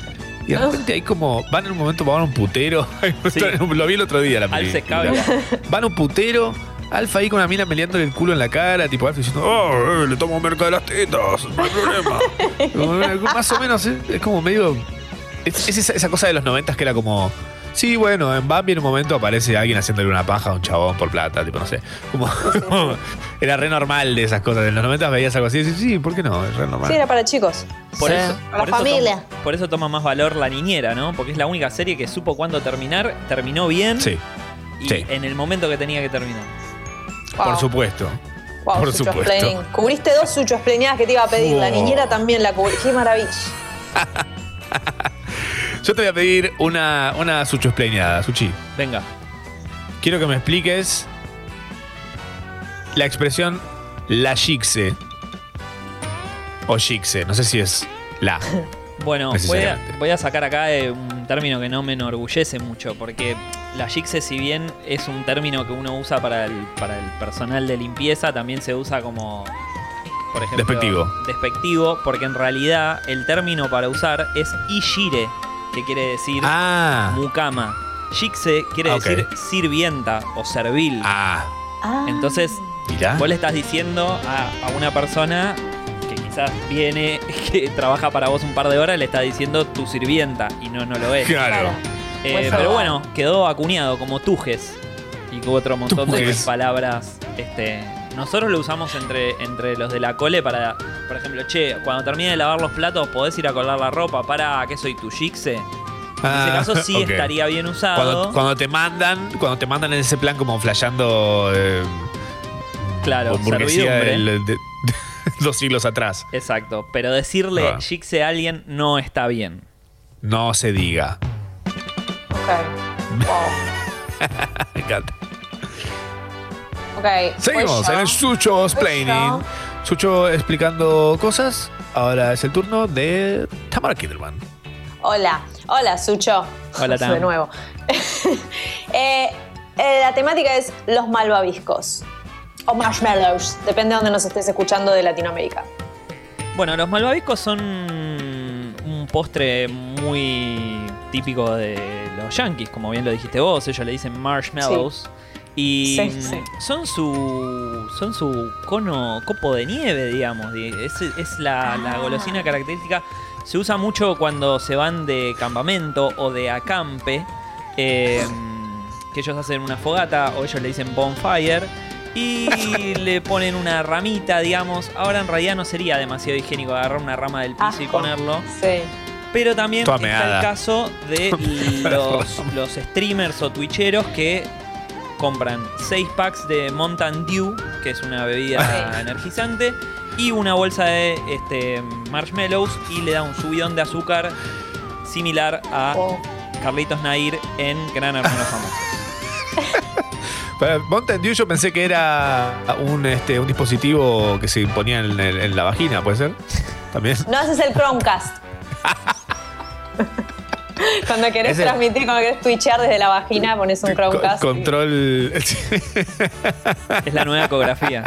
Y de repente hay como. Van en un momento, van a un putero. <laughs> lo vi el otro día la Alf se película. <laughs> Van a un putero. Alfa ahí con una mina meleándole el culo en la cara, tipo Alfa diciendo, oh, eh, le tomo merca de las tetas, no hay problema. <laughs> Como, Más o menos, eh, es como medio. Es, es esa, esa cosa de los noventas que era como. Sí, bueno, en Bambi en un momento aparece alguien haciéndole una paja a un chabón por plata, tipo, no sé. Como, <laughs> era re normal de esas cosas. En los noventas veías algo así y decís, sí, ¿por qué no? Es re normal. Sí, era para chicos. Por Sí. eso, Para por eso familia. Toma, por eso toma más valor la niñera, ¿no? Porque es la única serie que supo cuándo terminar, terminó bien. Sí. Y Sí. en el momento que tenía que terminar. Por supuesto. Wow, por Sucho supuesto. Cubriste dos Sucho Explainadas que te iba a pedir. La niñera también la cubrí. Qué maravilla. <laughs> Yo te voy a pedir una, una Sucho Explainada, Suchi. Venga. Quiero que me expliques la expresión la chixe. O chixe, no sé si es la. <laughs> Bueno, voy a, Necesariamente. voy a sacar acá eh, un término que no me enorgullece mucho, porque la jigse, si bien es un término que uno usa para el, para el personal de limpieza, también se usa como, por ejemplo, Despectivo. despectivo, porque en realidad el término para usar es ishire, que quiere decir Ah. mukama. Jigse quiere Ah, decir sirvienta o servil. Ah. Entonces, Mirá. vos le estás diciendo a, a una persona que quizás viene, <laughs> que trabaja para vos un par de horas, le está diciendo tu sirvienta y no, no lo es. Claro. Eh, pero bueno, quedó acuñado como tujes y que otro montón de palabras. Este, nosotros lo usamos entre, entre los de la cole para, por ejemplo, che, cuando termine de lavar los platos, podés ir a colgar la ropa para que soy tu jigse. En ese Ah, caso sí <laughs> estaría bien usado. Cuando, cuando te mandan, cuando te mandan en ese plan como flasheando eh, Claro, servidumbre. de- <laughs> dos siglos atrás. Exacto, pero decirle Ah. jigse a alguien no está bien. No se diga. Ok. <laughs> Me encanta. Ok. Seguimos en el Sucho Explaining. Sucho explicando cosas. Ahora es el turno de Tamara Kinderman. Hola. Hola, Sucho. Hola, <laughs> Tam. De nuevo. <laughs> Eh, eh, la temática es los malvaviscos. O marshmallows. Depende de donde nos estés escuchando de Latinoamérica. Bueno, los malvaviscos son un postre muy típico de los yankees, como bien lo dijiste vos, ellos le dicen marshmallows. Y Sí, sí. son su son su cono copo de nieve, digamos. di- Es, es la, la Ah. golosina característica. Se usa mucho cuando se van de campamento o de acampe. eh, que ellos hacen una fogata o ellos le dicen bonfire. Y <laughs> le ponen una ramita, digamos. Ahora en realidad no sería demasiado higiénico agarrar una rama del piso y ponerlo. Sí. Pero también está el caso de <laughs> los, los streamers o twitcheros que compran 6 packs de Mountain Dew, que es una bebida energizante, y una bolsa de este, marshmallows y le da un subidón de azúcar similar a Carlitos Nair en Gran Hermano Famoso. <laughs> Para Mountain Dew yo pensé que era un, este, un dispositivo que se ponía en, en la vagina, ¿puede ser? También. No haces el Chromecast. <laughs> <laughs> cuando querés Ese- transmitir, cuando querés twitchear desde la vagina, pones un Chromecast. Control. <laughs> es la nueva ecografía.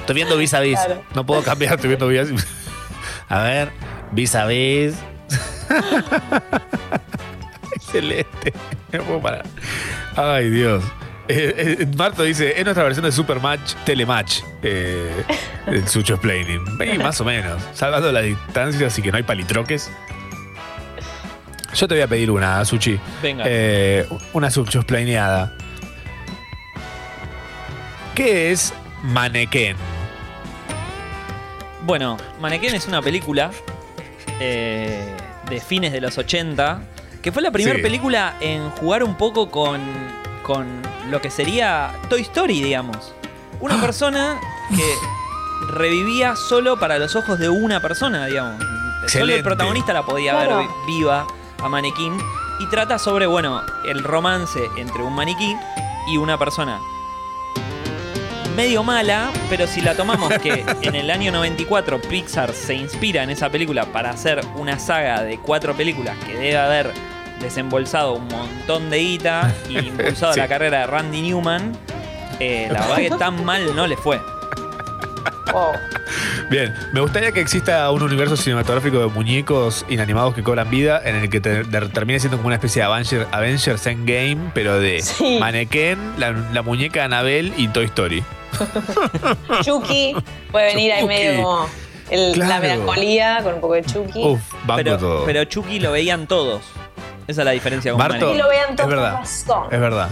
Estoy viendo vis a vis. Claro. No puedo cambiar, estoy viendo vis a vis. A ver, vis a vis. <laughs> Excelente. No puedo parar. Ay, Dios. Eh, eh, Marto dice, es nuestra versión de Supermatch Telematch. Eh, el Sucho Explaining. Y más o menos. Salvando la distancia, así que no hay palitroques. Yo te voy a pedir una, Suchi. Venga. Eh, una Sucho Explaineada. ¿Qué es Manequén? Bueno, Mannequin es una película eh, de fines de los 80, que fue la primera Sí. película en jugar un poco con, con lo que sería Toy Story, digamos. Una persona que revivía solo para los ojos de una persona, digamos. Solo el protagonista la podía Claro. ver vi- viva a Mannequin. Y trata sobre, bueno, el romance entre un maniquí y una persona medio mala, pero si la tomamos que <laughs> en el año 94 Pixar se inspira en esa película para hacer una saga de cuatro películas que debe haber desembolsado un montón de guita y impulsado <laughs> Sí. la carrera de Randy Newman, eh, la verdad que tan mal no le fue. Bien, me gustaría que exista un universo cinematográfico de muñecos inanimados que cobran vida en el que te- de- termine siendo como una especie de Avenger- Avengers Endgame, pero de Sí. Mannequin, la, la muñeca Anabel y Toy Story. <laughs> Chucky puede venir ahí Chucky. medio como el- la Claro. melancolía con un poco de Chucky. Uf, banco Pero, todo. pero Chucky lo veían todos. Esa es la diferencia con Marto, Y lo vean es todos verdad. razón. Es verdad.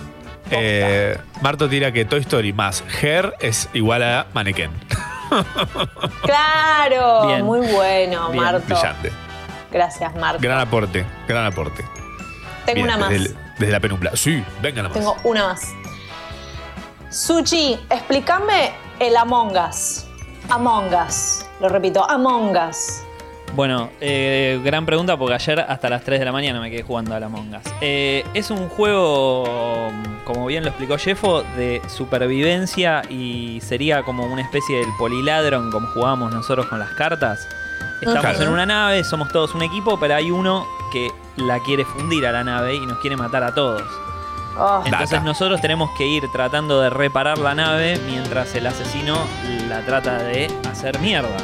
Eh, Marto tira que Toy Story más Her es igual a Mannequin. <laughs> Claro, Bien. muy bueno, Bien, Marto. Brillante. Gracias, Marto. Gran aporte, gran aporte. Tengo Bien, una más. Desde, el- desde la penumbra. Sí, venga la más. Tengo una más. Suchi, explícame el Among Us. Among Us. Lo repito, Among Us. Bueno, eh, gran pregunta porque ayer hasta las 3 de la mañana me quedé jugando a la Among Us. Eh, es un juego, como bien lo explicó Jeffo, de supervivencia y sería como una especie del poliladron como jugábamos nosotros con las cartas. Estamos Claro. en una nave, somos todos un equipo, pero hay uno que la quiere fundir a la nave y nos quiere matar a todos. Oh. Entonces nosotros tenemos que ir tratando de reparar la nave mientras el asesino la trata de hacer mierda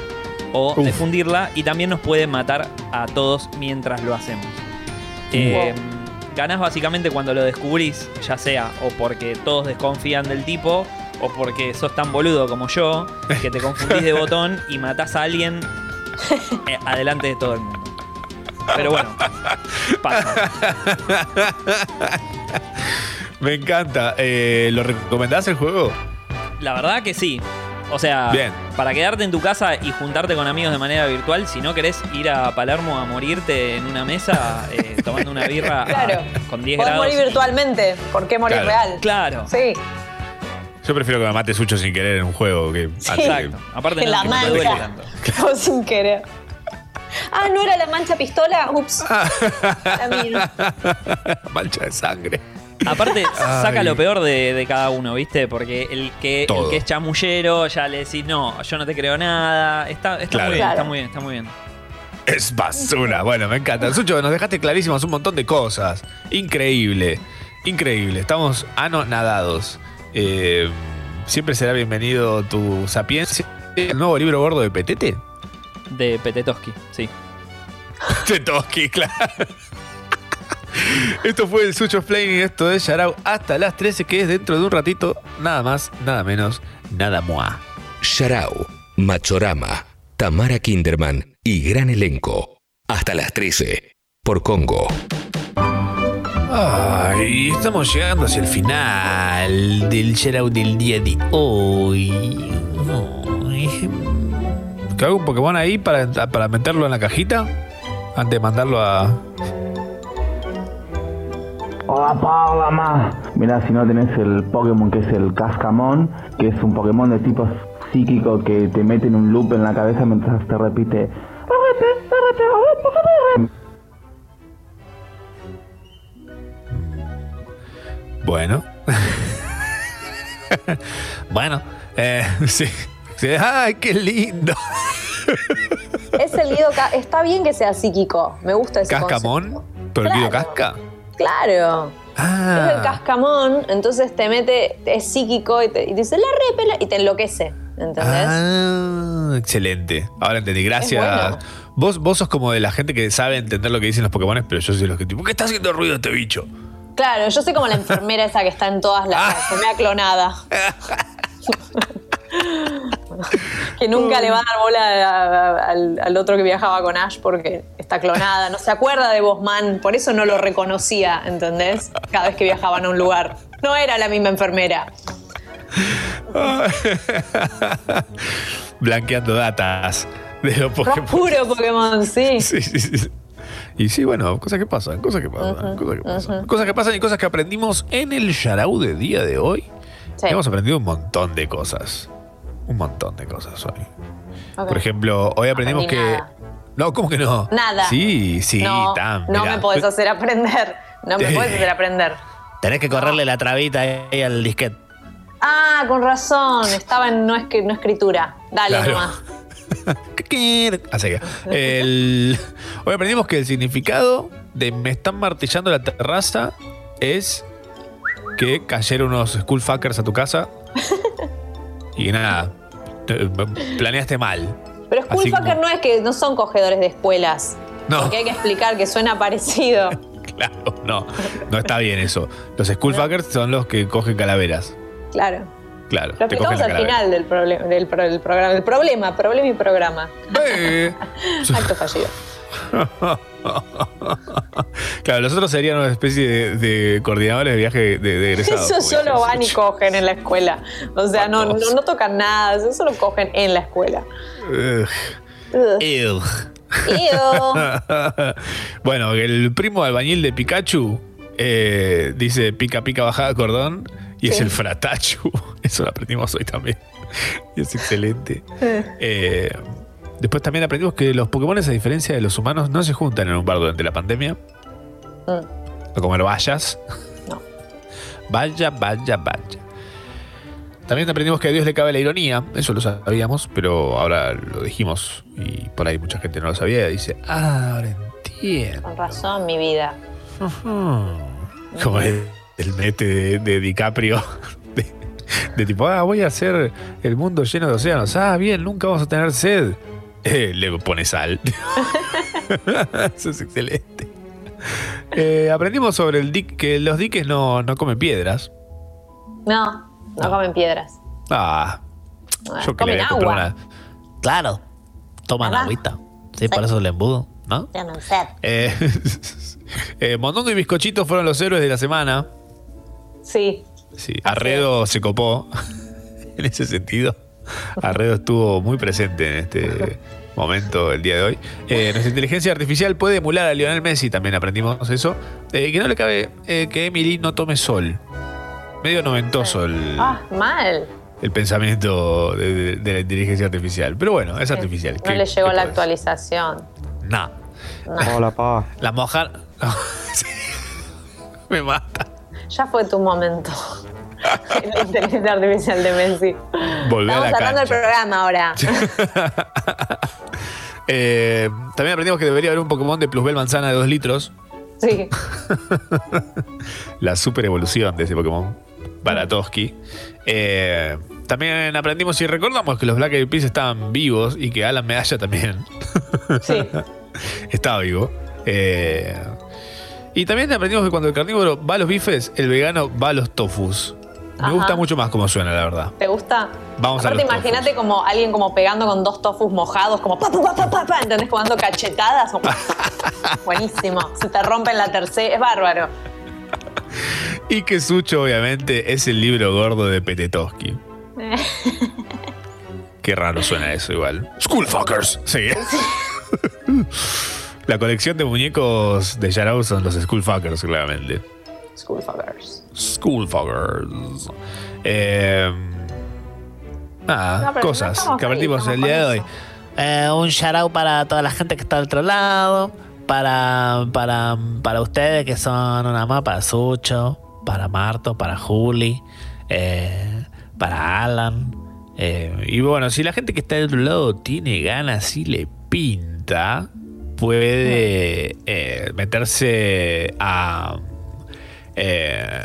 o de fundirla y también nos puede matar a todos mientras lo hacemos. Eh, ganás básicamente cuando lo descubrís, ya sea o porque todos desconfían del tipo o porque sos tan boludo como yo que te confundís de <laughs> botón y matás a alguien eh, adelante de todo el mundo. Pero bueno, pasa. <laughs> Me encanta. Eh, ¿Lo recomendás el juego? La verdad que sí. O sea, Bien. para quedarte en tu casa y juntarte con amigos de manera virtual, si no querés ir a Palermo a morirte en una mesa eh, tomando una birra a- <laughs> Claro. con 10 Podés grados. morir virtualmente. ¿Por qué morir Claro. real? Claro. Sí. Yo prefiero que me mate Sucho sin querer en un juego que Sí. antes que- Exacto. Aparte En no, la mancha. tanto. <laughs> O sin querer. Ah, ¿no era la mancha pistola? Ups. <laughs> La mía. Mancha de sangre. Aparte, Ay. saca lo peor de, de cada uno, ¿viste? Porque el que, el que es chamullero ya le decís, no, yo no te creo nada. Está, está Claro. muy bien, Claro. está muy bien, está muy bien. Es basura. Bueno, me encanta. Sucho, nos dejaste clarísimas un montón de cosas. Increíble. Increíble. Estamos anonadados. Eh, siempre será bienvenido tu sapiencia. ¿El nuevo libro gordo de Petete? De Petetoski, sí. <laughs> Petetoski, claro. Esto fue el Sucho Explaining, esto es Yarao hasta las 13, que es dentro de un ratito, nada más, nada menos, nada moa. Sharau, Machorama, Tamara Kinderman y gran elenco. Hasta las 13. Por Congo. Ay, estamos llegando hacia el final del Yarao del día de hoy. Ay. ¿Que hago un Pokémon ahí para, para meterlo en la cajita? Antes de mandarlo a. Hola pa, hola ma. Mirá, si no tenés el Pokémon que es el Cascamón, que es un Pokémon de tipo psíquico que te mete en un loop en la cabeza mientras te repite. Bueno. <laughs> bueno, eh, sí. Sí, ¡Ay, qué lindo! Es el Guido Ca- Está bien que sea psíquico. Me gusta ese ¿Cascamón? ¿Pero el Guido. Casca? Claro. Ah. Es el cascamón, entonces te mete, es psíquico y te y dice la repela y te enloquece. ¿Entendés? Ah, excelente. Ahora entendí. Gracias. bueno. Vos, vos sos como de la gente que sabe entender lo que dicen los Pokémon, pero yo soy de los que tipo, ¿qué está haciendo ruido este bicho? Claro, yo soy como la enfermera esa que está en todas las. La enfermera clonada. <laughs> <laughs> que nunca le va a dar bola a- a- al, al otro que viajaba con Ash porque está clonada. No se acuerda de Bosman, por eso no lo reconocía, ¿entendés? Cada vez que viajaban a un lugar. No era la misma enfermera. <laughs> Blanqueando datas de los Pokémon. Puro Pokémon, sí. <laughs> Sí, sí, sí. Y sí, bueno, cosas que pasan, cosas que pasan, cosas que pasan. Cosas que pasan y cosas que aprendimos en el Yarau de día de hoy. Sí. Hemos aprendido un montón de cosas. Un montón de cosas hoy. Por ejemplo, hoy aprendimos Aprendí que. nada. No, ¿cómo que no? Nada. Sí, sí, no, tan. no mirá. me podés hacer aprender. No me puedes hacer aprender. Tenés que correrle la trabita ahí al disquete. Ah, con razón. Estaba en no, escri- no escritura. Dale Claro. nomás. <laughs> Así que. El... Hoy aprendimos que el significado de me están martillando la terraza es que cayeron unos schoolfuckers a tu casa. <laughs> Y nada. te- Planeaste mal. Pero Schoolfucker no es que no son cogedores de escuelas. No. Porque hay que explicar que suena parecido. <laughs> Claro, no. No está bien eso. Los schoolfuckers son los que cogen calaveras. Claro. Claro. Lo explicamos al final del, del, pro- del programa. El problema, problema y programa. Eh. <laughs> Acto fallido. <laughs> claro, los otros serían una especie de, de coordinadores de viaje de, de egresados. Eso solo van y cogen en la escuela. O sea, no, no, no tocan nada, eso solo cogen en la escuela. Ugh. Ugh. <laughs> Bueno, el primo albañil de Pikachu eh, dice pica pica bajada cordón y es el fratachu. <laughs> Eso lo aprendimos hoy también. Y es excelente. Eh, después también aprendimos que los Pokémon, a diferencia de los humanos, no se juntan en un bar durante la pandemia Mm. a comer vallas. <laughs> Vaya, vaya, vaya. También aprendimos que a Dios le cabe la ironía, eso lo sabíamos, pero ahora lo dijimos y por ahí mucha gente no lo sabía. Dice, ah, ahora entiendo. Con razón, mi vida. Como el, el mete de, de DiCaprio. <laughs> De, de tipo, ah, voy a hacer el mundo lleno de océanos. Ah, bien, nunca vamos a tener sed. Eh, le pone sal. <laughs> Eso es excelente. Eh, aprendimos sobre el dique, que los diques no, no comen piedras. No, no comen piedras. Ah, Ah, yo que le comen voy a comprar agua. una. Claro. Toman Ajá. agüita. Sí, por eso el embudo, ¿no? Tienen sed. Eh, <laughs> eh, Mondongo y Bizcochito fueron los héroes de la semana. Sí. Sí, Arredo se copó <laughs> en ese sentido. <laughs> Arredo estuvo muy presente en este momento el día de hoy. Eh, nuestra inteligencia artificial puede emular a Lionel Messi, también aprendimos eso. Eh, que no le cabe eh, que Emily no tome sol. Medio noventoso el, Ah, mal. el pensamiento de, de- de la inteligencia artificial. Pero bueno, es artificial. No ¿Qué- le llegó la actualización. No. No. Hola, pa. La mojar. <laughs> Me mata. Ya fue tu momento. La inteligencia artificial de Messi. Volvé a Estamos del cancha. programa ahora. <laughs> Eh, también aprendimos que debería haber un Pokémon de Plusbel Manzana de 2 litros. Sí. <laughs> La super evolución de ese Pokémon. Baratoski. Eh, también aprendimos y recordamos que los Black Eyed Peas estaban vivos y que Alan Medalla también. Sí. <laughs> Estaba vivo. Eh, y también aprendimos que cuando el carnívoro va a los bifes, el vegano va a los tofus. Me Ajá. gusta mucho más como suena, la verdad. ¿Te gusta? Vamos a Aparte, los imagínate como alguien como pegando con dos tofus mojados, como pa, pa, pa, pa, pa, ¿entendés? Como dando cachetadas. <laughs> Buenísimo. Se te rompen la tercera. Es bárbaro. Y que Sucho, obviamente, es el libro gordo de Petetoski. <laughs> Qué raro suena eso igual. Schoolfuckers. Sí. <laughs> La colección de muñecos de Yarao son los Schoolfuckers, claramente. Schoolfuckers. Schoolfuckers. Eh, nada, No, pero no cosas que aprendimos el día de hoy. Eh, un shout out para toda la gente que está al otro lado. Para, para, para ustedes que son una más, para Sucho, para Marto, para Juli, eh, para Alan. eh, y bueno, si la gente que está del otro lado tiene ganas y le pinta, puede meterse a eh,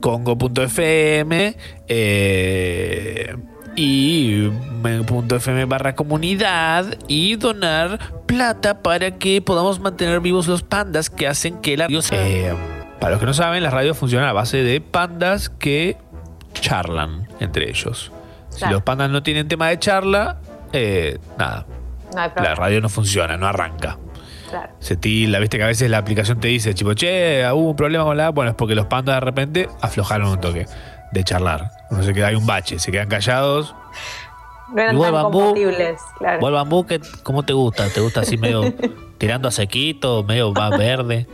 congo.fm eh, y .fm barra comunidad y donar plata para que podamos mantener vivos los pandas que hacen que la radio se- Eh, para los que no saben, las radios funcionan a base de pandas que charlan entre ellos. Si Claro. los pandas no tienen tema de charla, eh, nada, No la radio no funciona, no arranca. Claro. Se tilda, viste que a veces la aplicación te dice, tipo, che, hubo un problema con la app. Bueno, es porque los pandas de repente aflojaron un toque de charlar. No sé qué, hay un bache, se quedan callados. No eran tan bambú. compatibles. Claro. ¿Vos el bambú qué- cómo te gusta? ¿Te gusta así medio <laughs> tirando a sequito, medio más verde?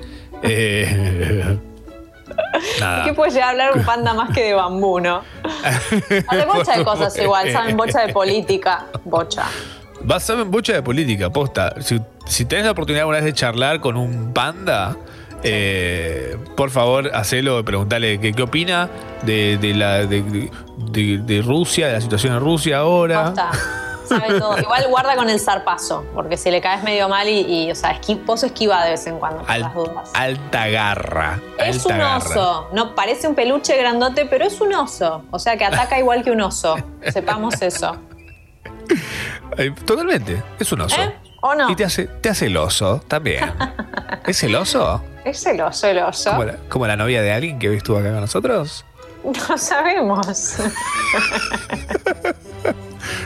Eh, <laughs> nada. ¿Qué puede llegar a hablar un panda más que de bambú, no? <laughs> Habla bocha de cosas igual, saben bocha de política. Bocha. Vas a en bocha de política, posta. Si, si tenés la oportunidad alguna vez de charlar con un panda, Eh, por favor, hacelo, preguntale qué, qué opina de, de la, de, de- de- de Rusia, de la situación en Rusia ahora. Posta. Sabe todo. Igual guarda con el zarpazo, porque si le caes medio mal y, y, o sea, esqui, vos esquiva de vez en cuando, por Al- las dudas. alta garra. Es alta un garra. oso. No parece un peluche grandote, pero es un oso. O sea que ataca igual que un oso. <laughs> Sepamos eso. Eh, totalmente, es un oso. ¿Eh? ¿O no? Y te hace, te hace el oso también. <laughs> ¿Es el oso? Es el oso, el oso. Como la, como la novia de alguien que hoy estuvo acá con nosotros. No sabemos.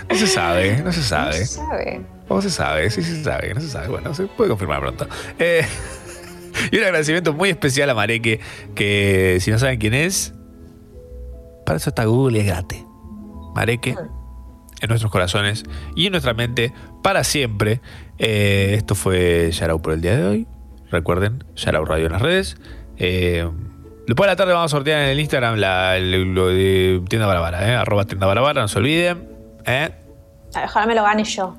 No se sabe, no se sabe. No se sabe. ¿Cómo se sabe? Sí, se sabe, no se sabe. Bueno, se puede confirmar pronto. Eh, y un agradecimiento muy especial a Mareque, que si no saben quién es, para eso está Google y es gratis. Mareque, en nuestros corazones y en nuestra mente, para siempre. Eh, esto fue Yarau por el día de hoy. Recuerden, Yarau Radio en las redes. Eh, después de la tarde vamos a sortear en el Instagram la, el- lo de Tienda Barabara, eh, arroba Tienda Barabara, no se olviden. Eh, Ay, Ojalá me lo gane yo.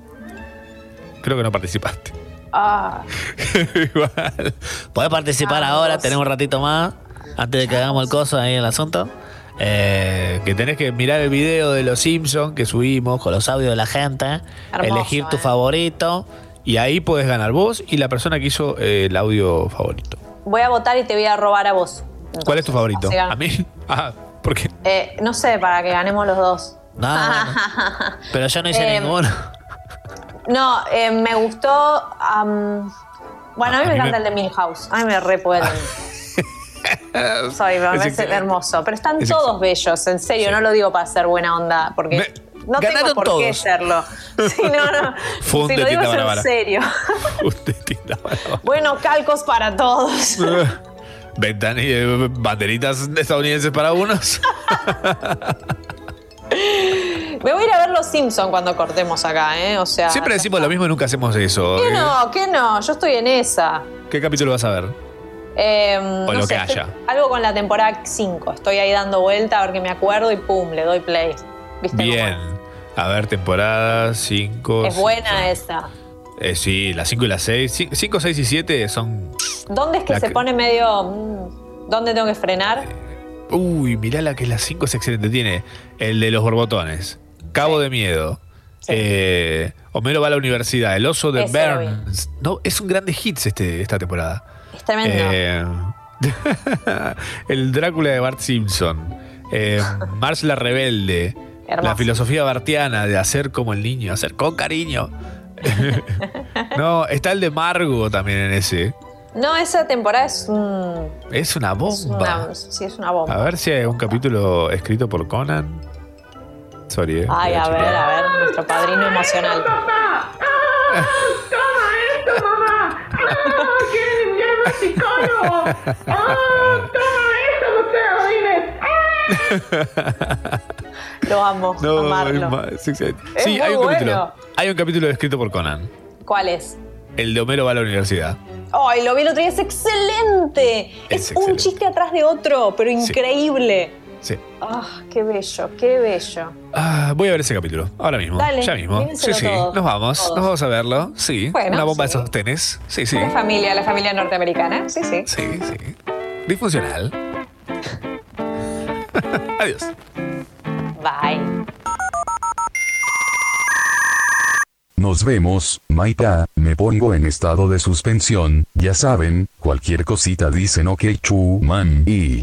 creo que no participaste. Ah, <laughs> Igual. Podés participar ahora, tenemos un ratito más, antes de que hagamos el coso ahí en el asunto. Eh, que tenés que mirar el video de los Simpsons que subimos Con los audios de la gente, Hermoso, elegir tu eh. favorito. y ahí podés ganar vos y la persona que hizo eh, el audio favorito. voy a votar y te voy a robar a vos. ¿Cuál es tu favorito? ¿A mí? Ah, ¿por qué? Eh, no sé, para que ganemos los dos. No, bueno, <laughs> pero yo no hice ninguno. No, eh, me gustó. bueno, a mí A me mí encanta me- el de Milhouse. A mí me re pueden. <laughs> <laughs> Soy, me parece hermoso. Pero están Es todos bellos, en serio. No lo digo para ser buena onda, porque no tengo ganaron por qué todos. serlo. <laughs> Sí, no, no. Funde si lo digo es en serio. <laughs> Bueno, calcos para todos. Ventan- eh, banderitas estadounidenses para unos. Me voy a ir a ver los Simpsons cuando cortemos acá, ¿eh? O sea. Siempre decimos lo mismo y nunca hacemos eso. ¿Qué Eh, no? ¿Qué no? Yo estoy en esa. ¿Qué capítulo vas a ver? Eh, O no lo sé, que haya. algo con la temporada 5. Estoy ahí dando vuelta a ver que me acuerdo y pum, le doy play. ¿Viste? Bien. A ver, temporada 5. Es buena esa. Eh, sí, las 5 y las 6. 5, 6 y 7 son. ¿Dónde es que La se que- pone medio. mm, ¿Dónde tengo que frenar? Uy, mirá la que las 5 es excelente. Tiene el de los borbotones, Cabo de Miedo. eh, Homero va a la universidad, El oso de Ese. Burns. No, es un grande hits este, esta temporada. Es tremendo. Eh, <laughs> el Drácula de Bart Simpson. Eh, <laughs> Marge la rebelde. La filosofía bartiana de hacer como el niño, hacer con cariño. <laughs> no, está el de Margo también en ese. No, esa temporada es un. Es una es bomba. una- sí, es una bomba. A ver si hay un capítulo escrito por Conan. Sorry, eh. Ay, a ver, a ver, nuestro padrino emocional. Lo amo, No, amarlo. es es Sí, hay un capítulo. Hay un capítulo escrito por Conan. ¿Cuál es? El de Homero va a la universidad. Ay, lo vi el otro día, es excelente. Es, un chiste atrás de otro, pero increíble. Sí. Ah, qué bello, qué bello. Ah, voy a ver ese capítulo. Ahora mismo. Dale, ya mismo. Sí, sí. todos, Nos vamos. todos. Nos vamos a verlo. Sí. Bueno, Una bomba sí. de sostenes. Sí, sí. La familia, la familia norteamericana. Sí, sí. Sí, sí. Disfuncional. <laughs> Adiós. Bye. Nos vemos, Maita, me pongo en estado de suspensión, ya saben, cualquier cosita dicen ok chuman y...